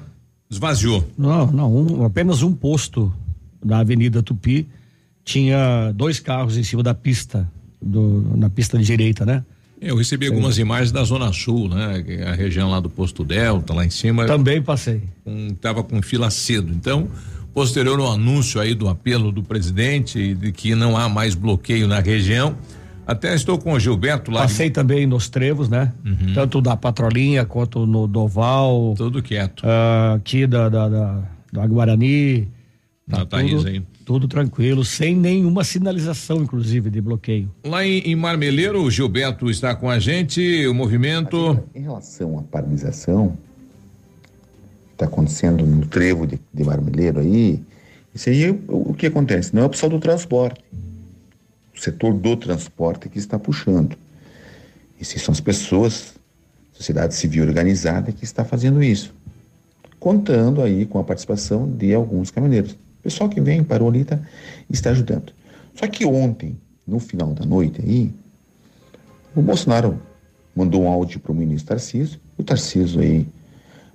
[SPEAKER 15] esvaziou.
[SPEAKER 20] Não, não, um- apenas um posto da Avenida Tupi tinha dois carros em cima da pista, do, na pista de direita, né?
[SPEAKER 15] Eu recebi algumas imagens da Zona Sul, né? A região lá do posto Delta, lá em cima.
[SPEAKER 20] Também passei.
[SPEAKER 15] Com, tava com fila cedo. Então, posterior ao anúncio aí do apelo do presidente de que não há mais bloqueio na região, até estou com o Gilberto lá.
[SPEAKER 20] Passei também nos trevos, né? Tanto da Patrolinha quanto no Doval.
[SPEAKER 15] Tudo quieto.
[SPEAKER 20] aqui da, da, da, da Guarani.
[SPEAKER 15] Da
[SPEAKER 20] Tá
[SPEAKER 15] Thaís
[SPEAKER 20] tudo,
[SPEAKER 15] aí.
[SPEAKER 20] tudo tranquilo, sem nenhuma sinalização, inclusive, de bloqueio.
[SPEAKER 15] Lá em, em Marmeleiro, o Gilberto está com a gente, o movimento.
[SPEAKER 52] Em relação à paralisação está acontecendo no trevo de, de Marmeleiro aí, isso aí o, que acontece? Não é o pessoal do transporte. O setor do transporte que está puxando. Essas são as pessoas, sociedade civil organizada que está fazendo isso. Contando aí com a participação de alguns caminhoneiros. O pessoal que vem, parou ali, tá, está ajudando. Só que ontem, no final da noite aí, o Bolsonaro mandou um áudio para o ministro Tarciso, o Tarciso aí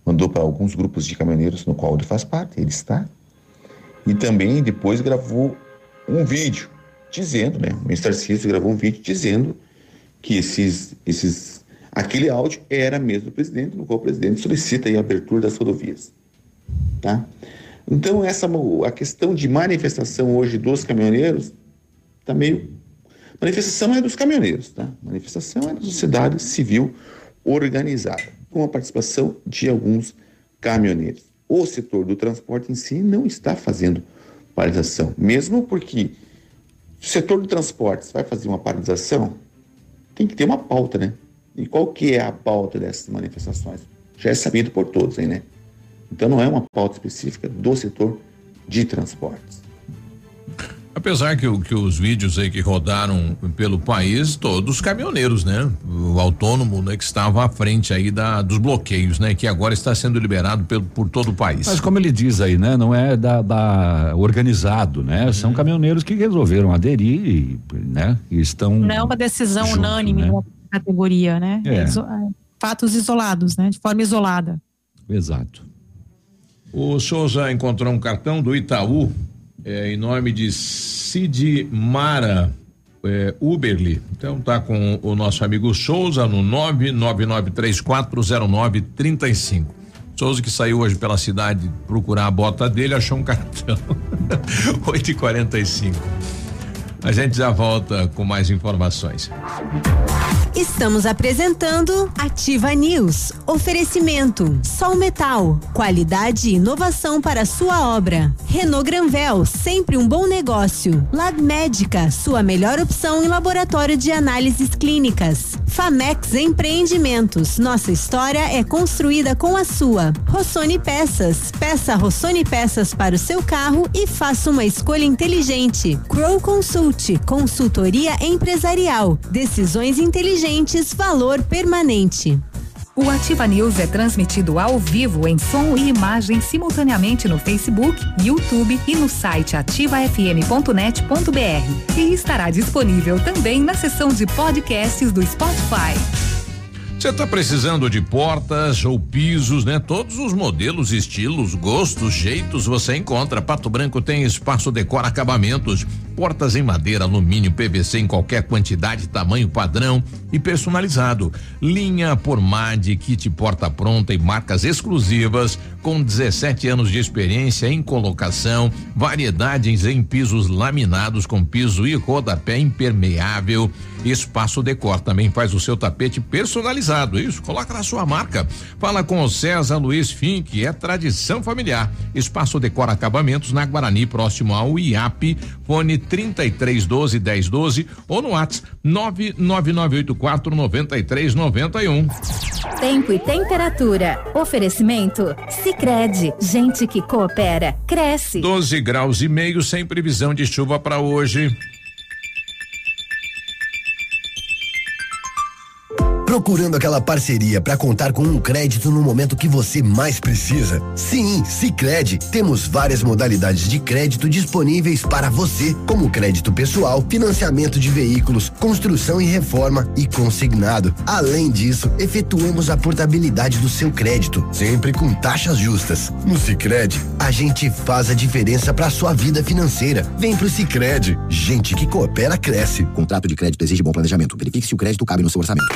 [SPEAKER 52] mandou para alguns grupos de caminhoneiros no qual ele faz parte, ele está, e também depois gravou um vídeo dizendo, né, o ministro Tarciso gravou um vídeo dizendo que esses, esses, aquele áudio era mesmo do presidente, no qual o presidente solicita a abertura das rodovias, tá? Então essa a questão de manifestação hoje dos caminhoneiros está meio Manifestação é dos caminhoneiros, tá? Manifestação é da sociedade civil organizada, com a participação de alguns caminhoneiros. O setor do transporte em si não está fazendo paralisação, mesmo porque o setor do transporte vai fazer uma paralisação, tem que ter uma pauta, né? E qual que é a pauta dessas manifestações? Já é sabido por todos aí, né? Então não é uma pauta específica do setor de transportes.
[SPEAKER 15] Apesar que, que os vídeos aí que rodaram pelo país, todos caminhoneiros, né? O autônomo, né? Que estava à frente aí da, dos bloqueios, né? Que agora está sendo liberado pelo, por todo o país.
[SPEAKER 3] Mas como ele diz aí, né? Não é da, da organizado, né?
[SPEAKER 15] Uhum.
[SPEAKER 3] São caminhoneiros que resolveram aderir, e, né? E estão.
[SPEAKER 18] Não é uma decisão
[SPEAKER 3] junto,
[SPEAKER 18] unânime
[SPEAKER 3] né?
[SPEAKER 18] da categoria, né?
[SPEAKER 3] É.
[SPEAKER 18] É, Fatos isolados, né? De forma isolada.
[SPEAKER 3] Exato.
[SPEAKER 15] O Souza encontrou um cartão do Itaú é, em nome de Cid Mara é. Então tá com o nosso amigo Souza no 999340935. Souza que saiu hoje pela cidade procurar a bota dele, achou um cartão. [laughs] 8 e 45 A gente já volta com mais informações.
[SPEAKER 5] Estamos apresentando Ativa News. Oferecimento: Sol Metal, qualidade e inovação para sua obra. Renault Granvel, sempre um bom negócio. Lab Médica, sua melhor opção em laboratório de análises clínicas. Famex Empreendimentos, nossa história é construída com a sua. Rossoni Peças, peça Rossoni Peças para o seu carro e faça uma escolha inteligente. Crow Consult, consultoria empresarial, decisões inteligentes, valor permanente.
[SPEAKER 32] O Ativa News é transmitido ao vivo em som e imagem simultaneamente no Facebook, YouTube e no site ativafm.net.br. E estará disponível também na seção de podcasts do Spotify.
[SPEAKER 15] Você está precisando de portas ou pisos, né? Todos os modelos, estilos, gostos, jeitos você encontra. Pato Branco tem espaço decora acabamentos, portas em madeira, alumínio, PVC em qualquer quantidade, tamanho padrão e personalizado. Linha por MAD, kit porta pronta e marcas exclusivas com 17 anos de experiência em colocação, variedades em pisos laminados com piso e rodapé impermeável. Espaço Decor também faz o seu tapete personalizado, isso, coloca na sua marca. Fala com o César Luiz Fink, é tradição familiar. Espaço Decor Acabamentos na Guarani, próximo ao IAP, fone 3312 1012 ou no WhatsApp 99984 9391.
[SPEAKER 53] Tempo e temperatura. Oferecimento? Sicredi Gente que coopera, cresce.
[SPEAKER 15] 12 graus e meio sem previsão de chuva para hoje.
[SPEAKER 24] Procurando aquela parceria para contar com um crédito no momento que você mais precisa? Sim, Sicredi. Temos várias modalidades de crédito disponíveis para você, como crédito pessoal, financiamento de veículos, construção e reforma e consignado. Além disso, efetuamos a portabilidade do seu crédito, sempre com taxas justas. No Sicredi, a gente faz a diferença para sua vida financeira. Vem pro Sicredi. Gente que coopera cresce. Contrato de crédito exige bom planejamento. Verifique se o crédito cabe no seu orçamento.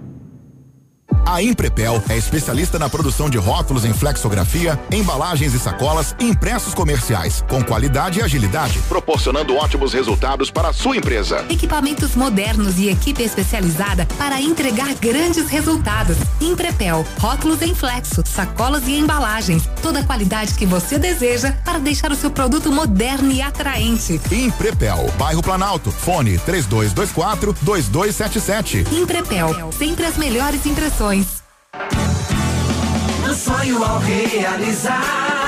[SPEAKER 47] A Imprepel é especialista na produção de rótulos em flexografia, embalagens e sacolas e impressos comerciais, com qualidade e agilidade, proporcionando ótimos resultados para a sua empresa.
[SPEAKER 32] Equipamentos modernos e equipe especializada para entregar grandes resultados. Imprepel, rótulos em flexo, sacolas e embalagens. Toda a qualidade que você deseja para deixar o seu produto moderno e atraente.
[SPEAKER 47] Imprepel, bairro Planalto, fone 3224 2277.
[SPEAKER 32] Imprepel, sempre as melhores impressões.
[SPEAKER 50] Um sonho ao realizar.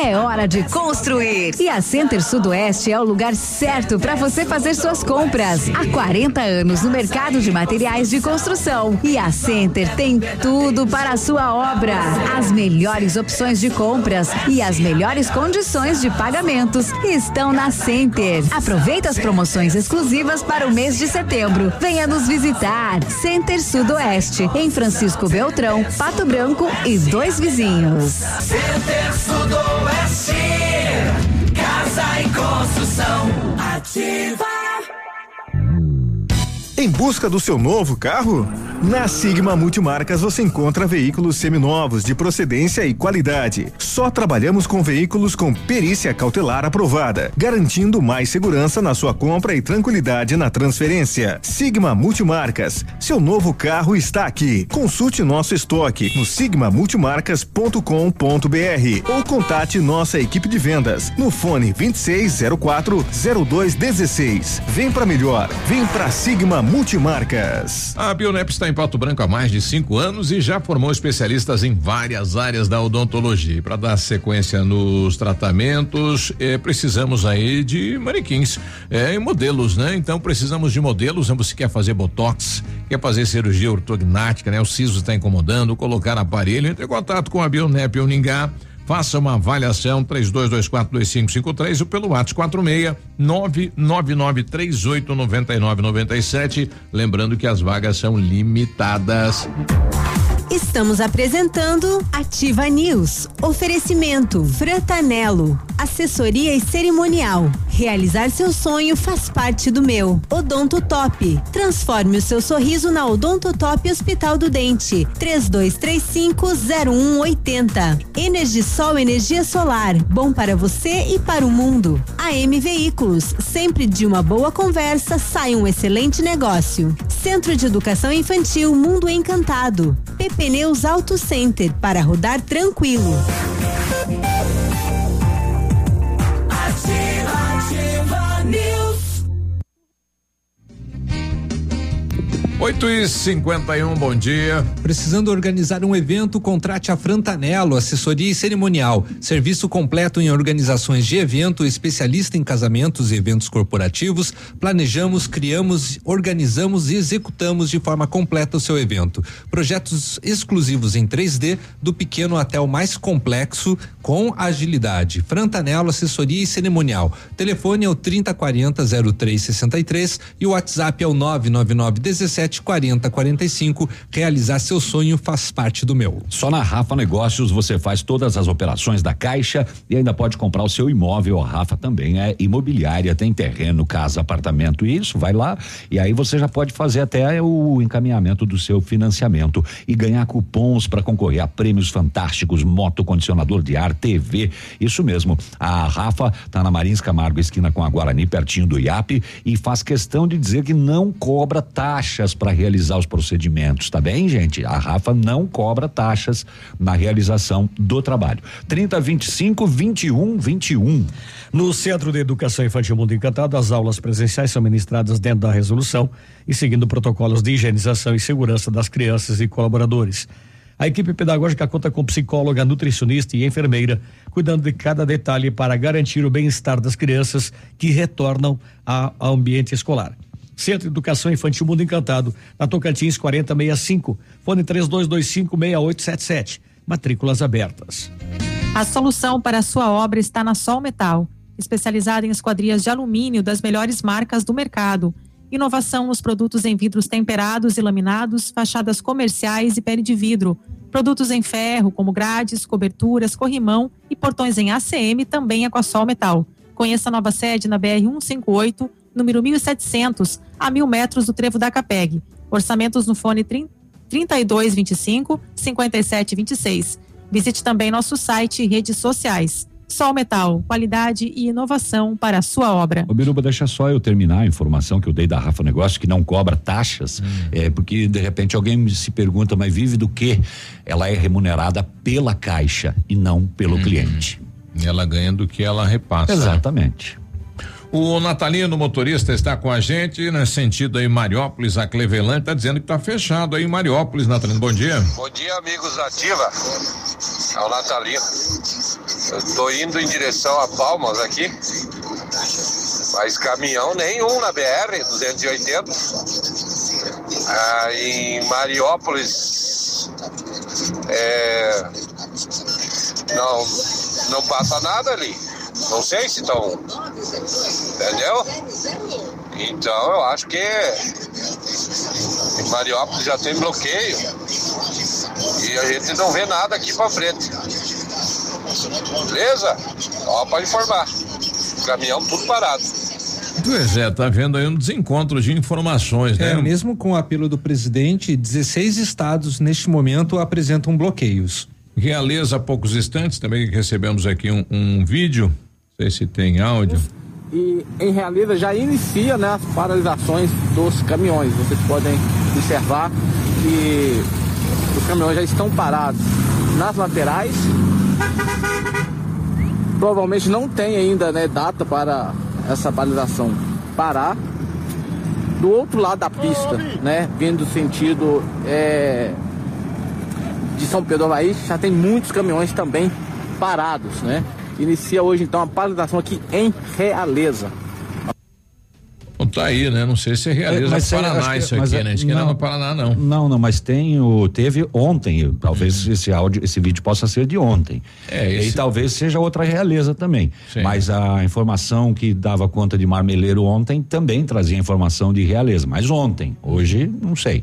[SPEAKER 32] É hora de construir. E a Center Sudoeste é o lugar certo para você fazer suas compras. Há 40 anos no mercado de materiais de construção. E a Center tem tudo para a sua obra. As melhores opções de compras e as melhores condições de pagamentos estão na Center. Aproveita as promoções exclusivas para o mês de setembro. Venha nos visitar. Center Sudoeste, em Francisco Beltrão, Pato Branco e dois vizinhos.
[SPEAKER 50] Center Sudoeste. Casa e construção. Ativa.
[SPEAKER 4] Em busca do seu novo carro? Na Sigma Multimarcas você encontra veículos seminovos de procedência e qualidade. Só trabalhamos com veículos com perícia cautelar aprovada, garantindo mais segurança na sua compra e tranquilidade na transferência. Sigma Multimarcas, seu novo carro está aqui. Consulte nosso estoque no sigmamultimarcas.com.br ou contate nossa equipe de vendas no fone 2604 0216. Vem para melhor, vem para Sigma Multimarcas.
[SPEAKER 15] A Bionep está em Pato Branco há mais de cinco anos e já formou especialistas em várias áreas da odontologia. Para dar sequência nos tratamentos, eh, precisamos aí de manequins eh, e modelos, né? Então precisamos de modelos. Você quer fazer botox, quer fazer cirurgia ortognática, né? O siso está incomodando, colocar aparelho, entre em contato com a Bionep Uningá. Faça uma avaliação 32242553 ou pelo WhatsApp 46 999389997. Lembrando que as vagas são limitadas.
[SPEAKER 5] Estamos apresentando Ativa News. Oferecimento Fratanelo. Assessoria e cerimonial. Realizar seu sonho faz parte do meu. Odonto Top. Transforme o seu sorriso na Odonto Top Hospital do Dente. 32350180. Energisol energia solar. Bom para você e para o mundo. AM Veículos. Sempre de uma boa conversa sai um excelente negócio. Centro de Educação Infantil Mundo Encantado. Pneus Auto Center para rodar tranquilo.
[SPEAKER 15] 8 e 51 bom dia.
[SPEAKER 16] Precisando organizar um evento, contrate a Frantanelo, assessoria e cerimonial. Serviço completo em organizações de evento, especialista em casamentos e eventos corporativos. Planejamos, criamos, organizamos e executamos de forma completa o seu evento. Projetos exclusivos em 3D, do pequeno até o mais complexo, com agilidade. Frantanelo, assessoria e cerimonial. Telefone é o 3040 0363 e o WhatsApp é o 999 17 40 45. Realizar seu sonho faz parte do meu.
[SPEAKER 3] Só na Rafa Negócios você faz todas as operações da Caixa e ainda pode comprar o seu imóvel. A Rafa também é imobiliária, tem terreno, casa, apartamento. Isso, vai lá e aí você já pode fazer até o encaminhamento do seu financiamento e ganhar cupons para concorrer a prêmios fantásticos, moto, condicionador de ar, TV. Isso mesmo. A Rafa tá na Marins Camargo, esquina com a Guarani, pertinho do IAP, e faz questão de dizer que não cobra taxas para realizar os procedimentos, tá bem, gente? A Rafa não cobra taxas na realização do trabalho. 30 25 21 21.
[SPEAKER 20] No Centro de Educação Infantil Mundo Encantado, as aulas presenciais são ministradas dentro da resolução e seguindo protocolos de higienização e segurança das crianças e colaboradores. A equipe pedagógica conta com psicóloga, nutricionista e enfermeira, cuidando de cada detalhe para garantir o bem-estar das crianças que retornam ao ambiente escolar. Centro de Educação Infantil Mundo Encantado, na Tocantins 4065, fone 32256877. Matrículas abertas.
[SPEAKER 18] A solução para a sua obra está na Sol Metal, especializada em esquadrias de alumínio das melhores marcas do mercado. Inovação nos produtos em vidros temperados e laminados, fachadas comerciais e pele de vidro. Produtos em ferro, como grades, coberturas, corrimão e portões em ACM também é com a Sol Metal. Conheça a nova sede na BR 158, número 1700, a mil metros do Trevo da Capeg. Orçamentos no fone 30 3225 5726. Visite também nosso site e redes sociais. Sol Metal, qualidade e inovação para a sua obra.
[SPEAKER 3] Ô Biruba, deixa só eu terminar a informação que eu dei da Rafa Negócio, que não cobra taxas, é porque de repente alguém se pergunta, mas vive do quê? Ela é remunerada pela caixa e não pelo cliente.
[SPEAKER 15] E ela ganha do que ela repassa.
[SPEAKER 3] Exatamente.
[SPEAKER 15] O Natalino motorista está com a gente nesse sentido aí Mariópolis a Cleveland tá dizendo que tá fechado aí Mariópolis, Natalino. Bom dia.
[SPEAKER 54] Bom dia, amigos Ativa. É o Natalino. Eu tô indo em direção a Palmas aqui. Mas caminhão nenhum na BR 280. Ah, em Mariópolis é, não não passa nada ali. Não sei se estão. Entendeu? Então eu acho que em Mariópolis já tem bloqueio. E a gente não vê nada aqui pra frente. Beleza? Só para informar. Caminhão tudo parado.
[SPEAKER 15] Pois é, tá vendo aí um desencontro de informações, né?
[SPEAKER 16] É, mesmo com o apelo do presidente, 16 estados neste momento apresentam bloqueios.
[SPEAKER 15] Realeza há poucos instantes, também recebemos aqui um, um vídeo. Sei se tem áudio.
[SPEAKER 55] e em Realeza já inicia né, as paralisações dos caminhões. Vocês podem observar que os caminhões já estão parados nas laterais. Provavelmente não tem ainda né, data para essa paralisação parar. do outro lado da pista, né? Vindo sentido é, de São Pedro Havaí, já tem muitos caminhões também parados, né? Inicia hoje então a paralisação aqui em Realeza.
[SPEAKER 15] Bom, tá aí, né? Não sei se é realiza
[SPEAKER 3] mas,
[SPEAKER 15] Paraná
[SPEAKER 3] que-
[SPEAKER 15] isso
[SPEAKER 3] mas
[SPEAKER 15] aqui,
[SPEAKER 3] é-
[SPEAKER 15] né? Acho que não é no Paraná, não.
[SPEAKER 3] Não, não, mas tem o. Teve ontem, talvez esse áudio, esse vídeo possa ser de ontem.
[SPEAKER 15] É,
[SPEAKER 3] E
[SPEAKER 15] esse-
[SPEAKER 3] talvez seja outra realeza também. Mas a informação que dava conta de Marmeleiro ontem também trazia informação de realeza. Mas ontem, hoje, não sei.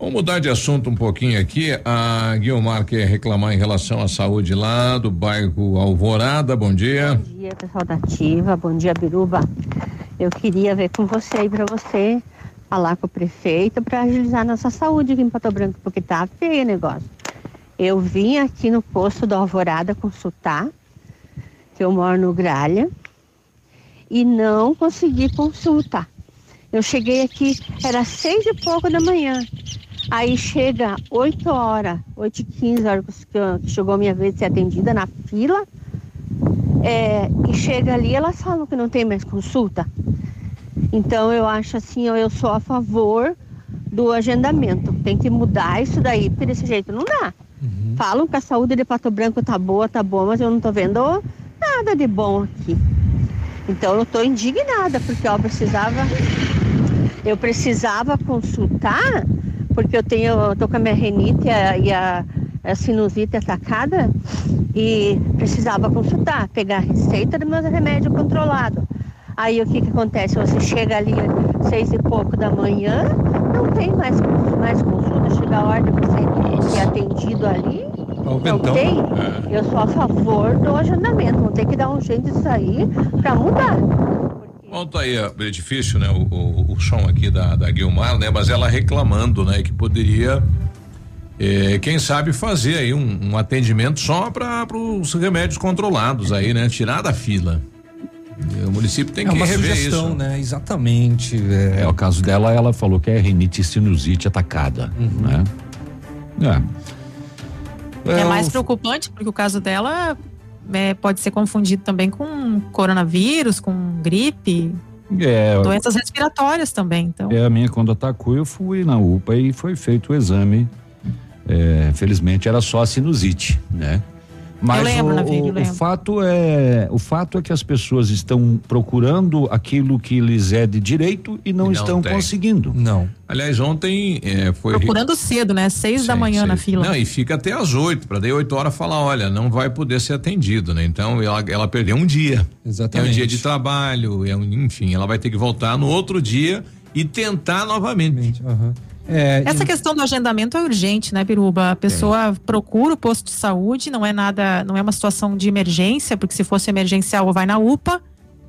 [SPEAKER 15] Vamos mudar de assunto um pouquinho aqui. A Guilmar quer reclamar em relação à saúde lá do bairro Alvorada. Bom dia.
[SPEAKER 56] Bom dia, pessoal da Ativa. Bom dia, Biruba. Eu queria ver com você aí para você falar com o prefeito para agilizar nossa saúde aqui em Pato Branco, porque tá feio o negócio. Eu vim aqui no posto do Alvorada consultar, que eu moro no Gralha, e não consegui consulta. Eu cheguei aqui, era seis e pouco da manhã. Aí chega 8 horas, 8 e 15, a hora que chegou a minha vez de ser atendida na fila. É, e chega ali, elas falam que não tem mais consulta. Então eu acho assim, eu, eu sou a favor do agendamento. Tem que mudar isso daí, porque desse jeito não dá. Falam que a saúde de Pato Branco tá boa, tá boa, mas eu não tô vendo nada de bom aqui. Então eu tô indignada, porque eu precisava. Eu precisava consultar, porque eu tenho, eu tô com a minha renite e a, e a- a sinusite atacada e precisava consultar, pegar a receita dos meus remédios controlados. Aí o que que acontece? Você chega ali às seis e pouco da manhã, não tem mais, mais consulta, chega a hora de você ser atendido ali, não
[SPEAKER 16] ventão.
[SPEAKER 56] tem. Eu sou a favor do agendamento, vão ter que dar um jeito disso aí para mudar.
[SPEAKER 15] Bom, tá aí é difícil, né? O, o, o som aqui da, da Guilmar, né? Mas ela reclamando, né? Que poderia, eh, quem sabe, fazer aí um, um atendimento só para os remédios controlados aí, né? Tirar da fila. O município tem
[SPEAKER 16] é
[SPEAKER 15] que
[SPEAKER 16] uma
[SPEAKER 15] rever
[SPEAKER 16] sugestão,
[SPEAKER 15] isso.
[SPEAKER 16] né? Exatamente.
[SPEAKER 3] É, o caso dela, ela falou que é rinite e sinusite atacada, né? É.
[SPEAKER 18] É, mais preocupante porque o caso dela é, pode ser confundido também com coronavírus, com gripe,
[SPEAKER 3] É,
[SPEAKER 18] doenças respiratórias também. Então,
[SPEAKER 3] É, a minha quando atacou, eu fui na UPA e foi feito o exame. É, felizmente era só a sinusite, né? Mas
[SPEAKER 18] lembro,
[SPEAKER 3] o,
[SPEAKER 18] Navírio,
[SPEAKER 3] o- fato é o fato é que as pessoas estão procurando aquilo que lhes é de direito e não,
[SPEAKER 15] não
[SPEAKER 3] estão
[SPEAKER 15] tem.
[SPEAKER 3] conseguindo.
[SPEAKER 16] Não.
[SPEAKER 15] Aliás, ontem eh, foi.
[SPEAKER 18] procurando cedo, né? Seis da manhã na fila.
[SPEAKER 15] Não, e fica até às oito, para daí oito horas falar, olha, não vai poder ser atendido, né? Então ela, ela perdeu um dia.
[SPEAKER 16] Exatamente.
[SPEAKER 15] É um dia de trabalho, é um, enfim, ela vai ter que voltar no outro dia e tentar novamente.
[SPEAKER 16] É,
[SPEAKER 18] Essa questão do agendamento é urgente, né, Biruba? A pessoa procura o posto de saúde, não é nada, não é uma situação de emergência, porque se fosse emergencial, vai na UPA,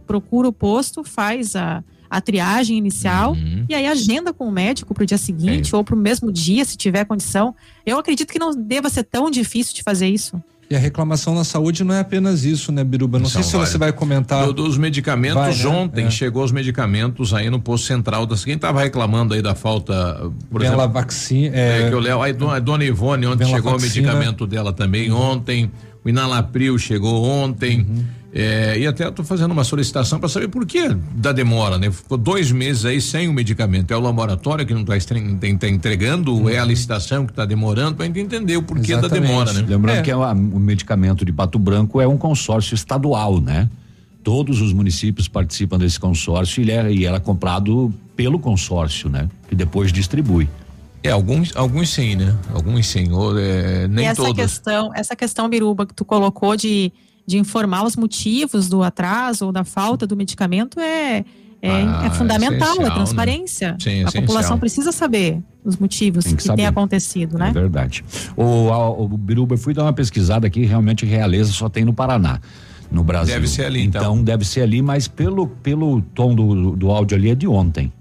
[SPEAKER 18] procura o posto, faz a, a triagem inicial e aí agenda com o médico para o dia seguinte ou para o mesmo dia, se tiver condição. Eu acredito que não deva ser tão difícil de fazer isso.
[SPEAKER 16] E a reclamação na saúde não é apenas isso, né, Biruba? Não sei
[SPEAKER 15] São
[SPEAKER 16] se você vai comentar.
[SPEAKER 15] Do- dos medicamentos,
[SPEAKER 16] Vai, né?
[SPEAKER 15] ontem
[SPEAKER 16] É.
[SPEAKER 15] chegou os medicamentos aí no posto central. Da, quem estava reclamando aí da falta, por exemplo.
[SPEAKER 16] Venlafaxi-
[SPEAKER 15] É,
[SPEAKER 16] é,
[SPEAKER 15] que eu levo. Aí, a dona Ivone, ontem chegou o
[SPEAKER 16] Venlafaxina.
[SPEAKER 15] medicamento dela também, ontem. O Inalapril chegou ontem.
[SPEAKER 16] Uhum.
[SPEAKER 15] É, e até estou fazendo uma solicitação para saber por que da demora, né? Ficou dois meses aí sem o medicamento. É o laboratório que não está entregando, é a licitação que está demorando, para a gente entender o porquê da demora, né?
[SPEAKER 3] Lembrando que é uma- o medicamento de Pato Branco é um consórcio estadual, né? Todos os municípios participam desse consórcio e ele é, e ela é comprado pelo consórcio, né? Que depois distribui.
[SPEAKER 15] É, alguns, alguns sim, né? Alguns sim, ou, é, nem
[SPEAKER 18] e essa
[SPEAKER 15] todos.
[SPEAKER 18] questão, essa questão Biruba que tu colocou de, de informar os motivos do atraso ou da falta do medicamento é é,
[SPEAKER 15] Ah,
[SPEAKER 18] é fundamental, é
[SPEAKER 15] né?
[SPEAKER 18] transparência.
[SPEAKER 15] Sim,
[SPEAKER 18] a
[SPEAKER 15] essencial.
[SPEAKER 18] população precisa saber os motivos
[SPEAKER 3] Tem
[SPEAKER 18] que,
[SPEAKER 3] que
[SPEAKER 18] tem acontecido, né?
[SPEAKER 3] É verdade. O, a- o Biruba, eu fui dar uma pesquisada aqui, realmente Realeza só tem no Paraná. No Brasil.
[SPEAKER 15] Deve ser ali, então.
[SPEAKER 3] deve ser ali, mas pelo, pelo tom do, do áudio ali é de ontem.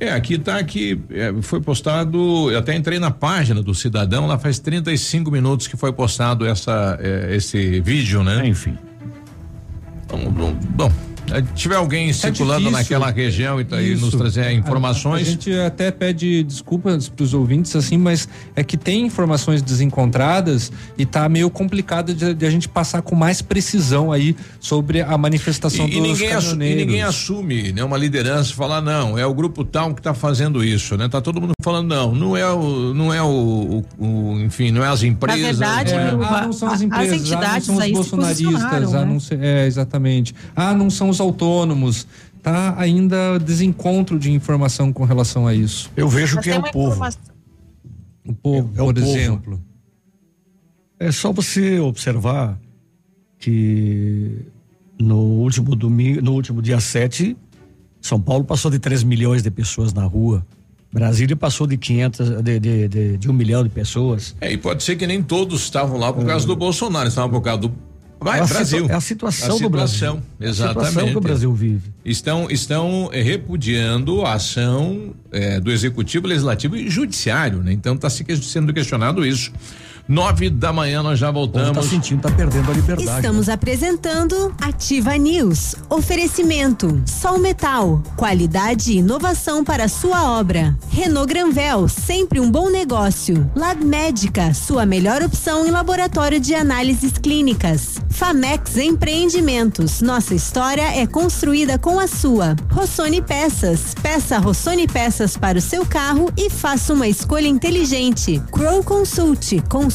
[SPEAKER 15] É, aqui tá aqui, é, foi postado, eu até entrei na página do Cidadão, lá faz 35 minutos que foi postado essa, é, esse vídeo, né?
[SPEAKER 3] Enfim.
[SPEAKER 15] Bom, bom, bom, eh, tiver alguém circulando
[SPEAKER 16] difícil.
[SPEAKER 15] naquela região e, tá aí nos trazer
[SPEAKER 16] A- A,
[SPEAKER 15] informações.
[SPEAKER 16] gente até pede desculpas para os ouvintes, assim, mas é que tem informações desencontradas e tá meio complicado de, de a gente passar com mais precisão aí sobre a manifestação
[SPEAKER 15] E, e
[SPEAKER 16] dos
[SPEAKER 15] ninguém assu- e
[SPEAKER 16] caminhoneiros.
[SPEAKER 15] ninguém assume, né, uma liderança e falar não, é o grupo tal que está fazendo isso, né? Tá todo mundo falando não, não é o, não é o, o- o- enfim, não é as empresas.
[SPEAKER 18] verdade,
[SPEAKER 15] não é-
[SPEAKER 16] Ah, não são as
[SPEAKER 18] a- as
[SPEAKER 16] empresas, ah, não
[SPEAKER 18] entidades
[SPEAKER 16] são os bolsonaristas, ah,
[SPEAKER 18] né?
[SPEAKER 16] não sei- é, exatamente. Ah, não são os autônomos. Tá ainda desencontro de informação com relação a isso.
[SPEAKER 20] Eu vejo
[SPEAKER 18] Mas
[SPEAKER 20] que é o povo.
[SPEAKER 18] informação-
[SPEAKER 16] O povo,
[SPEAKER 20] É o
[SPEAKER 16] por
[SPEAKER 20] povo.
[SPEAKER 16] exemplo.
[SPEAKER 20] É só você observar que no último domingo, no último dia 7, São Paulo passou de 3 milhões de pessoas na rua. Brasília passou de 500, de, de, de, de um milhão de pessoas.
[SPEAKER 15] É, e pode ser que nem todos estavam lá por causa do Bolsonaro, estavam por causa do Vai,
[SPEAKER 20] É a
[SPEAKER 15] Brasil.
[SPEAKER 20] é a situação do Brasil.
[SPEAKER 15] situação,
[SPEAKER 20] É a
[SPEAKER 15] Exatamente.
[SPEAKER 20] situação que o Brasil vive.
[SPEAKER 15] Estão, estão eh, repudiando a ação eh, do Executivo, Legislativo e Judiciário, né? Então está sendo questionado isso. Nove da manhã nós já voltamos.
[SPEAKER 20] Tá sentindo, tá perdendo a liberdade.
[SPEAKER 5] Estamos apresentando Ativa News. Oferecimento: Sol Metal. Qualidade e inovação para sua obra. Renault Granvel, sempre um bom negócio. Lab Médica, sua melhor opção em laboratório de análises clínicas. Famex Empreendimentos. Nossa história é construída com a sua. Rossoni Peças. Peça Rossoni Peças para o seu carro e faça uma escolha inteligente. Crow Consult.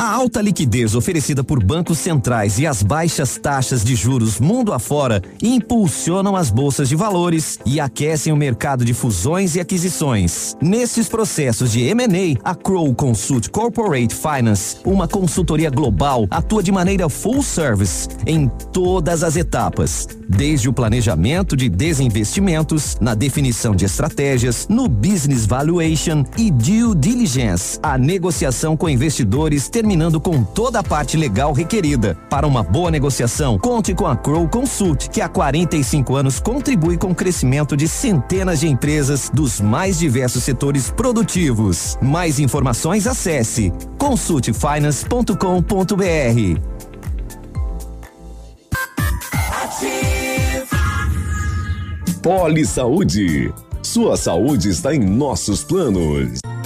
[SPEAKER 21] A alta liquidez oferecida por bancos centrais e as baixas taxas de juros mundo afora impulsionam as bolsas de valores e aquecem o mercado de fusões e aquisições. Nesses processos de M&A, a Crow Consult Corporate Finance, uma consultoria global, atua de maneira full service em todas as etapas, desde o planejamento de desinvestimentos, na definição de estratégias, no business valuation e due diligence, a negociação com investidores terminando com toda a parte legal requerida. Para uma boa negociação, conte com a Crow Consult, que há 45 anos contribui com o crescimento de centenas de empresas dos mais diversos setores produtivos. Mais informações acesse consultfinance.com.br.
[SPEAKER 30] Poli Saúde. Sua saúde está em nossos planos.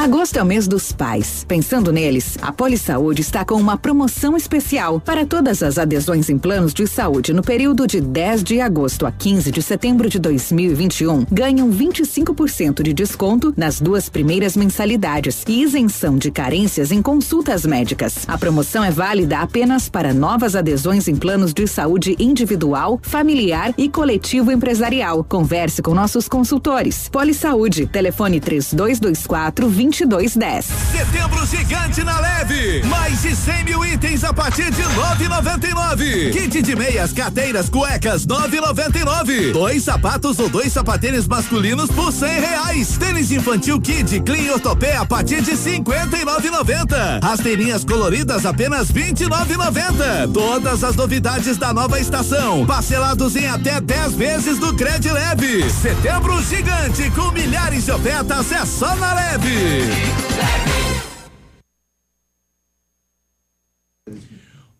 [SPEAKER 32] Agosto é o mês dos pais. Pensando neles, a Polisaúde está com uma promoção especial para todas as adesões em planos de saúde no período de 10 de agosto a 15 de setembro de 2021. Ganham 25% de desconto nas duas primeiras mensalidades e isenção de carências em consultas médicas. A promoção é válida apenas para novas adesões em planos de saúde individual, familiar e coletivo empresarial. Converse com nossos consultores. Polisaúde, telefone 3224 2210.
[SPEAKER 57] Setembro gigante na leve. Mais de 100 mil itens a partir de 9,99. Kit de meias, carteiras, cuecas 9,99. Dois sapatos ou dois sapatênis masculinos por 100 reais. Tênis infantil Kid Clean Ortopé a partir de 59,90. Rasteirinhas coloridas apenas 29,90. Todas as novidades da nova estação. Parcelados em até 10 vezes do Cred Leve. Setembro gigante com milhares de ofertas é só na leve.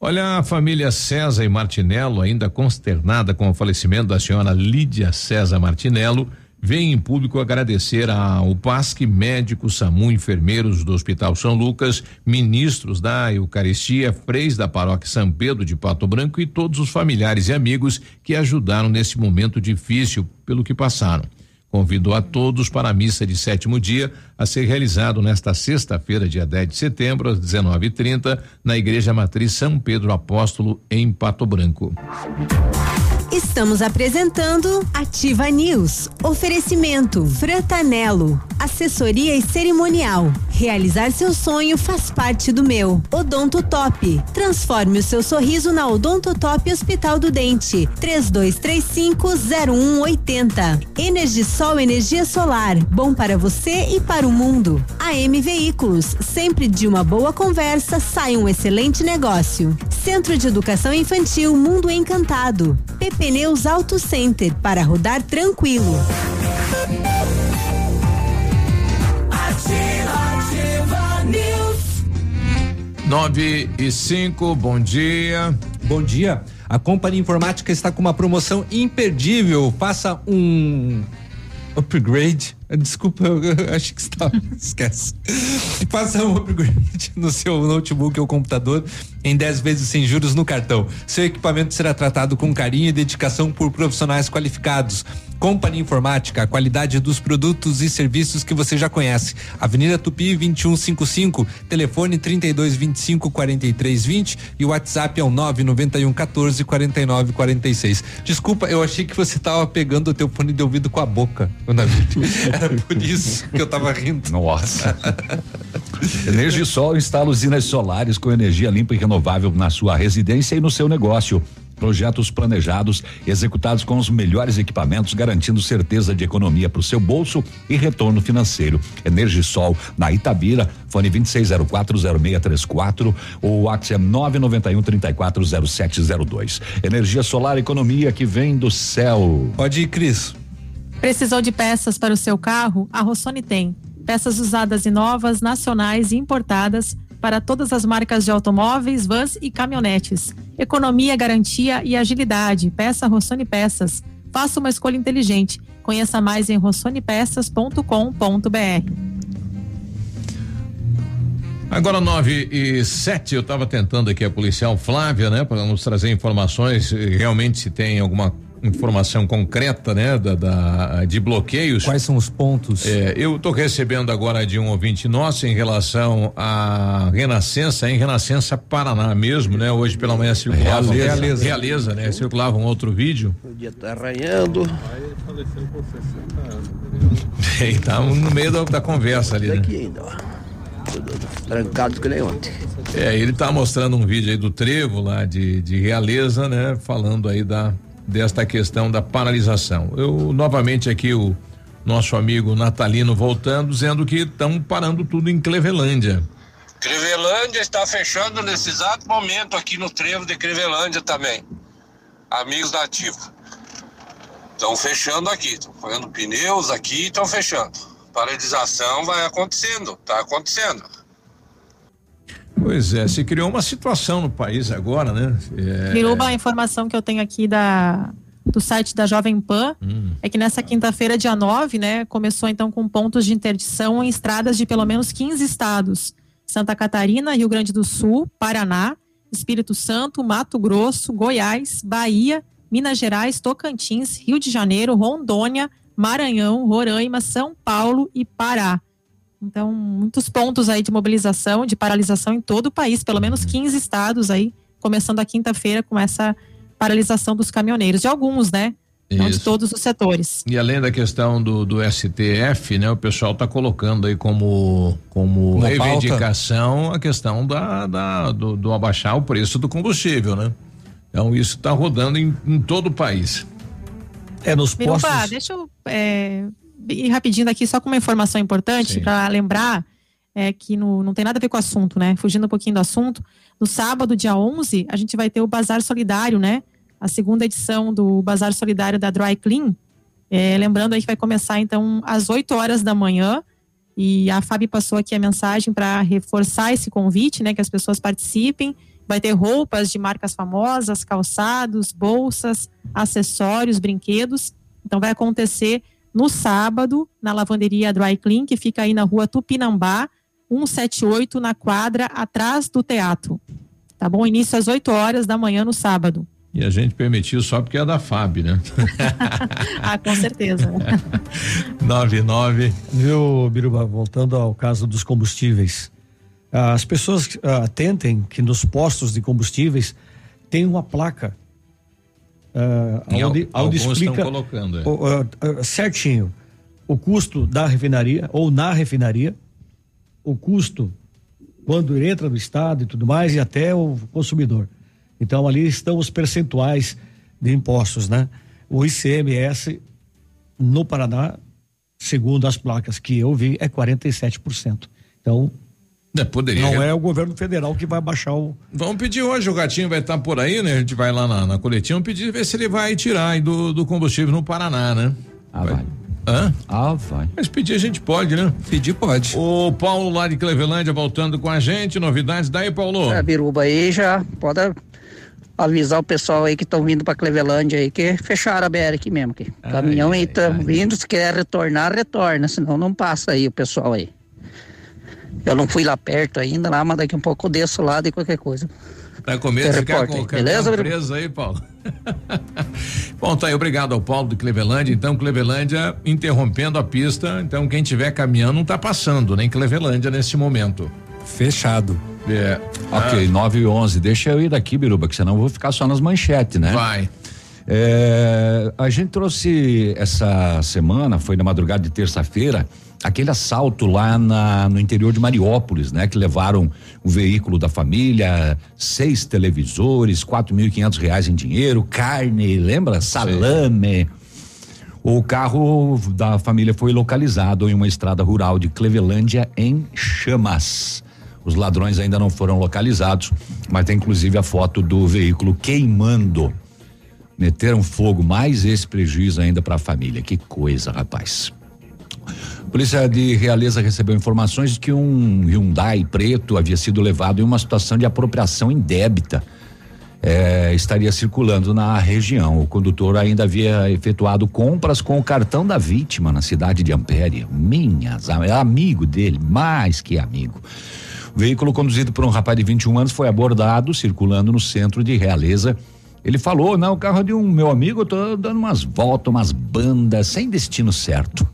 [SPEAKER 15] Olha, a família César e Martinello, ainda consternada com o falecimento da senhora Lídia César Martinello, vem em público agradecer ao PASC, médicos, SAMU, enfermeiros do Hospital São Lucas, ministros da Eucaristia, freis da paróquia São Pedro de Pato Branco e todos os familiares e amigos que ajudaram nesse momento difícil pelo que passaram. Convidou a todos para a missa de sétimo dia a ser realizado nesta sexta-feira, dia 10 de setembro, às 19:30, na Igreja Matriz São Pedro Apóstolo, em Pato Branco.
[SPEAKER 5] Estamos apresentando Ativa News. Oferecimento Fratanelo. Assessoria e cerimonial. Realizar seu sonho faz parte do meu. Odonto Top. Transforme o seu sorriso na Odonto Top Hospital do Dente. 32350180. Energisol energia solar. Bom para você e para o mundo. AM Veículos. Sempre de uma boa conversa sai um excelente negócio. Centro de Educação Infantil Mundo Encantado. Pneus Auto Center para rodar tranquilo.
[SPEAKER 58] Ativa News.
[SPEAKER 15] 9 e 5, bom dia.
[SPEAKER 16] Bom dia. A Companhia Informática está com uma promoção imperdível. Faça um upgrade. Desculpa, eu acho que está. [laughs] Esquece. Faça um upgrade no seu notebook ou computador em 10 vezes sem juros no cartão. Seu equipamento será tratado com carinho e dedicação por profissionais qualificados. Companhia Informática, a qualidade dos produtos e serviços que você já conhece. Avenida Tupi 2155, telefone 3225 4320 e o WhatsApp é o 991 14 49 46. Desculpa, eu achei que você estava pegando o teu fone de ouvido com a boca. [laughs] Era por isso que eu tava rindo.
[SPEAKER 3] Nossa. [laughs] Energisol instala usinas solares com energia limpa e renovável na sua residência e no seu negócio. Projetos planejados, executados com os melhores equipamentos, garantindo certeza de economia para o seu bolso e retorno financeiro. Energisol na Itabira, fone 26040634 ou WhatsApp 991340702. Energia solar, economia que vem do céu.
[SPEAKER 16] Pode ir, Cris.
[SPEAKER 18] Precisou de peças para o seu carro? A Rossoni tem. Peças usadas e novas, nacionais e importadas para todas as marcas de automóveis, vans e caminhonetes. Economia, garantia e agilidade. Peça Rossoni Peças. Faça uma escolha inteligente. Conheça mais em rossonepeças.com.br.
[SPEAKER 15] Agora 9 e 7, eu estava tentando aqui a policial Flávia, né, para nos trazer informações, eh, realmente se tem alguma informação concreta, né, da, da, de bloqueios.
[SPEAKER 16] Quais são os pontos?
[SPEAKER 15] É, eu estou recebendo agora de um ouvinte nosso em relação à Renascença, em Renascença Paraná mesmo, né? Hoje pela manhã circulava
[SPEAKER 16] Realeza. Realeza.
[SPEAKER 15] Realeza, né? Circulava um outro vídeo.
[SPEAKER 59] O dia tá arranhando.
[SPEAKER 15] E [laughs] tá no meio da, da conversa ali, né?
[SPEAKER 59] Aqui ainda, ó. Trancado que nem ontem.
[SPEAKER 15] É, ele tá mostrando um vídeo aí do trevo lá de, de Realeza, né? Falando aí da desta questão da paralisação. Eu novamente aqui o nosso amigo Natalino voltando dizendo que estão parando tudo em Clevelândia.
[SPEAKER 54] Crevelândia está fechando nesse exato momento aqui no trevo de Crevelândia também. Amigos da Ativa. Estão fechando aqui, estão fazendo pneus aqui e estão fechando. Paralisação vai acontecendo, está acontecendo.
[SPEAKER 15] Pois é, se criou uma situação no país agora, né? É,
[SPEAKER 18] Biruba, a informação que eu tenho aqui da, do site da Jovem Pan
[SPEAKER 15] Hum.
[SPEAKER 18] é que nessa quinta-feira, dia 9, né, começou então com pontos de interdição em estradas de pelo menos 15 estados: Santa Catarina, Rio Grande do Sul, Paraná, Espírito Santo, Mato Grosso, Goiás, Bahia, Minas Gerais, Tocantins, Rio de Janeiro, Rondônia, Maranhão, Roraima, São Paulo e Pará. Então, muitos pontos aí de mobilização, de paralisação em todo o país, pelo menos 15 estados aí, começando a quinta-feira com essa paralisação dos caminhoneiros, de alguns, né? Não de todos os setores.
[SPEAKER 15] E além da questão do, do STF, né? O pessoal está colocando aí como, como
[SPEAKER 16] Uma
[SPEAKER 15] reivindicação a questão da, da- do, do abaixar o preço do combustível, né? Então isso está rodando em, em todo o país.
[SPEAKER 20] É nos
[SPEAKER 18] Biruba, deixa eu é, ir rapidinho aqui só com uma informação importante para lembrar é, que no- não tem nada a ver com o assunto, né? Fugindo um pouquinho do assunto. No sábado, dia 11, a gente vai ter o Bazar Solidário, né? A segunda edição do Bazar Solidário da Dry Clean. É, lembrando aí que vai começar, então, às 8 horas da manhã. E a Fábio passou aqui a mensagem para reforçar esse convite, né? Que as pessoas participem. Vai ter roupas de marcas famosas, calçados, bolsas, acessórios, brinquedos. Então vai acontecer no sábado, na lavanderia Dry Clean, que fica aí na rua Tupinambá, 178, na quadra atrás do teatro. Tá bom? Início às 8 horas da manhã no sábado.
[SPEAKER 15] E a gente permitiu só porque é da FAB, né? [laughs]
[SPEAKER 18] ah, com certeza. [laughs]
[SPEAKER 15] 99.
[SPEAKER 20] Viu, Biruba, voltando ao caso dos combustíveis. As pessoas ah, atentem que nos postos de combustíveis tem uma placa. Ah,
[SPEAKER 15] Em
[SPEAKER 20] onde,
[SPEAKER 15] al-
[SPEAKER 20] onde explica
[SPEAKER 15] estão colocando, é.
[SPEAKER 20] ah, ah, certinho o custo da refinaria ou na refinaria, o custo quando entra no estado e tudo mais e até o consumidor. Então ali estão os percentuais de impostos, né? O ICMS no Paraná, segundo as placas que eu vi, é 47%. Então,
[SPEAKER 15] É, poderia.
[SPEAKER 20] não é o governo federal que vai baixar o.
[SPEAKER 15] Vamos pedir hoje, o gatinho vai estar por aí, né? A gente vai lá na, na coletiva, vamos pedir ver se ele vai tirar aí do, do combustível no Paraná, né?
[SPEAKER 3] Ah, vai.
[SPEAKER 15] Hã?
[SPEAKER 3] Ah, vai.
[SPEAKER 15] Mas pedir a gente pode, né?
[SPEAKER 16] Pedir pode.
[SPEAKER 15] O Paulo lá de Clevelândia voltando com a gente, novidades daí, Paulo?
[SPEAKER 60] É, Biruba aí já pode avisar o pessoal aí que estão vindo para Clevelândia aí que fecharam a BR aqui mesmo. Que caminhão aí tá vindo, se quer retornar, retorna, senão não passa aí o pessoal aí. Eu não fui lá perto ainda, lá, mas daqui um pouco eu desço lá de qualquer coisa.
[SPEAKER 15] Tá com medo de ficar com o
[SPEAKER 60] beleza,
[SPEAKER 15] preso aí, Paulo? [laughs] Bom, tá aí, obrigado ao Paulo de Clevelândia. Então, Clevelândia interrompendo a pista. Então, quem tiver caminhão não tá passando, nem Clevelândia nesse momento.
[SPEAKER 16] Fechado.
[SPEAKER 15] É.
[SPEAKER 3] Ok, 9 e 11. Deixa eu ir daqui, Biruba, que senão eu vou ficar só nas manchetes, né?
[SPEAKER 15] Vai.
[SPEAKER 3] É, a gente trouxe essa semana, foi na madrugada de terça-feira, aquele assalto lá na- no interior de Mariópolis, né? Que levaram o veículo da família, seis televisores, quatro mil e quinhentos reais em dinheiro, carne, lembra? Salame. O carro da família foi localizado em uma estrada rural de Clevelândia em chamas. Os ladrões ainda não foram localizados, mas tem inclusive a foto do veículo queimando. Meteram fogo, mais esse prejuízo ainda para a família. Que coisa, rapaz. Polícia de Realeza recebeu informações de que um Hyundai preto havia sido levado em uma situação de apropriação indébita. É, estaria circulando na região. O condutor ainda havia efetuado compras com o cartão da vítima na cidade de Ampere. Minhas, é amigo dele, mais que amigo. O veículo conduzido por um rapaz de 21 anos foi abordado circulando no centro de Realeza. Ele falou: Não, o carro de um meu amigo, eu tô dando umas voltas, umas bandas, sem destino certo.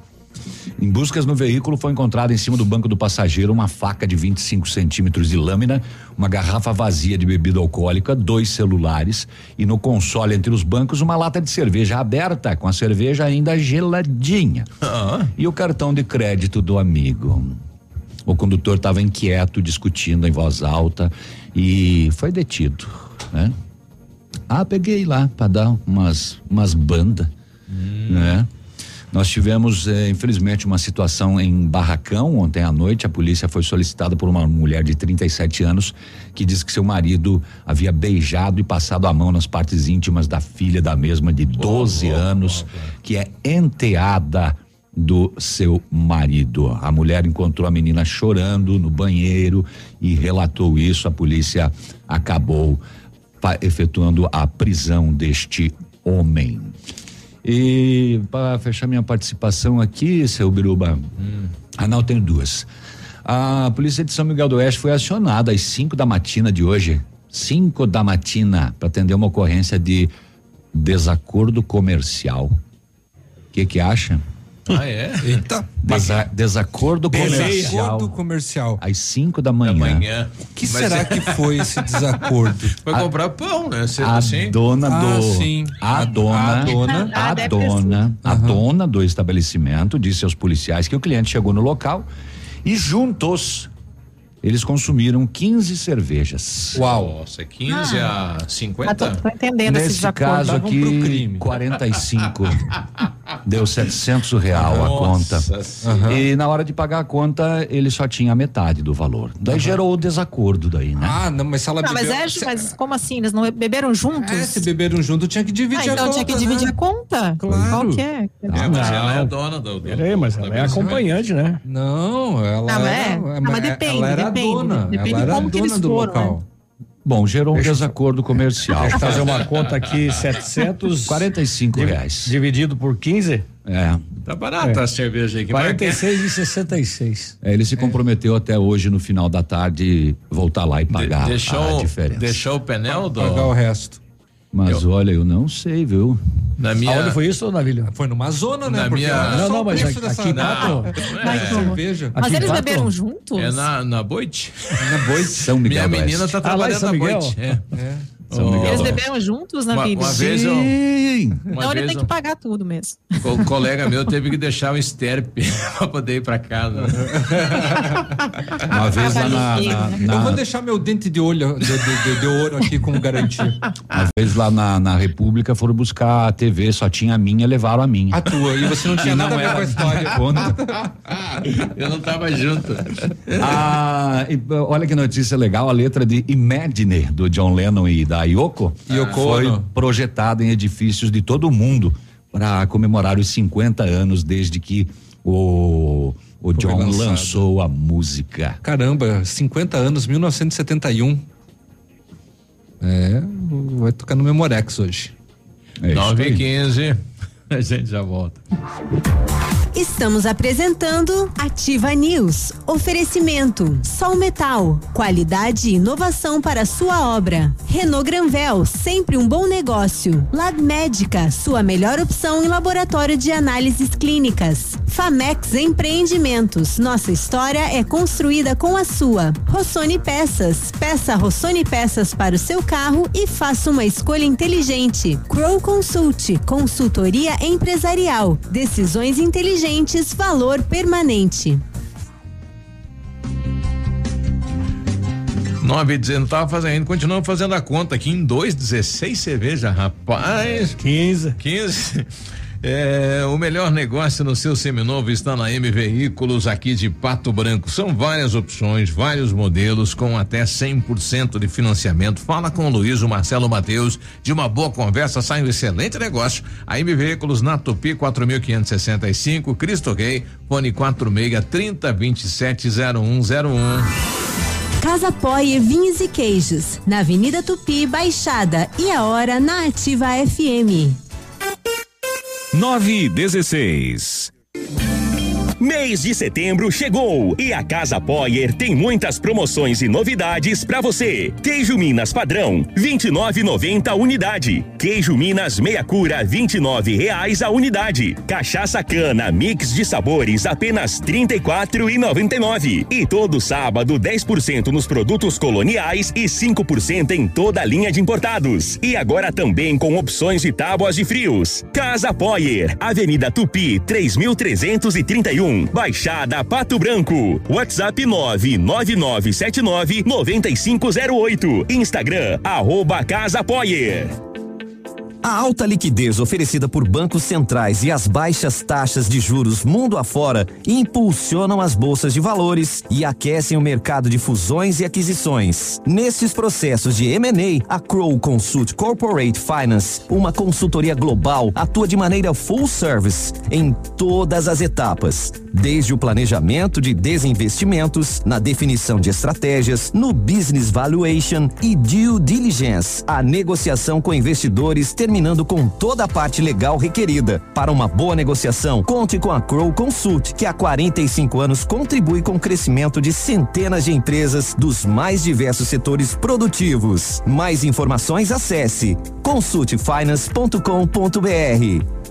[SPEAKER 3] Em buscas no veículo foi encontrada em cima do banco do passageiro uma faca de 25 centímetros de lâmina, uma garrafa vazia de bebida alcoólica, dois celulares e no console entre os bancos uma lata de cerveja aberta, com a cerveja ainda geladinha. E o cartão de crédito do amigo. O condutor estava inquieto, discutindo em voz alta e foi detido, né? Ah, peguei lá para dar umas umas bandas, né? Nós tivemos, eh, infelizmente, uma situação em Barracão ontem à noite. A polícia foi solicitada por uma mulher de 37 anos que diz que seu marido havia beijado e passado a mão nas partes íntimas da filha da mesma de 12 anos, que é enteada do seu marido. A mulher encontrou a menina chorando no banheiro e relatou isso. A polícia acabou efetuando a prisão deste homem. E para fechar minha participação aqui, seu Biruba, ah não, tenho duas. A polícia de São Miguel do Oeste foi acionada às 5 da matina de hoje, 5 da matina, para atender uma ocorrência de desacordo comercial. O que que acha?
[SPEAKER 15] Ah, é?
[SPEAKER 16] Eita.
[SPEAKER 3] Desa- desacordo comercial.
[SPEAKER 16] Desacordo comercial.
[SPEAKER 3] Às 5 da manhã.
[SPEAKER 15] Manhã.
[SPEAKER 16] O que será que foi esse desacordo? [laughs]
[SPEAKER 15] Foi comprar pão, né? Cedo
[SPEAKER 3] a
[SPEAKER 15] assim.
[SPEAKER 3] dona
[SPEAKER 16] Ah,
[SPEAKER 3] do
[SPEAKER 16] sim.
[SPEAKER 3] a,
[SPEAKER 16] A-
[SPEAKER 3] dona
[SPEAKER 16] a dona.
[SPEAKER 3] a
[SPEAKER 18] Ah,
[SPEAKER 3] dona a dona do estabelecimento disse aos policiais que o cliente chegou no local e juntos eles consumiram 15 cervejas.
[SPEAKER 16] Uau.
[SPEAKER 15] Nossa, 15 a
[SPEAKER 18] Ah, tô,
[SPEAKER 15] 50?
[SPEAKER 18] tô entendendo esse
[SPEAKER 3] Nesse
[SPEAKER 18] desacordo.
[SPEAKER 3] caso
[SPEAKER 16] Estavam
[SPEAKER 3] aqui,
[SPEAKER 16] pro crime.
[SPEAKER 3] 45. [laughs] Deu 700 real a conta.
[SPEAKER 15] Nossa senhora.
[SPEAKER 3] E na hora de pagar a conta, ele só tinha a metade do valor. Daí gerou o desacordo daí, né?
[SPEAKER 16] Ah, não, mas se ela
[SPEAKER 18] Não, mas,
[SPEAKER 16] bebeu-
[SPEAKER 18] é,
[SPEAKER 16] se-
[SPEAKER 18] mas como assim? Eles não beberam juntos?
[SPEAKER 16] É, se beberam junto, tinha que
[SPEAKER 18] ah,
[SPEAKER 16] dividir a
[SPEAKER 18] então
[SPEAKER 16] conta.
[SPEAKER 18] tinha que dividir
[SPEAKER 16] né?
[SPEAKER 18] a conta.
[SPEAKER 16] Claro.
[SPEAKER 18] Qual que é?
[SPEAKER 15] É, mas ela é a
[SPEAKER 20] Não.
[SPEAKER 15] dona do. do
[SPEAKER 20] Peraí, mas ela é acompanhante, né?
[SPEAKER 16] Não, ela
[SPEAKER 18] Não, mas
[SPEAKER 16] era,
[SPEAKER 18] é. Não, mas depende,
[SPEAKER 16] ela era
[SPEAKER 18] depende.
[SPEAKER 16] a dona.
[SPEAKER 18] Depende
[SPEAKER 16] ela era a
[SPEAKER 18] como que eles
[SPEAKER 16] do
[SPEAKER 18] foram, né?
[SPEAKER 3] Bom, gerou um desacordo comercial.
[SPEAKER 20] Deixa eu fazer uma [laughs] conta aqui, 700
[SPEAKER 3] 45 reais.
[SPEAKER 20] dividido por 15,
[SPEAKER 3] É.
[SPEAKER 15] Tá barata
[SPEAKER 20] É.
[SPEAKER 15] a cerveja aí. Que marca é?
[SPEAKER 20] 46 e 66.
[SPEAKER 3] É, Ele se comprometeu até hoje, no final da tarde, voltar lá e pagar
[SPEAKER 15] deixou,
[SPEAKER 3] a diferença.
[SPEAKER 15] deixou o pneu do.
[SPEAKER 16] Pagar o resto.
[SPEAKER 3] Mas olha, eu não sei, viu?
[SPEAKER 15] Na minha.
[SPEAKER 20] Aonde foi isso, Navilho?
[SPEAKER 16] Foi numa zona, né?
[SPEAKER 15] Na
[SPEAKER 16] Porque
[SPEAKER 15] minha-
[SPEAKER 20] Não,
[SPEAKER 16] só
[SPEAKER 20] não,
[SPEAKER 16] o
[SPEAKER 20] mas aqui-
[SPEAKER 16] dessa-
[SPEAKER 20] aqui
[SPEAKER 16] da
[SPEAKER 18] como?
[SPEAKER 16] cerveja.
[SPEAKER 18] Mas
[SPEAKER 20] Aqui
[SPEAKER 18] eles
[SPEAKER 20] quatro?
[SPEAKER 18] beberam juntos?
[SPEAKER 15] É na, na Boite?
[SPEAKER 16] Na Boite. [laughs]
[SPEAKER 3] São Miguel
[SPEAKER 15] Minha menina tá
[SPEAKER 20] Ah, lá
[SPEAKER 15] trabalhando
[SPEAKER 20] São
[SPEAKER 15] na? Boite. É.
[SPEAKER 16] É.
[SPEAKER 15] Oh.
[SPEAKER 18] Eles beberam juntos na
[SPEAKER 15] Uma,
[SPEAKER 18] vida?
[SPEAKER 15] uma vez eu.
[SPEAKER 3] Sim.
[SPEAKER 15] Uma
[SPEAKER 18] Então ele
[SPEAKER 15] vez
[SPEAKER 18] tem
[SPEAKER 15] eu-
[SPEAKER 18] que pagar tudo mesmo.
[SPEAKER 15] o colega meu teve que deixar o esterpe [laughs] pra poder ir pra casa.
[SPEAKER 3] Uma vez lá na, na-
[SPEAKER 16] Eu
[SPEAKER 3] na-
[SPEAKER 16] vou deixar meu dente de olho de, de- de- de ouro aqui como garantia.
[SPEAKER 3] uma vez lá na, na República foram buscar a TV, só tinha a minha, levaram a minha.
[SPEAKER 16] A tua, e você não tinha
[SPEAKER 3] E
[SPEAKER 16] nada
[SPEAKER 3] não
[SPEAKER 16] a ver com a história. [laughs] [laughs]
[SPEAKER 15] Eu não tava junto.
[SPEAKER 3] Ah, e, olha que notícia legal, a letra de Imagine do John Lennon e da Yoko,
[SPEAKER 16] Yoko
[SPEAKER 3] foi projetada em edifícios de todo o mundo para comemorar os 50 anos desde que o, o John
[SPEAKER 16] lançado.
[SPEAKER 3] lançou a música.
[SPEAKER 16] Caramba, 50 anos, 1971. É, vai tocar no Memorex hoje.
[SPEAKER 3] É isso
[SPEAKER 15] 9
[SPEAKER 3] aí.
[SPEAKER 15] e 15 [laughs] A gente já volta.
[SPEAKER 5] Estamos apresentando Ativa News. Oferecimento: Sol Metal. Qualidade e inovação para sua obra. Renault Granvel, sempre um bom negócio. Lab Médica, sua melhor opção em laboratório de análises clínicas. Famex Empreendimentos. Nossa história é construída com a sua. Rossoni Peças. Peça Rossoni Peças para o seu carro e faça uma escolha inteligente. Crow Consult, consultoria empresarial. Decisões inteligentes, valor permanente.
[SPEAKER 15] 9 e 19, tava fazendo, continuamos fazendo a conta aqui em 2,16 cerveja, rapaz.
[SPEAKER 20] 15.
[SPEAKER 15] 15. É, o melhor negócio no seu seminovo está na M Veículos aqui de Pato Branco. São várias opções, vários modelos com até 100% de financiamento. Fala com o Luiz, o Marcelo Mateus. De uma boa conversa sai um excelente negócio. A M Veículos na Tupi 4565, Cristo Rei, fone 46 30 27 0101.
[SPEAKER 5] Casa Poie Vinhos e Queijos, na Avenida Tupi, Baixada e a hora na Ativa FM.
[SPEAKER 30] 9 e 16. Mês de setembro chegou e a Casa Poyer tem muitas promoções e novidades para você. Queijo Minas padrão, 29,90 a unidade. Queijo Minas meia cura, 29 reais a unidade. Cachaça cana mix de sabores, apenas 34,99. E todo sábado 10% nos produtos coloniais e 5% em toda a linha de importados. E agora também com opções de tábuas de frios. Casa Poyer, Avenida Tupi, 3331. Baixada Pato Branco. WhatsApp 99979 9508. Instagram, arroba Casa Poyer.
[SPEAKER 21] A alta liquidez oferecida por bancos centrais e as baixas taxas de juros mundo afora impulsionam as bolsas de valores e aquecem o mercado de fusões e aquisições. Nesses processos de M&A, a Crow Consult Corporate Finance, uma consultoria global, atua de maneira full service em todas as etapas, desde o planejamento de desinvestimentos, na definição de estratégias, no business valuation e due diligence, a negociação com investidores terminando com toda a parte legal requerida. Para uma boa negociação, conte com a Crow Consult, que há 45 anos contribui com o crescimento de centenas de empresas dos mais diversos setores produtivos. Mais informações acesse consultfinance.com.br.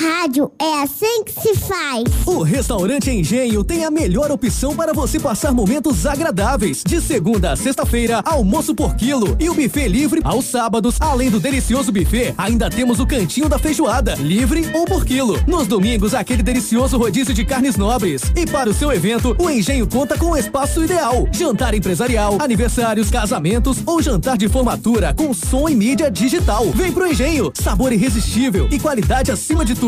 [SPEAKER 61] Rádio é assim que se faz.
[SPEAKER 62] O Restaurante Engenho tem a melhor opção para você passar momentos agradáveis. De segunda a sexta-feira, almoço por quilo e o buffet livre aos sábados. Além do delicioso buffet, ainda temos o cantinho da feijoada, livre ou por quilo. Nos domingos, aquele delicioso rodízio de carnes nobres. E para o seu evento, o Engenho conta com o espaço ideal. Jantar empresarial, aniversários, casamentos ou jantar de formatura com som e mídia digital. Vem pro Engenho, sabor irresistível e qualidade acima de tudo.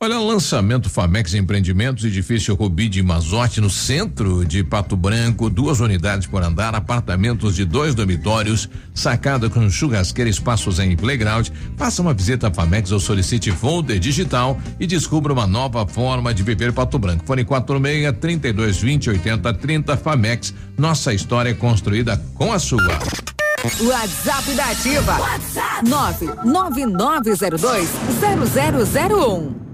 [SPEAKER 15] Olha, lançamento Famex Empreendimentos, edifício Rubi de Mazote, no centro de Pato Branco, duas unidades por andar, apartamentos de dois dormitórios, sacada com churrasqueira, espaços em playground. Faça uma visita à Famex ou solicite folder digital e descubra uma nova forma de viver Pato Branco. Fone 46 32 20 80 30 Famex. Nossa história é construída com a sua.
[SPEAKER 32] WhatsApp da Ativa. WhatsApp 999020001.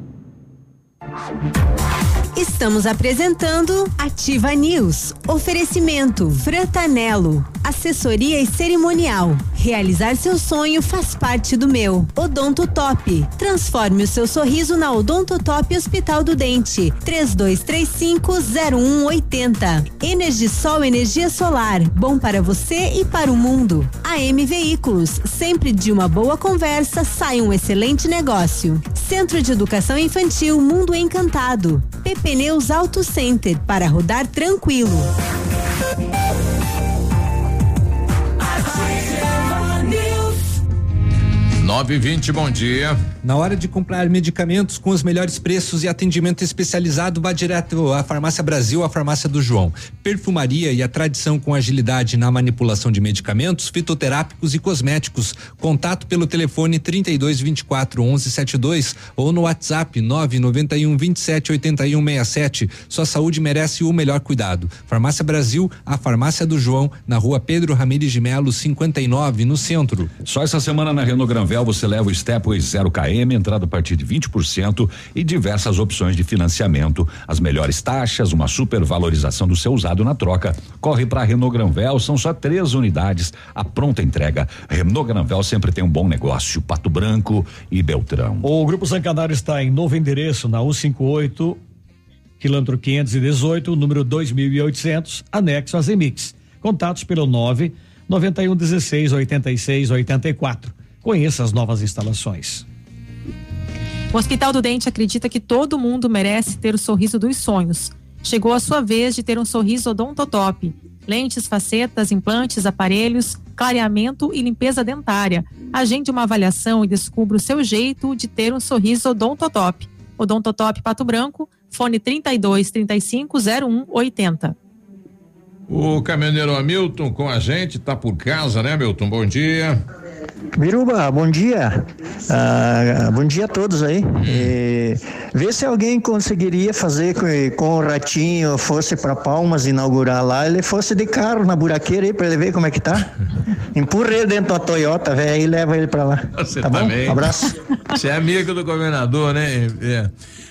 [SPEAKER 5] Estamos apresentando Ativa News. Oferecimento Frantanelo. Assessoria e cerimonial. Realizar seu sonho faz parte do meu. Odonto Top. Transforme o seu sorriso na Odonto Top Hospital do Dente. 32350180. Energisol energia solar. Bom para você e para o mundo. AM Veículos. Sempre de uma boa conversa sai um excelente negócio. Centro de Educação Infantil Mundo Encantado. Pneus Auto Center para rodar tranquilo.
[SPEAKER 15] Nove e vinte, bom dia.
[SPEAKER 16] Na hora de comprar medicamentos com os melhores preços e atendimento especializado, vá direto à Farmácia Brasil, a Farmácia do João. Perfumaria e a tradição com agilidade na manipulação de medicamentos, fitoterápicos e cosméticos. Contato pelo telefone 32 24 11 72 ou no WhatsApp 991 27 81 67. Sua saúde merece o melhor cuidado. Farmácia Brasil, a Farmácia do João, na rua Pedro Ramires de Melo, 59, no centro.
[SPEAKER 3] Só essa semana na Renault Granvel você leva o Stepway 0 km, entrada a partir de 20% e diversas opções de financiamento, as melhores taxas, uma supervalorização do seu usado na troca. Corre para Renault Granvel, são só três unidades, a pronta entrega. Renault Granvel sempre tem um bom negócio, Pato Branco e Beltrão.
[SPEAKER 20] O Grupo Zancanaro está em novo endereço na 158, quilômetro 518, número 2800, anexo a Zemix. Contatos pelo 9 91 16 86 84. Conheça as novas instalações.
[SPEAKER 18] O Hospital do Dente acredita que todo mundo merece ter o sorriso dos sonhos. Chegou a sua vez de ter um sorriso odontotop. Lentes, facetas, implantes, aparelhos, clareamento e limpeza dentária. Agende uma avaliação e descubra o seu jeito de ter um sorriso odontotop. Odontotop Pato Branco, fone 32 35 01 80.
[SPEAKER 15] O caminhoneiro Hamilton com a gente, tá por casa, né, Hamilton? Bom dia.
[SPEAKER 63] Biruba, bom dia. Ah, bom dia a todos aí. E, vê se alguém conseguiria fazer com, com o ratinho, fosse para Palmas inaugurar lá, ele fosse de carro na buraqueira aí para ele ver como é que tá. Empurra ele dentro da Toyota, velho, e leva ele para lá.
[SPEAKER 15] Você
[SPEAKER 63] tá
[SPEAKER 15] também.
[SPEAKER 63] bom? Abraço.
[SPEAKER 15] Você é amigo do governador, né? É.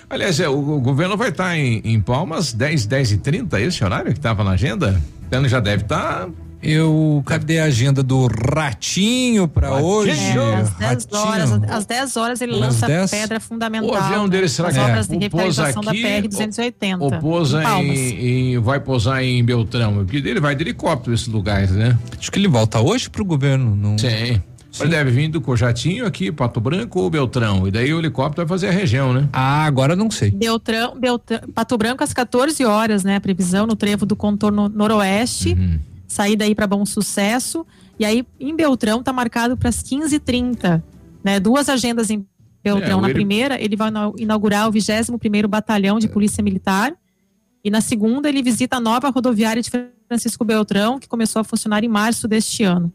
[SPEAKER 15] Aliás, é, o, o governo vai estar em, em Palmas 10, 10 e 30, esse horário que estava na agenda? Então já deve estar.
[SPEAKER 16] Eu, cadê a agenda do Ratinho pra hoje?
[SPEAKER 18] É, às 10
[SPEAKER 16] Ratinho.
[SPEAKER 18] horas, às 10 horas ele
[SPEAKER 16] Às
[SPEAKER 18] lança
[SPEAKER 16] 10?
[SPEAKER 18] a pedra fundamental.
[SPEAKER 15] O avião dele será que
[SPEAKER 18] obras
[SPEAKER 15] é?
[SPEAKER 18] de
[SPEAKER 15] O pousa
[SPEAKER 18] revitalização da
[SPEAKER 15] aqui,
[SPEAKER 18] PR 280.
[SPEAKER 15] Ou pousa
[SPEAKER 18] em
[SPEAKER 15] em, em- vai pousar em Beltrão? Porque ele vai de helicóptero esses lugares, né?
[SPEAKER 16] Acho que ele volta hoje pro governo. Não...
[SPEAKER 15] Sim. Ele deve vir do Cojatinho aqui, Pato Branco ou Beltrão. E daí o helicóptero vai fazer a região, né?
[SPEAKER 16] Ah, agora não sei.
[SPEAKER 18] Beltrão, Beltrão, Pato Branco às 14 horas, né? A previsão no trevo do contorno noroeste.
[SPEAKER 15] Uhum.
[SPEAKER 18] Saída aí para Bom Sucesso. E aí em Beltrão tá marcado para as 15h30. Né? Duas agendas em Beltrão.
[SPEAKER 15] É,
[SPEAKER 18] Na
[SPEAKER 15] ele-
[SPEAKER 18] primeira, ele vai inau- inaugurar o 21º Batalhão de Polícia Militar. E na segunda, ele visita a nova rodoviária de Francisco Beltrão, que começou a funcionar em março deste ano.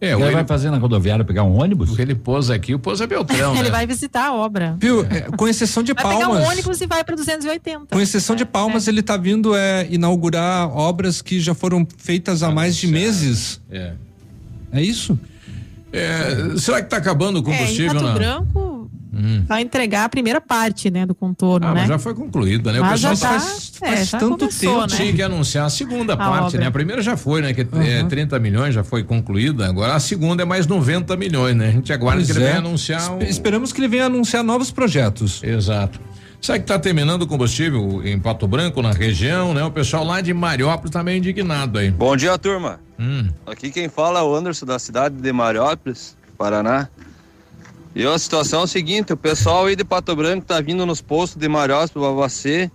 [SPEAKER 15] É,
[SPEAKER 3] ele vai fazer na rodoviária pegar um ônibus?
[SPEAKER 15] Porque ele pousa aqui, o pousa é Beltrão, [laughs] né?
[SPEAKER 18] ele vai visitar a obra.
[SPEAKER 16] Viu? É, com exceção de
[SPEAKER 18] Vai
[SPEAKER 16] Palmas.
[SPEAKER 18] pegar um ônibus e vai para 280.
[SPEAKER 16] Com exceção de Palmas, ele tá vindo é, inaugurar obras que já foram feitas há mais de meses.
[SPEAKER 15] É.
[SPEAKER 16] É isso?
[SPEAKER 15] É, será que tá acabando o
[SPEAKER 18] É, em
[SPEAKER 15] combustível
[SPEAKER 18] Pato
[SPEAKER 15] na...
[SPEAKER 18] Branco
[SPEAKER 15] Hum.
[SPEAKER 18] vai entregar a primeira parte, né, do contorno,
[SPEAKER 15] Ah,
[SPEAKER 18] né?
[SPEAKER 15] mas já foi concluída, né?
[SPEAKER 18] Mas
[SPEAKER 15] o pessoal
[SPEAKER 18] já tá-
[SPEAKER 15] faz,
[SPEAKER 18] é, já começou, né?
[SPEAKER 15] tinha que anunciar a segunda
[SPEAKER 18] A
[SPEAKER 15] parte,
[SPEAKER 18] obra.
[SPEAKER 15] né? A primeira já foi, né? Que é,
[SPEAKER 16] Uhum.
[SPEAKER 15] 30 milhões já foi concluída, agora a segunda é mais 90 milhões, né? A gente aguarda
[SPEAKER 16] Pois
[SPEAKER 15] que ele
[SPEAKER 16] é.
[SPEAKER 15] venha anunciar um...
[SPEAKER 16] Espe- Esperamos que ele venha anunciar novos projetos.
[SPEAKER 15] Exato. Sabe que tá terminando o combustível em Pato Branco, na região, né? O pessoal lá de Mariópolis tá meio indignado aí.
[SPEAKER 64] Bom dia, turma.
[SPEAKER 15] Hum.
[SPEAKER 64] Aqui quem fala é o Anderson da cidade de Mariópolis, Paraná. E a situação é o seguinte, o pessoal aí de Pato Branco tá vindo nos postos de Mariópolis para abastecer.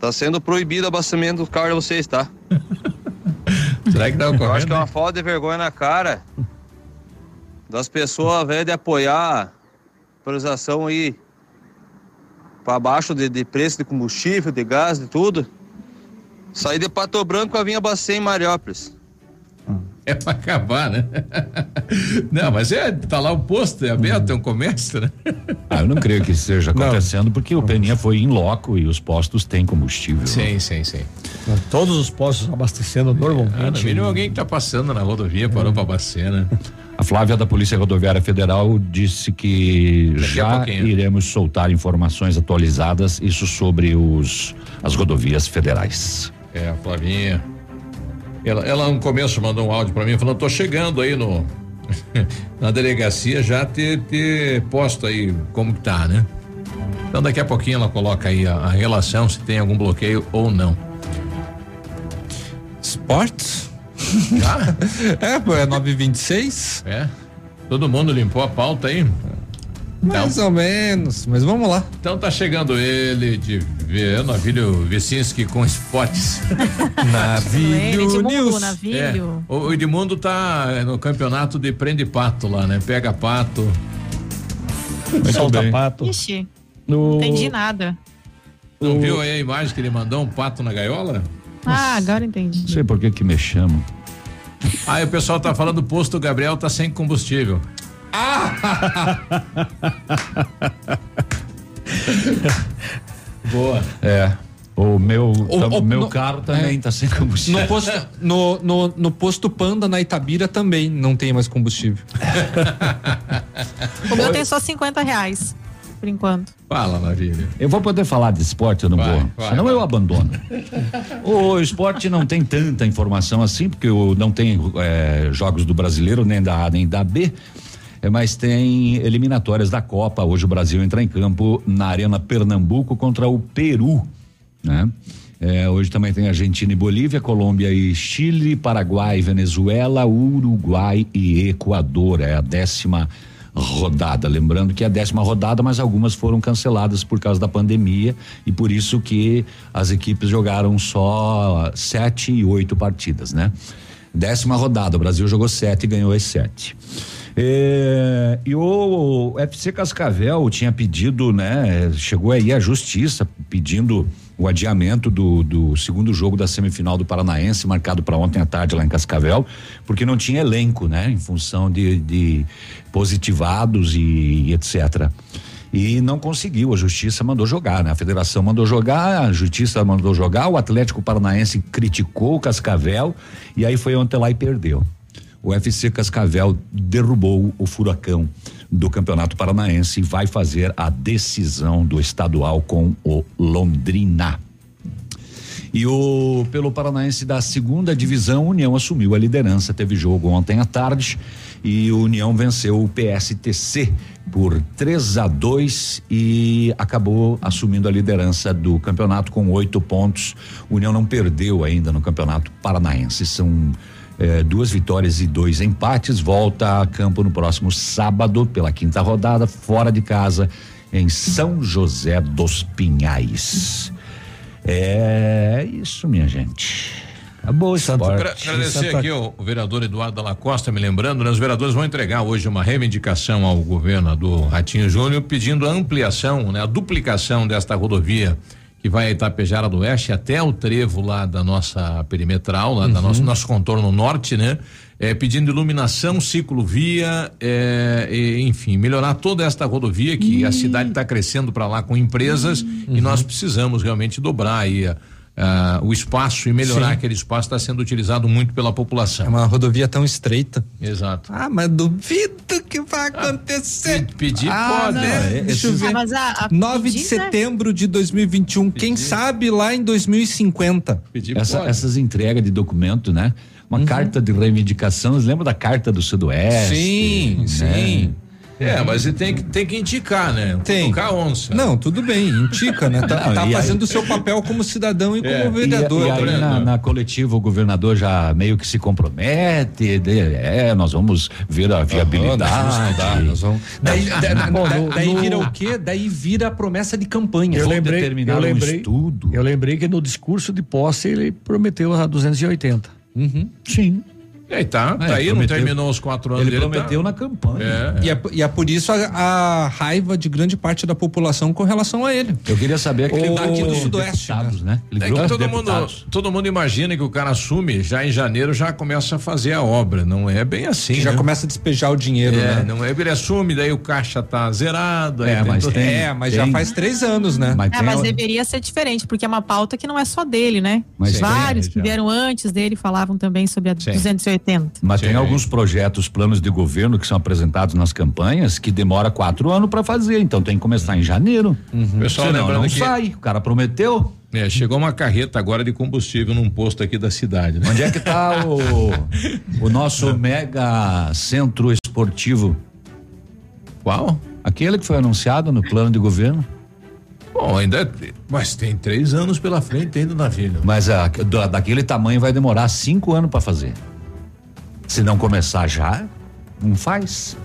[SPEAKER 64] Tá sendo proibido o abastecimento do carro de vocês, tá? [laughs]
[SPEAKER 15] Será que tá
[SPEAKER 64] Eu acho
[SPEAKER 15] ocorrendo?
[SPEAKER 64] que é uma falta de vergonha na cara das pessoas, invés de apoiar a priorização aí para baixo de, de preço de combustível, de gás, de tudo. Saí de Pato Branco e vim abastecer em Mariópolis.
[SPEAKER 15] É pra acabar, né? [laughs] Não, mas é, tá lá o posto, é aberto, é um comércio, né? [laughs]
[SPEAKER 3] Ah, eu não creio que isso esteja acontecendo, porque o Peninha foi em loco e os postos têm combustível.
[SPEAKER 15] Sim, sim, sim.
[SPEAKER 20] Todos os postos abastecendo
[SPEAKER 15] Ah, no
[SPEAKER 20] normalmente.
[SPEAKER 15] mínimo alguém que tá passando na rodovia parou pra abastecer, né? [laughs]
[SPEAKER 3] A Flávia da Polícia Rodoviária Federal disse que
[SPEAKER 15] Daqui
[SPEAKER 3] já iremos soltar informações atualizadas, isso sobre os as rodovias federais.
[SPEAKER 15] É, a Flavinha. Ela, ela no começo mandou um áudio pra mim falando, tô chegando aí no [laughs] na delegacia já ter, ter posto aí como que tá, né? Então daqui a pouquinho ela coloca aí a, a relação, se tem algum bloqueio ou não.
[SPEAKER 16] Esportes?
[SPEAKER 15] Já?
[SPEAKER 16] é, pô, é 926?
[SPEAKER 15] É. Todo mundo limpou a pauta aí?
[SPEAKER 16] Mais ou menos, mas vamos lá.
[SPEAKER 15] Então tá chegando ele de ver Navilho Vicinski com spots. [laughs]
[SPEAKER 16] Navilho
[SPEAKER 18] Edmundo,
[SPEAKER 16] News.
[SPEAKER 18] Navilho.
[SPEAKER 15] É, o, Edmundo tá no campeonato de prende pato lá, né? Pega pato.
[SPEAKER 20] Solta pato.
[SPEAKER 18] Ixi, não entendi nada.
[SPEAKER 15] Não viu aí a imagem que ele mandou um pato na gaiola?
[SPEAKER 18] Ah, agora entendi.
[SPEAKER 3] Não sei por que que me chamam.
[SPEAKER 15] Aí o pessoal tá falando o posto Gabriel tá sem combustível. [laughs] Boa.
[SPEAKER 3] É. O meu,
[SPEAKER 16] O-
[SPEAKER 3] tam-
[SPEAKER 16] o-
[SPEAKER 3] meu
[SPEAKER 16] no-
[SPEAKER 3] carro também
[SPEAKER 16] é.
[SPEAKER 3] tá sem combustível.
[SPEAKER 16] No posto, no, no, no posto Panda, na Itabira, também não tem mais combustível. [laughs]
[SPEAKER 18] O meu tem só 50 reais, por enquanto.
[SPEAKER 15] Fala, Navilho.
[SPEAKER 3] Eu vou poder falar de esporte, eu não
[SPEAKER 15] Vai,
[SPEAKER 3] vou.
[SPEAKER 15] vai,
[SPEAKER 3] Senão
[SPEAKER 15] vai.
[SPEAKER 3] eu abandono. [laughs] o esporte não tem tanta informação assim, porque o- não tem eh, jogos do brasileiro, nem da A nem da B. eh, Mas tem eliminatórias da Copa. Hoje o Brasil entra em campo na Arena Pernambuco contra o Peru. Né? Eh, hoje também tem Argentina e Bolívia, Colômbia e Chile, Paraguai, Venezuela, Uruguai e Equador. É a décima rodada. Lembrando que é a décima rodada, mas algumas foram canceladas por causa da pandemia e por isso que as equipes jogaram só sete e oito partidas, né? Décima rodada, o Brasil jogou sete e ganhou as sete. É, e o FC Cascavel tinha pedido, né? Chegou aí a justiça pedindo o adiamento do, do segundo jogo da semifinal do Paranaense, marcado para ontem à tarde lá em Cascavel, porque não tinha elenco, né? Em função de, de positivados e, e etc. E não conseguiu, a justiça mandou jogar, né? A federação mandou jogar, a justiça mandou jogar, o Atlético Paranaense criticou o Cascavel e aí foi ontem lá e perdeu. O FC Cascavel derrubou o furacão do Campeonato Paranaense e vai fazer a decisão do estadual com o Londrina. E o pelo Paranaense da segunda divisão, União assumiu a liderança. Teve jogo ontem à tarde e o União venceu o PSTC por 3 a 2 e acabou assumindo a liderança do campeonato com oito pontos. O União não perdeu ainda no Campeonato Paranaense. São eh, duas vitórias e dois empates. Volta a campo no próximo sábado pela quinta rodada, fora de casa, em São José dos Pinhais. É isso, minha gente. Acabou o esporte.
[SPEAKER 15] Agra- Agradecer aqui o, o vereador Eduardo Dalla Costa, me lembrando, né, os vereadores vão entregar hoje uma reivindicação ao governador Ratinho Júnior pedindo a ampliação, né, a duplicação desta rodovia que vai a Itapejara do Oeste até o trevo lá da nossa perimetral, lá da nosso, nosso contorno norte, né? É, pedindo iluminação, ciclovia, é, e, enfim, melhorar toda esta rodovia que a cidade está crescendo para lá com empresas e nós precisamos realmente dobrar aí a- a- o espaço e melhorar
[SPEAKER 16] Sim.
[SPEAKER 15] aquele espaço está sendo utilizado muito pela população.
[SPEAKER 16] É uma rodovia tão estreita.
[SPEAKER 15] Exato.
[SPEAKER 16] Ah, mas duvido que vai acontecer.
[SPEAKER 15] pedir
[SPEAKER 16] ah,
[SPEAKER 15] pode,
[SPEAKER 16] né?
[SPEAKER 15] né?
[SPEAKER 16] Deixa eu ver.
[SPEAKER 18] Ah, mas a- a
[SPEAKER 16] 9 de setembro de 2021. Quem sabe lá em 2050.
[SPEAKER 3] Essa- essas entregas de documento, né? Uma carta de reivindicação, vocês lembram da carta do Sudoeste?
[SPEAKER 16] Sim,
[SPEAKER 3] né?
[SPEAKER 16] sim.
[SPEAKER 15] É, mas você tem que, tem que indicar, né?
[SPEAKER 16] Tem.
[SPEAKER 15] Tocar onça.
[SPEAKER 16] Não, tudo bem, indica, né? Tá,
[SPEAKER 3] Não,
[SPEAKER 16] tá
[SPEAKER 3] e
[SPEAKER 16] fazendo o seu papel como cidadão e como
[SPEAKER 3] E,
[SPEAKER 16] vereador.
[SPEAKER 3] e aí na, na coletiva o governador já meio que se compromete, de- é, nós vamos ver a viabilidade.
[SPEAKER 16] nós vamos estudar, nós vamos- Daí, da- da-
[SPEAKER 20] Bom,
[SPEAKER 16] da-
[SPEAKER 20] no-
[SPEAKER 16] daí
[SPEAKER 20] no-
[SPEAKER 16] vira o quê? Daí vira a promessa de campanha.
[SPEAKER 20] Eu
[SPEAKER 16] Vou
[SPEAKER 20] lembrei,
[SPEAKER 16] determinar
[SPEAKER 20] eu
[SPEAKER 16] um
[SPEAKER 20] lembrei,
[SPEAKER 16] estudo.
[SPEAKER 20] eu lembrei que no discurso de posse ele prometeu a 280.
[SPEAKER 16] Uhum.
[SPEAKER 3] Sim.
[SPEAKER 15] É, e tá, tá
[SPEAKER 16] É,
[SPEAKER 15] aí, não
[SPEAKER 16] prometeu-
[SPEAKER 15] terminou os quatro anos
[SPEAKER 16] ele
[SPEAKER 15] dele,
[SPEAKER 16] prometeu
[SPEAKER 15] tá.
[SPEAKER 3] na campanha.
[SPEAKER 15] É,
[SPEAKER 16] E, é, e é por isso a, a raiva de grande parte da população com relação a ele.
[SPEAKER 3] Eu queria saber aquele
[SPEAKER 16] O-
[SPEAKER 3] grupo
[SPEAKER 16] aqui do Sudoeste,
[SPEAKER 3] deputados, né? Aquele
[SPEAKER 15] É que todo mundo, todo mundo imagina que o cara assume, já em janeiro já começa a fazer a obra. Não é bem assim.
[SPEAKER 16] Já
[SPEAKER 15] né?
[SPEAKER 16] começa a despejar o dinheiro,
[SPEAKER 15] é,
[SPEAKER 16] né?
[SPEAKER 15] Não é, ele assume, daí o caixa tá zerado. aí
[SPEAKER 16] É, mas
[SPEAKER 15] todo-
[SPEAKER 16] tem- É, mas já tem- faz três anos, né?
[SPEAKER 18] É, mas deveria ser diferente, porque é uma pauta que não é só dele, né?
[SPEAKER 3] Mas
[SPEAKER 18] Vários
[SPEAKER 3] tem,
[SPEAKER 18] que
[SPEAKER 3] já.
[SPEAKER 18] vieram antes dele falavam também sobre a 280.
[SPEAKER 3] Mas tem alguns projetos, planos de governo que são apresentados nas campanhas que demora quatro anos para fazer, então tem que começar em janeiro.
[SPEAKER 15] Pessoal,
[SPEAKER 3] Senão não
[SPEAKER 15] que-
[SPEAKER 3] sai, o cara prometeu.
[SPEAKER 15] É, chegou uma carreta agora de combustível num posto aqui da cidade. Né?
[SPEAKER 3] Onde é que tá o, o nosso mega centro esportivo?
[SPEAKER 15] Qual?
[SPEAKER 3] Aquele que foi anunciado no plano de governo.
[SPEAKER 15] Bom, ainda. é- Mas tem três anos pela frente ainda na vida.
[SPEAKER 3] Mas a, da- daquele tamanho vai demorar cinco anos para fazer. Se não começar já, não faz.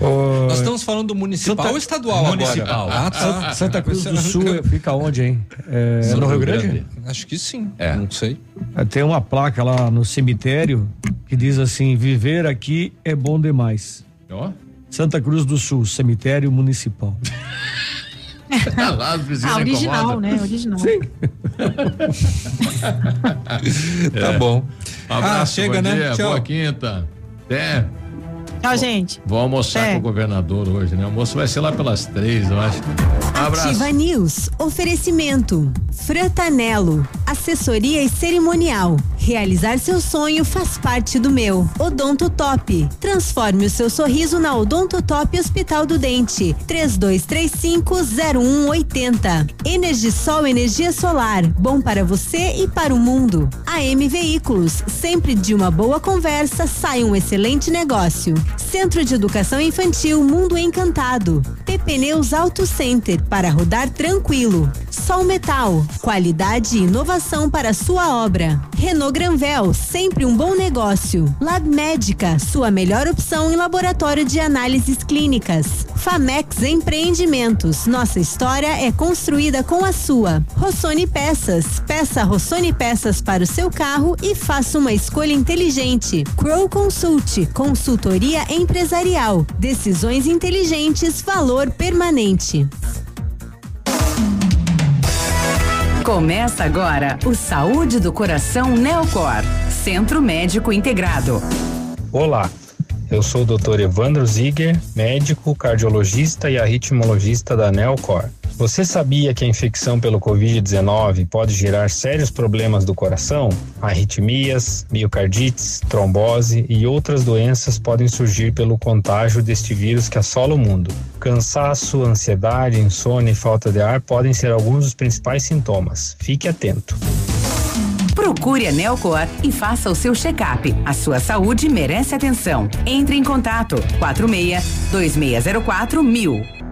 [SPEAKER 16] Nós estamos falando do municipal ou estadual
[SPEAKER 3] Municipal.
[SPEAKER 16] agora? Ah, tá.
[SPEAKER 20] Santa- Santa Cruz do Sul fica onde, hein? É,
[SPEAKER 16] São
[SPEAKER 20] no Rio
[SPEAKER 16] Rio
[SPEAKER 20] Grande?
[SPEAKER 16] Grande. Acho que sim.
[SPEAKER 3] É.
[SPEAKER 16] Não sei.
[SPEAKER 20] É, Tem uma placa lá no cemitério que diz assim: viver aqui é bom demais.
[SPEAKER 15] Ó.
[SPEAKER 20] Santa Cruz do Sul, cemitério municipal.
[SPEAKER 15] Tá lá, os vizinhos
[SPEAKER 18] Ah, original,
[SPEAKER 15] incomodam.
[SPEAKER 18] né? Original.
[SPEAKER 20] Sim. [laughs]
[SPEAKER 16] Tá bom.
[SPEAKER 15] Um abraço,
[SPEAKER 16] Ah, chega,
[SPEAKER 15] bom
[SPEAKER 16] né?
[SPEAKER 15] dia,
[SPEAKER 16] Tchau.
[SPEAKER 15] Boa quinta. Até.
[SPEAKER 18] Tchau, gente.
[SPEAKER 15] Vou almoçar
[SPEAKER 18] É.
[SPEAKER 15] com o governador hoje, né? O almoço vai ser lá pelas três, eu acho. Um abraço.
[SPEAKER 5] Ativa News. Oferecimento. Frantanelo. Assessoria e cerimonial. Realizar seu sonho faz parte do meu. Odonto Top. Transforme o seu sorriso na Odonto Top Hospital do Dente. 32350180. Energisol energia solar. Bom para você e para o mundo. AM Veículos. Sempre de uma boa conversa sai um excelente negócio. Centro de Educação Infantil Mundo Encantado. T Pneus Auto Center para rodar tranquilo. Sol Metal, qualidade e inovação para sua obra. Renault Granvel, sempre um bom negócio. Lab Médica, sua melhor opção em laboratório de análises clínicas. Famex Empreendimentos, nossa história é construída com a sua. Rossoni Peças, peça Rossoni Peças para o seu carro e faça uma escolha inteligente. Crow Consult, consultoria empresarial. Decisões inteligentes, valor permanente.
[SPEAKER 32] Começa agora o Saúde do Coração Neocor, Centro Médico Integrado.
[SPEAKER 65] Olá, eu sou o Dr. Evandro Ziger, médico, cardiologista e arritmologista da Nelcor. Você sabia que a infecção pelo Covid-19 pode gerar sérios problemas do coração? Arritmias, miocardites, trombose e outras doenças podem surgir pelo contágio deste vírus que assola o mundo. Cansaço, ansiedade, insônia e falta de ar podem ser alguns dos principais sintomas. Fique atento.
[SPEAKER 32] Procure a Neocor e faça o seu check-up. A sua saúde merece atenção. Entre em contato 46 2604 mil.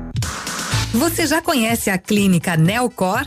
[SPEAKER 50] Você já conhece a clínica Neocor?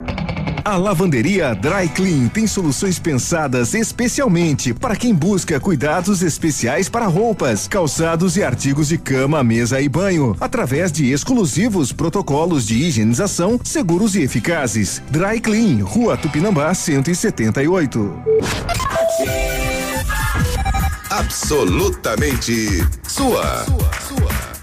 [SPEAKER 66] A lavanderia Dry Clean tem soluções pensadas especialmente para quem busca cuidados especiais para roupas, calçados e artigos de cama, mesa e banho, através de exclusivos protocolos de higienização seguros e eficazes. Dry Clean, Rua Tupinambá 178.
[SPEAKER 67] Absolutamente sua.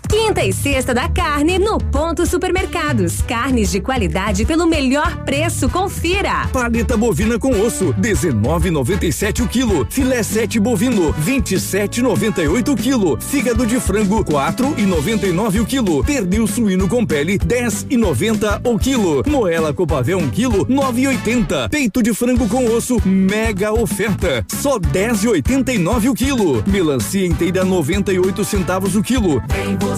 [SPEAKER 68] Quinta e sexta da carne no Ponto Supermercados. Carnes de qualidade pelo melhor preço. Confira.
[SPEAKER 6] Paleta bovina com osso, 19,97 o quilo. Filé 7 bovino, 27,98 o quilo. Fígado de frango, 4,99 o quilo. Pernil suíno com pele, 10,90 o quilo. Moela Copavel 1 quilo, 9,80. Peito de frango com osso, mega oferta, só 10,89 o quilo. Melancia inteira, 98 centavos o quilo.
[SPEAKER 58] Tem você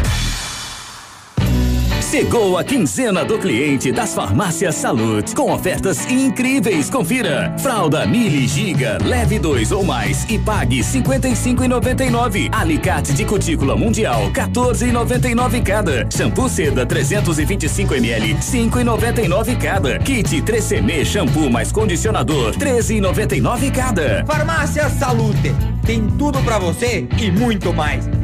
[SPEAKER 69] Chegou a quinzena do cliente das farmácias Salute com ofertas incríveis. Confira. Fralda Mili Giga, leve dois ou mais e pague 55,99. Alicate de cutícula mundial, 14,99 cada. Shampoo Seda 325 ml, 5,99 cada. Kit 3CM shampoo mais condicionador, 13,99 cada.
[SPEAKER 8] Farmácia Salute, tem tudo pra você e muito mais.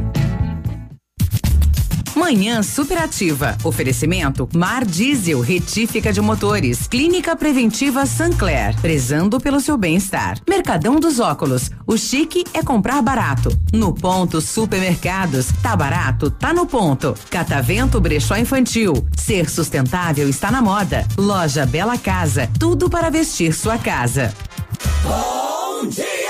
[SPEAKER 32] Manhã Superativa. Oferecimento Mar Diesel, retífica de motores. Clínica Preventiva Sancler, prezando pelo seu bem-estar. Mercadão dos Óculos. O chique é comprar barato. No ponto Supermercados. Tá barato? Tá no ponto. Catavento Brechó Infantil. Ser sustentável está na moda. Loja Bela Casa. Tudo para vestir sua casa.
[SPEAKER 70] Bom dia!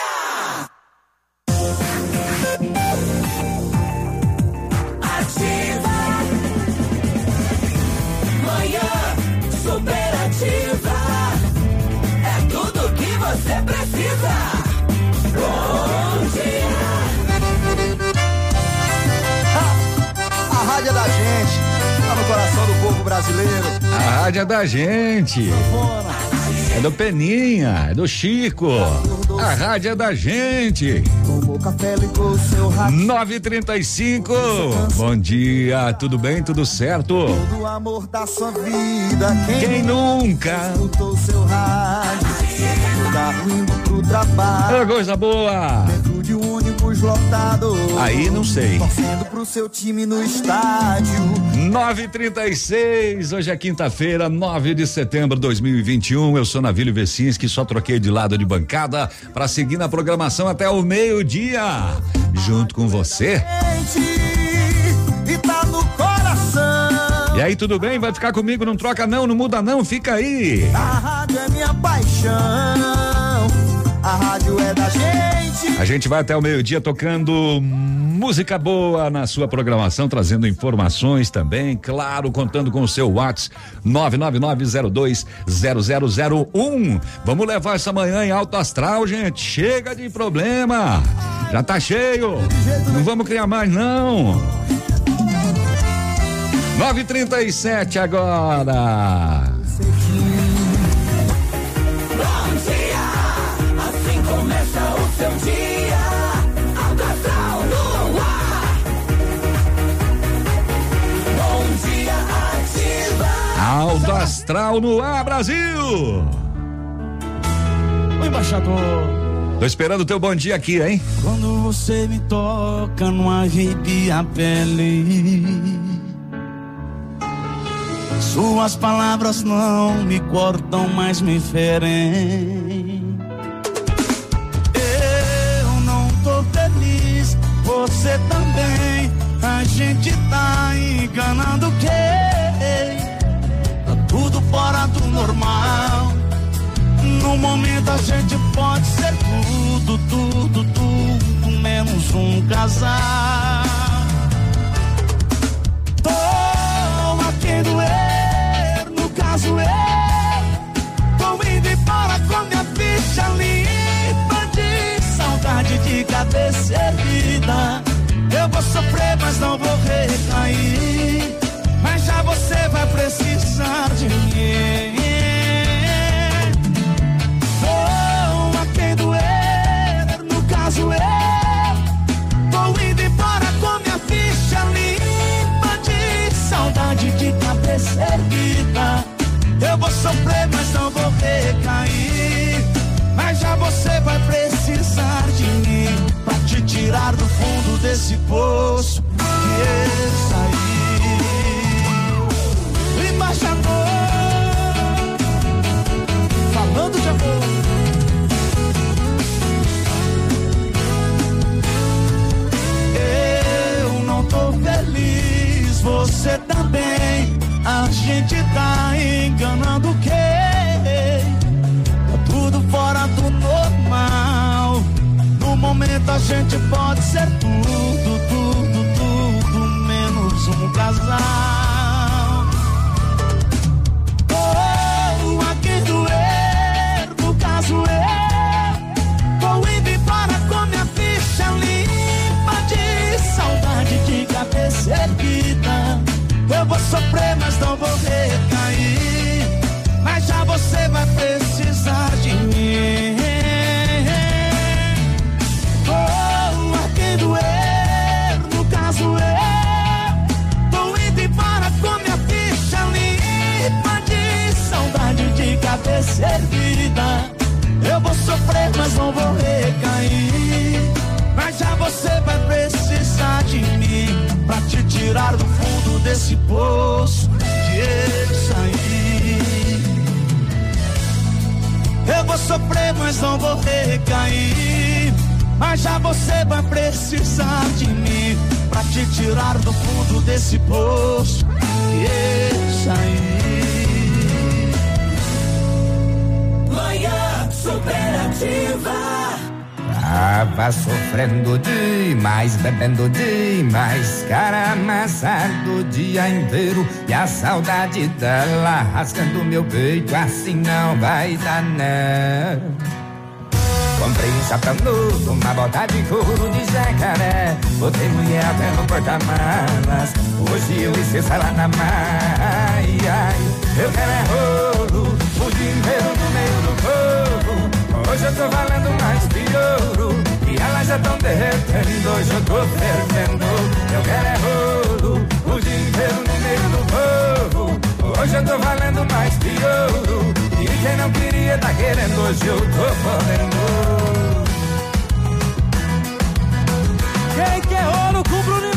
[SPEAKER 71] Brasileiro.
[SPEAKER 3] A rádio é da gente. É do Peninha, é do Chico. A rádio é da gente.
[SPEAKER 71] Tomou café, ligou o seu rádio.
[SPEAKER 3] 935. Bom dia, tudo bem? Tudo certo?
[SPEAKER 71] Do amor da sua vida.
[SPEAKER 3] Quem nunca?
[SPEAKER 71] Escutou seu rádio. Tá indo pro trabalho.
[SPEAKER 3] Coisa boa.
[SPEAKER 71] Ônibus lotado.
[SPEAKER 3] Aí não sei.
[SPEAKER 71] Torcendo pro seu time no estádio.
[SPEAKER 3] 936, hoje é quinta-feira, 9 de setembro de 2021. Eu sou Navílio Vecinski, só troquei de lado de bancada para seguir na programação até o meio-dia. Junto com você.
[SPEAKER 71] E tá no coração.
[SPEAKER 3] E aí, tudo bem? Vai ficar comigo? Não troca não, não muda não, fica aí.
[SPEAKER 71] A rádio é minha paixão. A rádio é da gente.
[SPEAKER 3] A gente vai até o meio-dia tocando música boa na sua programação, trazendo informações também, claro, contando com o seu WhatsApp 999020001. Vamos levar essa manhã em alto astral, gente. Chega de problema. Já tá cheio. Não vamos criar mais não. 937 agora.
[SPEAKER 70] Alto astral no ar,
[SPEAKER 3] Brasil.
[SPEAKER 37] O embaixador.
[SPEAKER 3] Tô esperando o teu bom dia aqui, hein?
[SPEAKER 37] Quando você me toca, não arrepia a pele. Suas palavras não me cortam, mas me ferem. Eu não tô feliz, você também. A gente tá enganando quem? Fora do normal. No momento a gente pode ser tudo, tudo, tudo, menos um casal. Tô a quem doer, no caso eu. Tô indo embora com minha ficha limpa de saudade de cabeça erguida. Eu vou sofrer, mas não vou recair. Vai precisar de mim. Tô a quem doer, no caso eu. Tô indo embora com minha ficha limpa de saudade de cabeça erguida. Eu vou sofrer, mas não vou recair. Mas já você vai precisar de mim pra te tirar do fundo desse poço que eu saí. Embaixador, falando de amor. Eu não tô feliz, você também. A gente tá enganando quem? Tá tudo fora do normal. No momento a gente pode ser tudo, tudo, tudo, menos um casal. Mas não vou recair. Mas já você vai precisar de mim pra te tirar do fundo desse poço que eu saí. Eu vou sofrer, mas não vou recair. Mas já você vai precisar de mim pra te tirar do fundo desse poço que eu saí.
[SPEAKER 72] Superativa.
[SPEAKER 73] Tava sofrendo demais, bebendo demais, cara amassado o dia inteiro e a saudade dela rasgando meu peito, assim não vai dar não. Comprei um chapéu novo, uma bota de couro de jacaré, botei mulher até no porta-malas, hoje eu esqueço ela na ai, ai, eu quero é rolo, o meio do povo. Hoje eu tô valendo mais que ouro. E elas já tão derretendo. Hoje eu tô fervendo. Eu quero é rolo O dia inteiro no meio do povo. Hoje eu tô valendo mais que ouro. E quem não queria tá querendo Hoje eu tô podendo
[SPEAKER 37] Quem quer rolo com Bruno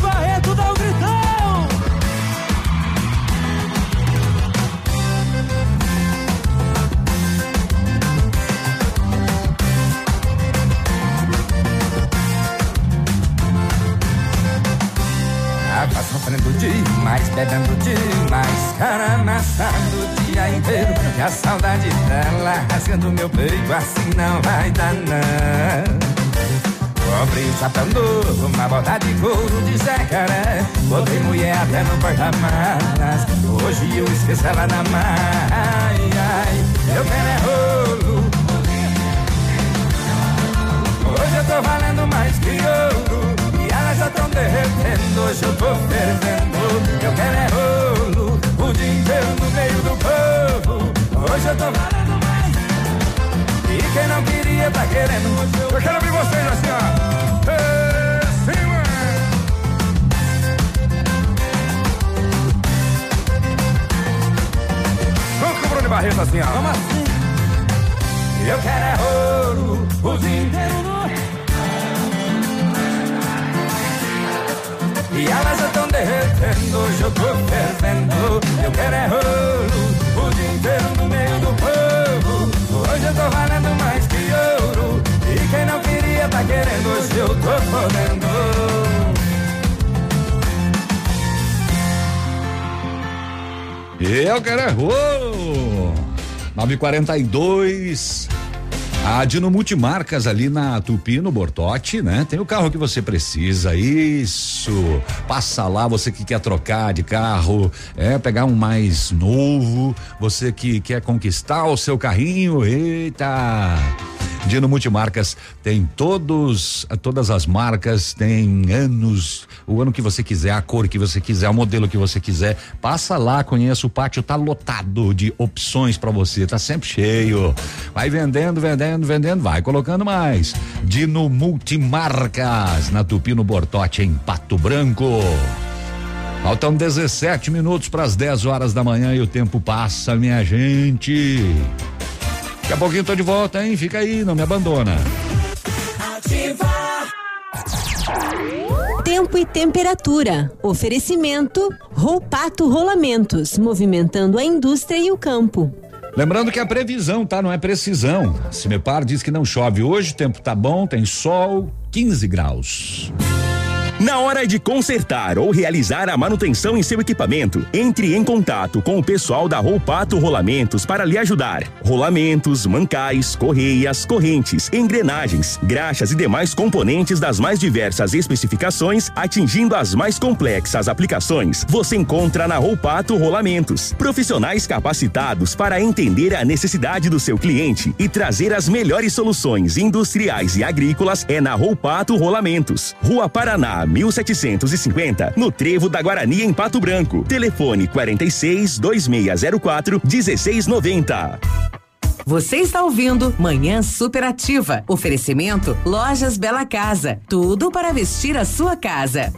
[SPEAKER 73] sofrendo demais, bebendo demais, cara amassado o dia inteiro. E a saudade dela rasgando meu peito, assim não vai dar não. Um chapéu novo, uma bota de couro de jacaré. Botei mulher até no porta-malas. Hoje eu esqueço ela na ai, eu quero é rolo. Hoje eu tô valendo mais que ouro. Já tão derretendo. Hoje eu tô fervendo. Eu quero é rolo. O dia inteiro no meio do povo. Hoje eu tô valendo mais. E quem não queria tá querendo. Eu, quero ouvir vocês assim, ó. Ê, cima. Vamos com o Bruno Barreto assim, ó. Vamos assim. Eu quero é rolo. O dia inteiro E elas já tão derretendo, hoje eu tô fervendo. Eu quero é rolo, o dia inteiro no meio do povo. Hoje eu tô valendo mais que ouro. E quem não queria tá querendo, hoje eu tô podendo.
[SPEAKER 3] Eu quero é rolo. 942. A Dino Multimarcas ali na Tupi, no Bortote, né? Tem o carro que você precisa, isso. Passa lá, você que quer trocar de carro, é pegar um mais novo, você que quer conquistar o seu carrinho, eita. Dino Multimarcas tem todos, todas as marcas, tem anos, o ano que você quiser, a cor que você quiser, o modelo que você quiser. Passa lá, conheça o pátio, tá lotado de opções para você, tá sempre cheio. Vai vendendo, vendendo, vendendo, vai colocando mais. Dino Multimarcas, na Tupi no Bortote, em Pato Branco. Faltam 17 minutos para as 10 horas da manhã e o tempo passa, minha gente. Daqui a pouquinho tô de volta, hein? Fica aí, não me abandona.
[SPEAKER 5] Tempo e temperatura. Oferecimento Roupato Rolamentos, movimentando a indústria e o campo.
[SPEAKER 3] Lembrando que a previsão, tá? Não é precisão. Cimepar diz que não chove hoje, o tempo tá bom, tem sol, 15 graus.
[SPEAKER 30] Na hora de consertar ou realizar a manutenção em seu equipamento, entre em contato com o pessoal da Roupato Rolamentos para lhe ajudar. Rolamentos, mancais, correias, correntes, engrenagens, graxas e demais componentes das mais diversas especificações, atingindo as mais complexas aplicações, você encontra na Roupato Rolamentos. Profissionais capacitados para entender a necessidade do seu cliente e trazer as melhores soluções industriais e agrícolas é na Roupato Rolamentos. Rua Paraná, 1750, no Trevo da Guarani, em Pato Branco. Telefone 46 2604 1690.
[SPEAKER 32] Você está ouvindo Manhã Superativa. Oferecimento Lojas Bela Casa. Tudo para vestir a sua casa.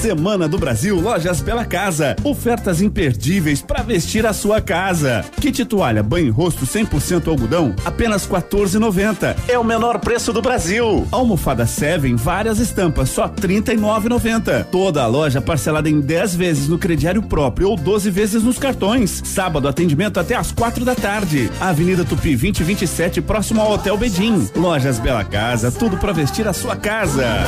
[SPEAKER 4] Semana do Brasil Lojas Bela Casa. Ofertas imperdíveis para vestir a sua casa. Kit toalha banho e rosto 100% algodão, apenas 14,90. É o menor preço do Brasil. Almofada Seven, várias estampas, só 39,90. Toda a loja parcelada em 10 vezes no crediário próprio ou 12 vezes nos cartões. Sábado atendimento até às quatro da tarde. Avenida Tupi 2027, próximo ao Hotel Bedim. Lojas Bela Casa, tudo para vestir a sua casa.